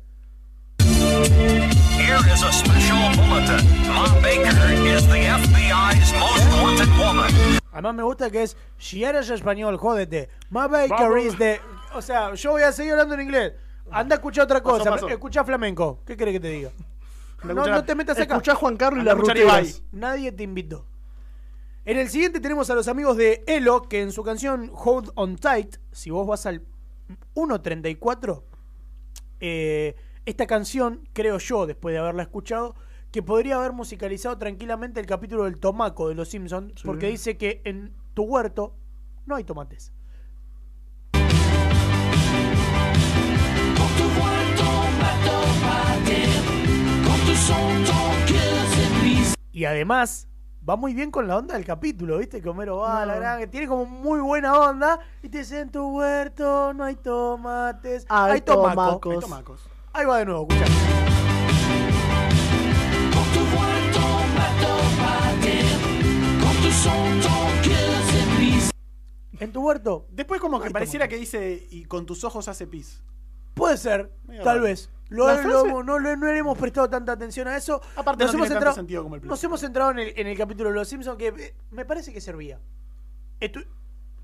Here is a special bulletin. Ma Baker is the FBI's most wanted woman. Además me gusta que es, si eres español, jódete. My baker Vamos. is the... O sea, yo voy a seguir hablando en inglés. Anda a escuchar otra cosa. pasó. Escucha flamenco. ¿Qué querés que te diga? No, no te metas acá. Escuchá a Juan Carlos y Anda a las escuchar ruteras. Nadie te invitó. En el siguiente tenemos a los amigos de Elo, que en su canción Hold On Tight, si vos vas al 1.34, eh, esta canción, creo yo, después de haberla escuchado, que podría haber musicalizado tranquilamente el capítulo del tomaco de Los Simpsons, porque dice que en tu huerto no hay tomates. Y además, va muy bien con la onda del capítulo, ¿viste? Que Homero va a la granja, tiene como muy buena onda. Y te dice, en tu huerto no hay tomates, Hay hay tomaco. tomacos. Hay tomacos. Ahí va de nuevo, escucha. En tu huerto, Después como que Ay, pareciera que dice, y con tus ojos hace pis. puede ser, Medio tal raro. vez. Lo, La lo- frase- no, le- no le hemos prestado tanta atención a eso. Aparte no tiene tanto entrado, sentido como el nos hemos entrado en el, en el capítulo de Los Simpsons que eh, me parece que servía. Estu-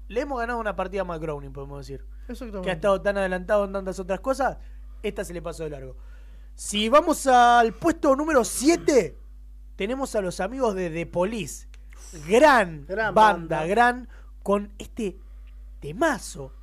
le hemos ganado una partida a Matt Groening, podemos decir. Exactamente. que ha estado tan adelantado en tantas otras cosas, esta se le pasó de largo. Si vamos al puesto número 7, tenemos a los amigos de The Police. Gran, Gran banda, banda. gran, con este temazo,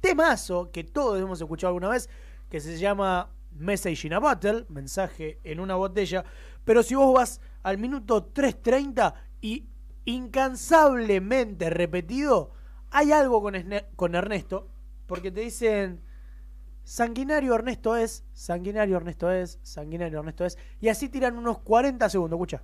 temazo que todos hemos escuchado alguna vez, que se llama Message in a Bottle, mensaje en una botella. Pero si vos vas al minuto 3.30 y incansablemente repetido, hay algo con, Esne- con Ernesto, porque te dicen, sanguinario Ernesto es, sanguinario Ernesto es, sanguinario Ernesto es, y así tiran unos 40 segundos, escucha.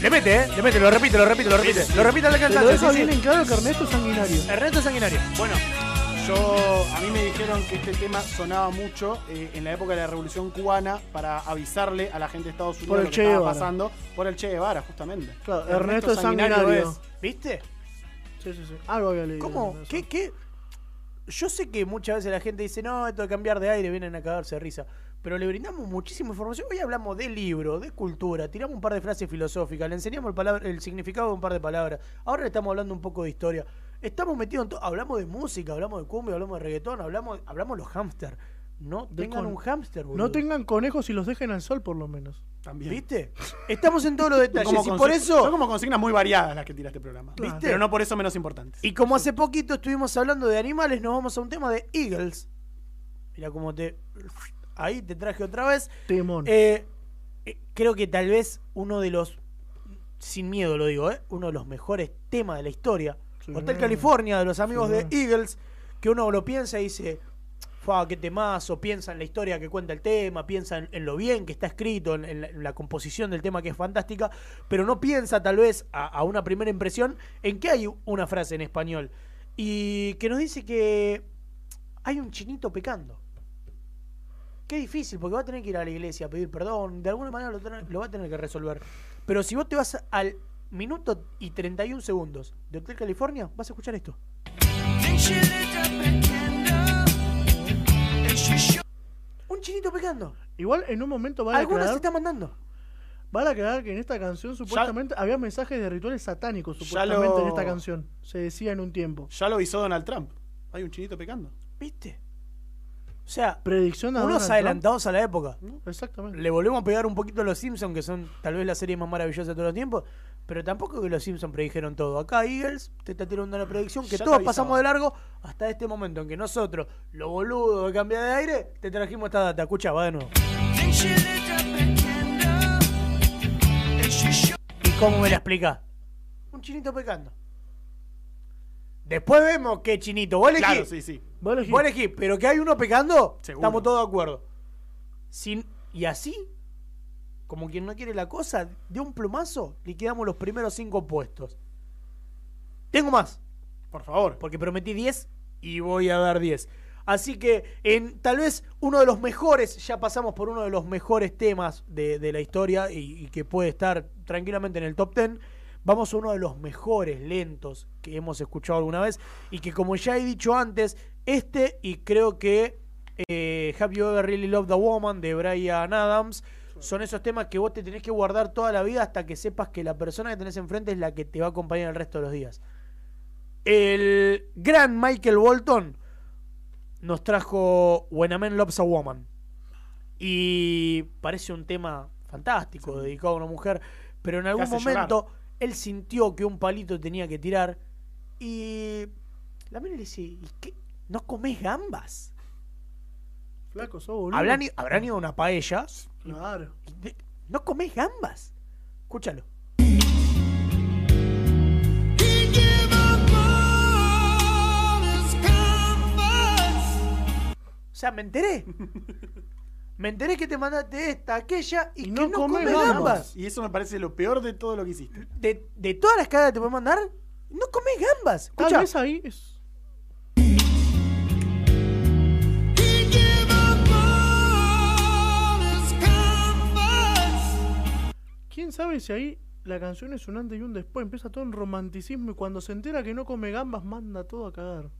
Le mete, ¿eh? Le mete, lo repite, lo repite, lo repite. Lo repite al lo cantante. dejo sí, bien en claro que Ernesto es sanguinario. Ernesto es sanguinario. Bueno, yo a mí me dijeron que este tema sonaba mucho eh, en la época de la Revolución Cubana para avisarle a la gente de Estados Unidos Por el lo que Che estaba Guevara. pasando por el Che Guevara, justamente. Claro, Ernesto es sanguinario. es- ¿Viste? Sí, sí, sí. Algo había leído. ¿Cómo? de eso. ¿Qué, qué? Yo sé que muchas veces la gente dice, no, esto de cambiar de aire vienen a cagarse de risa. Pero le brindamos muchísima información. Hoy hablamos de libro, de cultura, tiramos un par de frases filosóficas, le enseñamos el, palabra- el significado de un par de palabras. Ahora le estamos hablando un poco de historia. Estamos metidos en todo. Hablamos de música, hablamos de cumbia, hablamos de reggaetón, hablamos, hablamos de los hámster. No tengan un hámster, boludo. No tengan conejos y los dejen al sol, por lo menos. También. ¿Viste? Estamos en todos los detalles. como, y consi- por eso. son como consignas muy variadas las que tira este programa. ¿Viste? Pero no por eso menos importantes. Y como hace poquito estuvimos hablando de animales, nos vamos a un tema de Eagles. Mira cómo te. Ahí te traje otra vez. Temón. Eh, eh, creo que tal vez uno de los. Sin miedo lo digo, ¿eh? Uno de los mejores temas de la historia. Sí. Hotel California, de los amigos Sí. de Eagles. Que uno lo piensa y dice. Fa, qué temazo, piensa en la historia que cuenta el tema, piensa en, en lo bien que está escrito, en, en la, en la composición del tema que es fantástica, pero no piensa tal vez a, a una primera impresión en que hay una frase en español y que nos dice que hay un chinito pecando. Qué difícil, porque va a tener que ir a la iglesia a pedir perdón, de alguna manera lo, lo va a tener que resolver. Pero si vos te vas al minuto y 31 segundos de Hotel California, vas a escuchar esto. Un chinito pecando. Igual en un momento van a Algunos se está mandando. van a aclarar que en esta canción supuestamente había mensajes de rituales satánicos supuestamente lo- en esta canción. Se decía en un tiempo. Ya lo avisó Donald Trump. Hay un chinito pecando. ¿Viste? O sea, Predicción a unos Donald adelantados a la época. Trump. Exactamente. Le volvemos a pegar un poquito a los Simpsons, que son tal vez la serie más maravillosa de todos los tiempos. Pero tampoco que los Simpsons predijeron todo. Acá Eagles te está tirando una predicción que Ya todos pasamos de largo hasta este momento en que nosotros, los boludos de cambiar de aire, te trajimos esta data. Escucha, va de nuevo. ¿Y cómo me la explica? Un chinito pecando. Después vemos qué chinito. Vos elegís. Claro, sí, sí. Vos elegís. Vos elegís, pero que hay uno pecando, Seguro. estamos todos de acuerdo. Sin, y así, como quien no quiere la cosa, de un plumazo liquidamos los primeros cinco puestos. Tengo más, Por favor. porque prometí 10 y voy a dar 10. Así que en tal vez uno de los mejores, ya pasamos por uno de los mejores temas de, la historia y, y que puede estar tranquilamente en el top 10. Vamos a uno de los mejores lentos que hemos escuchado alguna vez y que como ya he dicho antes, este y creo que eh, Have You Ever Really Loved a Woman de Brian Adams son esos temas que vos te tenés que guardar toda la vida hasta que sepas que la persona que tenés enfrente es la que te va a acompañar el resto de los días. El gran Michael Bolton nos trajo When a Man Loves a Woman. Y parece un tema fantástico, dedicado a una mujer, pero en algún momento él sintió que un palito tenía que tirar y la mina le dice, ¿y qué? ¿No comés gambas? Flaco, sos boludo. Habrán, habrán ido a una paella Claro. ¿No comés gambas? Escúchalo. O sea, me enteré. Me enteré que te mandaste esta, aquella y, Y que no no comés comes gambas. gambas. Y eso me parece lo peor de todo lo que hiciste. De, de todas las cagadas que te puedes mandar, no comes gambas. Tal Escucha. vez ahí es. ¿Quién sabe si ahí la canción es un antes y un después? Empieza todo en romanticismo y cuando se entera que no come gambas manda todo a cagar.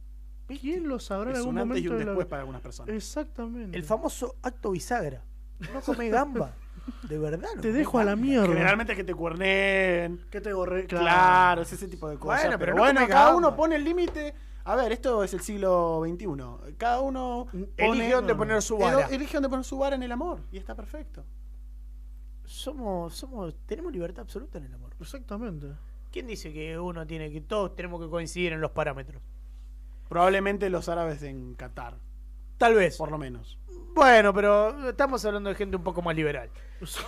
¿Quién lo sabrá en Es algún un antes y momento un de la- después para algunas personas. Exactamente. El famoso acto bisagra. No comes gamba. De verdad. no Te dejo a la mierda. Generalmente es que te cuerneen. Que te gorre. Claro. es ese tipo de cosas. Bueno, pero pero no bueno, cada gamba. uno pone el límite. A ver, esto es el siglo XXI. Cada uno Elige dónde poner su vara. Elige dónde poner su vara en el amor. Y está perfecto. Somos, somos, tenemos libertad absoluta en el amor. Exactamente. ¿Quién dice que uno tiene que, todos tenemos que coincidir en los parámetros? Probablemente los árabes en Qatar, Tal vez. por lo menos. Bueno, pero estamos hablando de gente un poco más liberal. Nos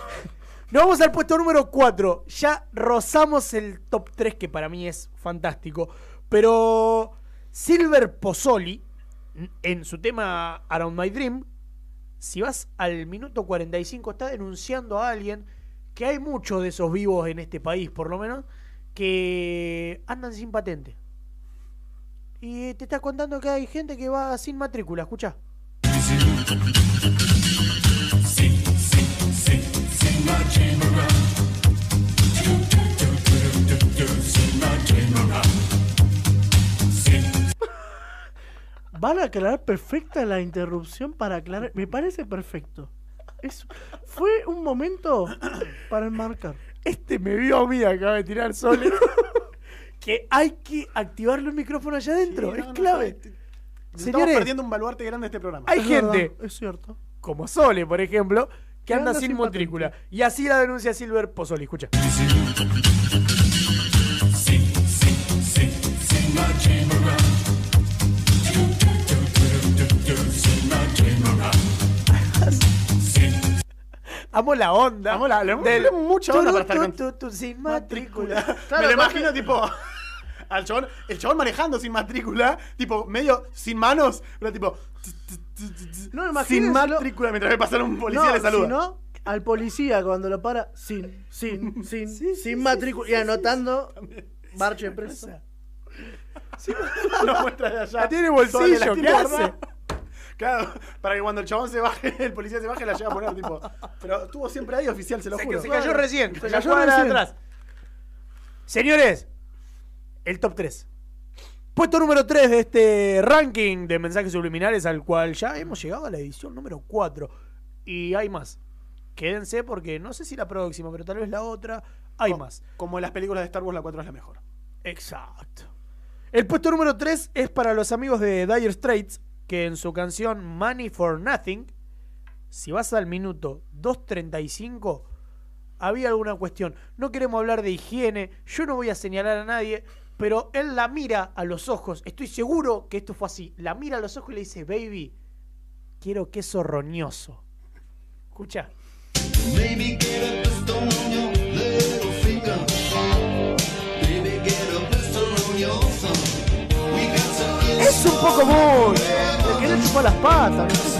vamos al puesto número 4. Ya rozamos el top 3, que para mí es fantástico. Pero Silver Pozzoli, en su tema Around My Dream, si vas al minuto 45, está denunciando a alguien que hay muchos de esos vivos en este país, por lo menos, que andan sin patente. Y te está contando que hay gente que va sin matrícula, escucha. Van a aclarar perfecta la interrupción para aclarar. Me parece perfecto. Es, fue un momento para enmarcar. Este me vio a mí, acaba de tirar sol. que hay que activarle el micrófono allá adentro. Sí, es no, no, clave. está- Estamos Señores, perdiendo un baluarte grande de este programa. hay Es gente, verdad, es cierto. como Sole, por ejemplo, que Que anda, anda sin, sin matrícula. Y así la denuncia Silver Pozzoli. Escucha. Amo la onda. Amo la- le- del- tenemos mucha onda para estar tu, tu, tu, sin matrícula. Me lo imagino tipo al chabón, el chabón manejando sin matrícula, tipo medio sin manos, pero tipo No, sin matrícula mientras ve pasar un policía no, le saluda. Al policía cuando lo para, sin, sin, sin, sin matrícula. Y anotando, marche preso. no muestra de allá. La tiene bolsillo, la ¿qué hace? Claro, para que cuando el chabón se baje, el policía se baje, la lleva a poner tipo. Pero estuvo siempre ahí oficial, se lo Se, juro. se cayó recién. Se cayó recién. atrás. Señores, el top 3. Puesto número 3 de este ranking de mensajes subliminales al cual ya hemos llegado a la edición número 4. Y hay más. Quédense porque no sé si la próxima, pero tal vez la otra. Hay más. Como en las películas de Star Wars, la 4 es la mejor. Exacto. El puesto número 3 es para los amigos de Dire Straits, que en su canción Money for Nothing, si vas al minuto 2.35, había alguna cuestión. No queremos hablar de higiene, yo no voy a señalar a nadie, pero él la mira a los ojos, estoy seguro que esto fue así, la mira a los ojos y le dice, baby, quiero queso roñoso. Escucha. Maybe get a Es un poco muy... Le querés chupar las patas, no sé.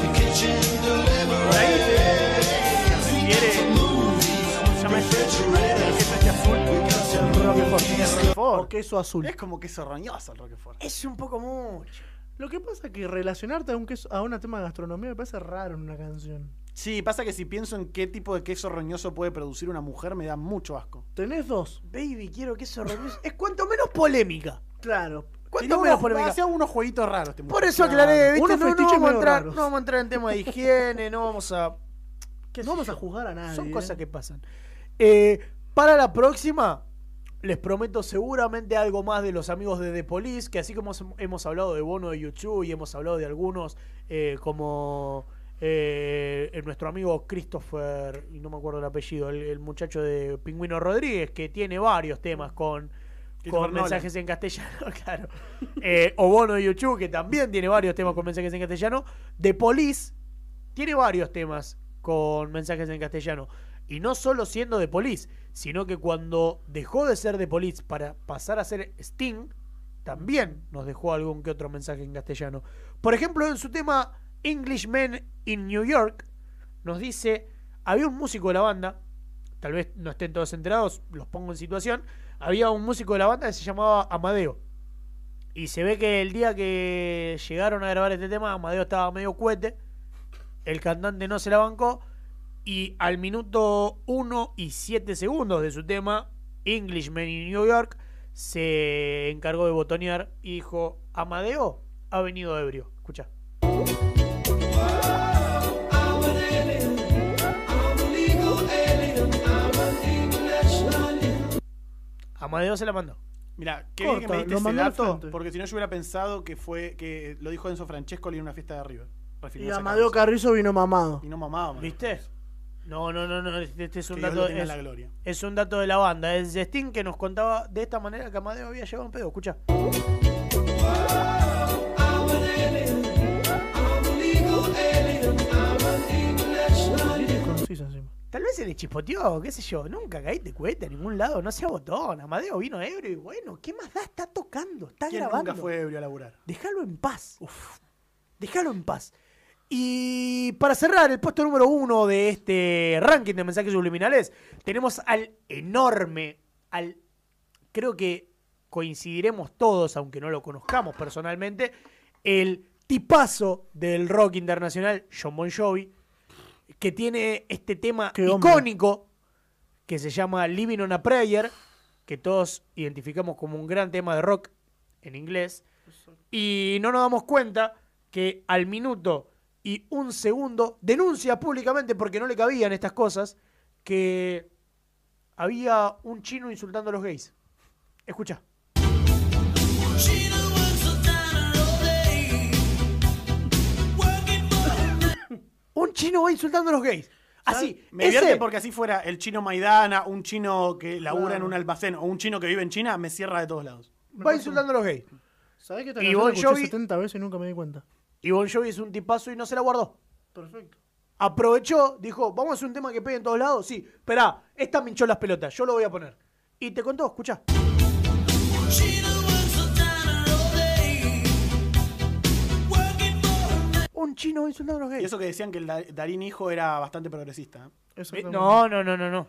Por ahí te- si quiere... ¿Cómo se llama este? El queso este azul. El Roquefort. El O Roquefort. queso azul. Es como que es roñoso el Roquefort. Es un poco mucho. Lo que pasa es que relacionarte a un, queso, a un tema de gastronomía me parece raro en una canción. Sí, pasa que si pienso en qué tipo de queso roñoso puede producir una mujer, me da mucho asco. Tenés dos. Baby, quiero queso roñoso. Es cuanto menos polémica. Claro. ¿Cuánto menos polémica? Hacía unos jueguitos raros. Este Por eso aclaré, ¿viste? No, no vamos a entrar, no vamos a entrar en tema de higiene, no vamos a. No vamos a juzgar a nadie. Son ¿eh? cosas que pasan. Eh, para la próxima, les prometo seguramente algo más de los amigos de The Police, que así como hemos- hablado de Bono de YouTube y hemos hablado de algunos eh, como eh, nuestro amigo Christopher, y no me acuerdo el apellido, el, el muchacho de Pingüino Rodríguez, que tiene varios temas con, con mensajes en castellano, claro. Eh, o Bono de YouTube, que también tiene varios temas con mensajes en castellano. The Police tiene varios temas con mensajes en castellano. Y no solo siendo de Police, sino que cuando dejó de ser de Police para pasar a ser Sting, también nos dejó algún que otro mensaje en castellano. Por ejemplo, en su tema Englishmen in New York, nos dice, había un músico de la banda, tal vez no estén todos enterados, los pongo en situación, había un músico de la banda que se llamaba Amadeo. Y se ve que el día que llegaron a grabar este tema, Amadeo estaba medio cohete, el cantante no se la bancó, y al minuto 1 y 7 segundos de su tema, Englishman in New York, se encargó de botonear y dijo, Amadeo ha venido ebrio. Escucha. Amadeo se la mandó. Mira, qué bien que me diste ese dato, porque si no yo hubiera pensado que fue que lo dijo Enzo Francescoli en una fiesta de River. Refiriéndose Y a Amadeo Carrizo vino mamado. Y no mamaba. man. ¿Viste? No, no, no, no. Este, este es un Que dato. Es, la gloria. es un dato de la banda. Es Sting que nos contaba de esta manera que Amadeo había llevado un pedo. Escucha. Tal vez se le chispoteó, qué sé yo. Nunca caíste de cuenta a ningún lado. No sea botón. Amadeo vino ebrio y bueno, ¿qué más da? Está tocando, está ¿Quién grabando. nunca fue ebrio a laburar? Déjalo en paz. Déjalo en paz. Y para cerrar el puesto número uno de este ranking de mensajes subliminales, tenemos al enorme, al. Creo que coincidiremos todos, aunque no lo conozcamos personalmente, el tipazo del rock internacional, John Bon Jovi, que tiene este tema Qué hombre. icónico que se llama Living on a Prayer, que todos identificamos como un gran tema de rock en inglés, y no nos damos cuenta que al minuto y un segundo denuncia públicamente, porque no le cabían estas cosas, que había un chino insultando a los gays. Escucha. Un chino va insultando a los gays. Así. Me ese- divierte porque así fuera el chino Maidana, un chino que labura Claro. en un almacén o un chino que vive en China, me cierra de todos lados. va insultando a los gays. ¿Sabés que esta Y Bon Jovi- 70 veces y nunca me di cuenta? Y Bon Jovi es un tipazo y no se la guardó. Perfecto. Aprovechó, dijo, vamos a hacer un tema que pegue en todos lados. Sí, esperá, esta me hinchó las pelotas, yo lo voy a poner. Y te contó, escucha. Un chino insultando a los Y gays. eso que decían que el Da- Darín hijo era bastante progresista. ¿eh? Exactamente. No, no, no, no, no.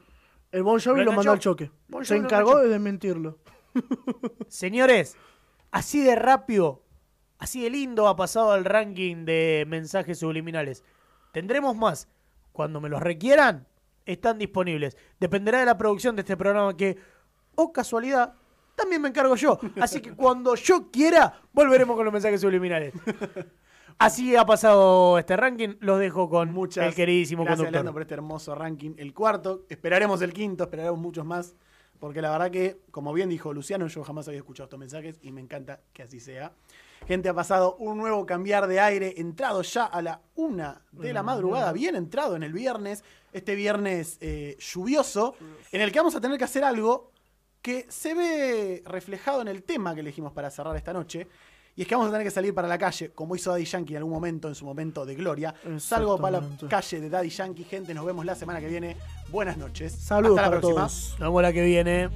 El Bon Jovi Lo lo mandó enganchó. al choque. Bon Se lo encargó enganchó. de desmentirlo. Señores, así de rápido, así de lindo ha pasado el ranking de mensajes subliminales. Tendremos más. Cuando me los requieran, están disponibles. Dependerá de la producción de este programa que, o casualidad, también me encargo yo. Así que cuando yo quiera, volveremos con los mensajes subliminales. Así ha pasado este ranking. Los dejo con Muchas el queridísimo gracias, conductor. Por este hermoso ranking. El cuarto, esperaremos el quinto, esperaremos muchos más. Porque la verdad que, como bien dijo Luciano, yo jamás había escuchado estos mensajes y me encanta que así sea. Gente, ha pasado un nuevo cambiar de aire, entrado ya a la una de la madrugada, bien entrado en el viernes, este viernes eh, lluvioso, en el que vamos a tener que hacer algo que se ve reflejado en el tema que elegimos para cerrar esta noche. Y es que vamos a tener que salir para la calle, como hizo Daddy Yankee en algún momento, en su momento de gloria. Salgo para la calle de Daddy Yankee. Gente, nos vemos la semana que viene. Buenas noches. Saludos Hasta la para próxima. todos. Nos vemos la que viene.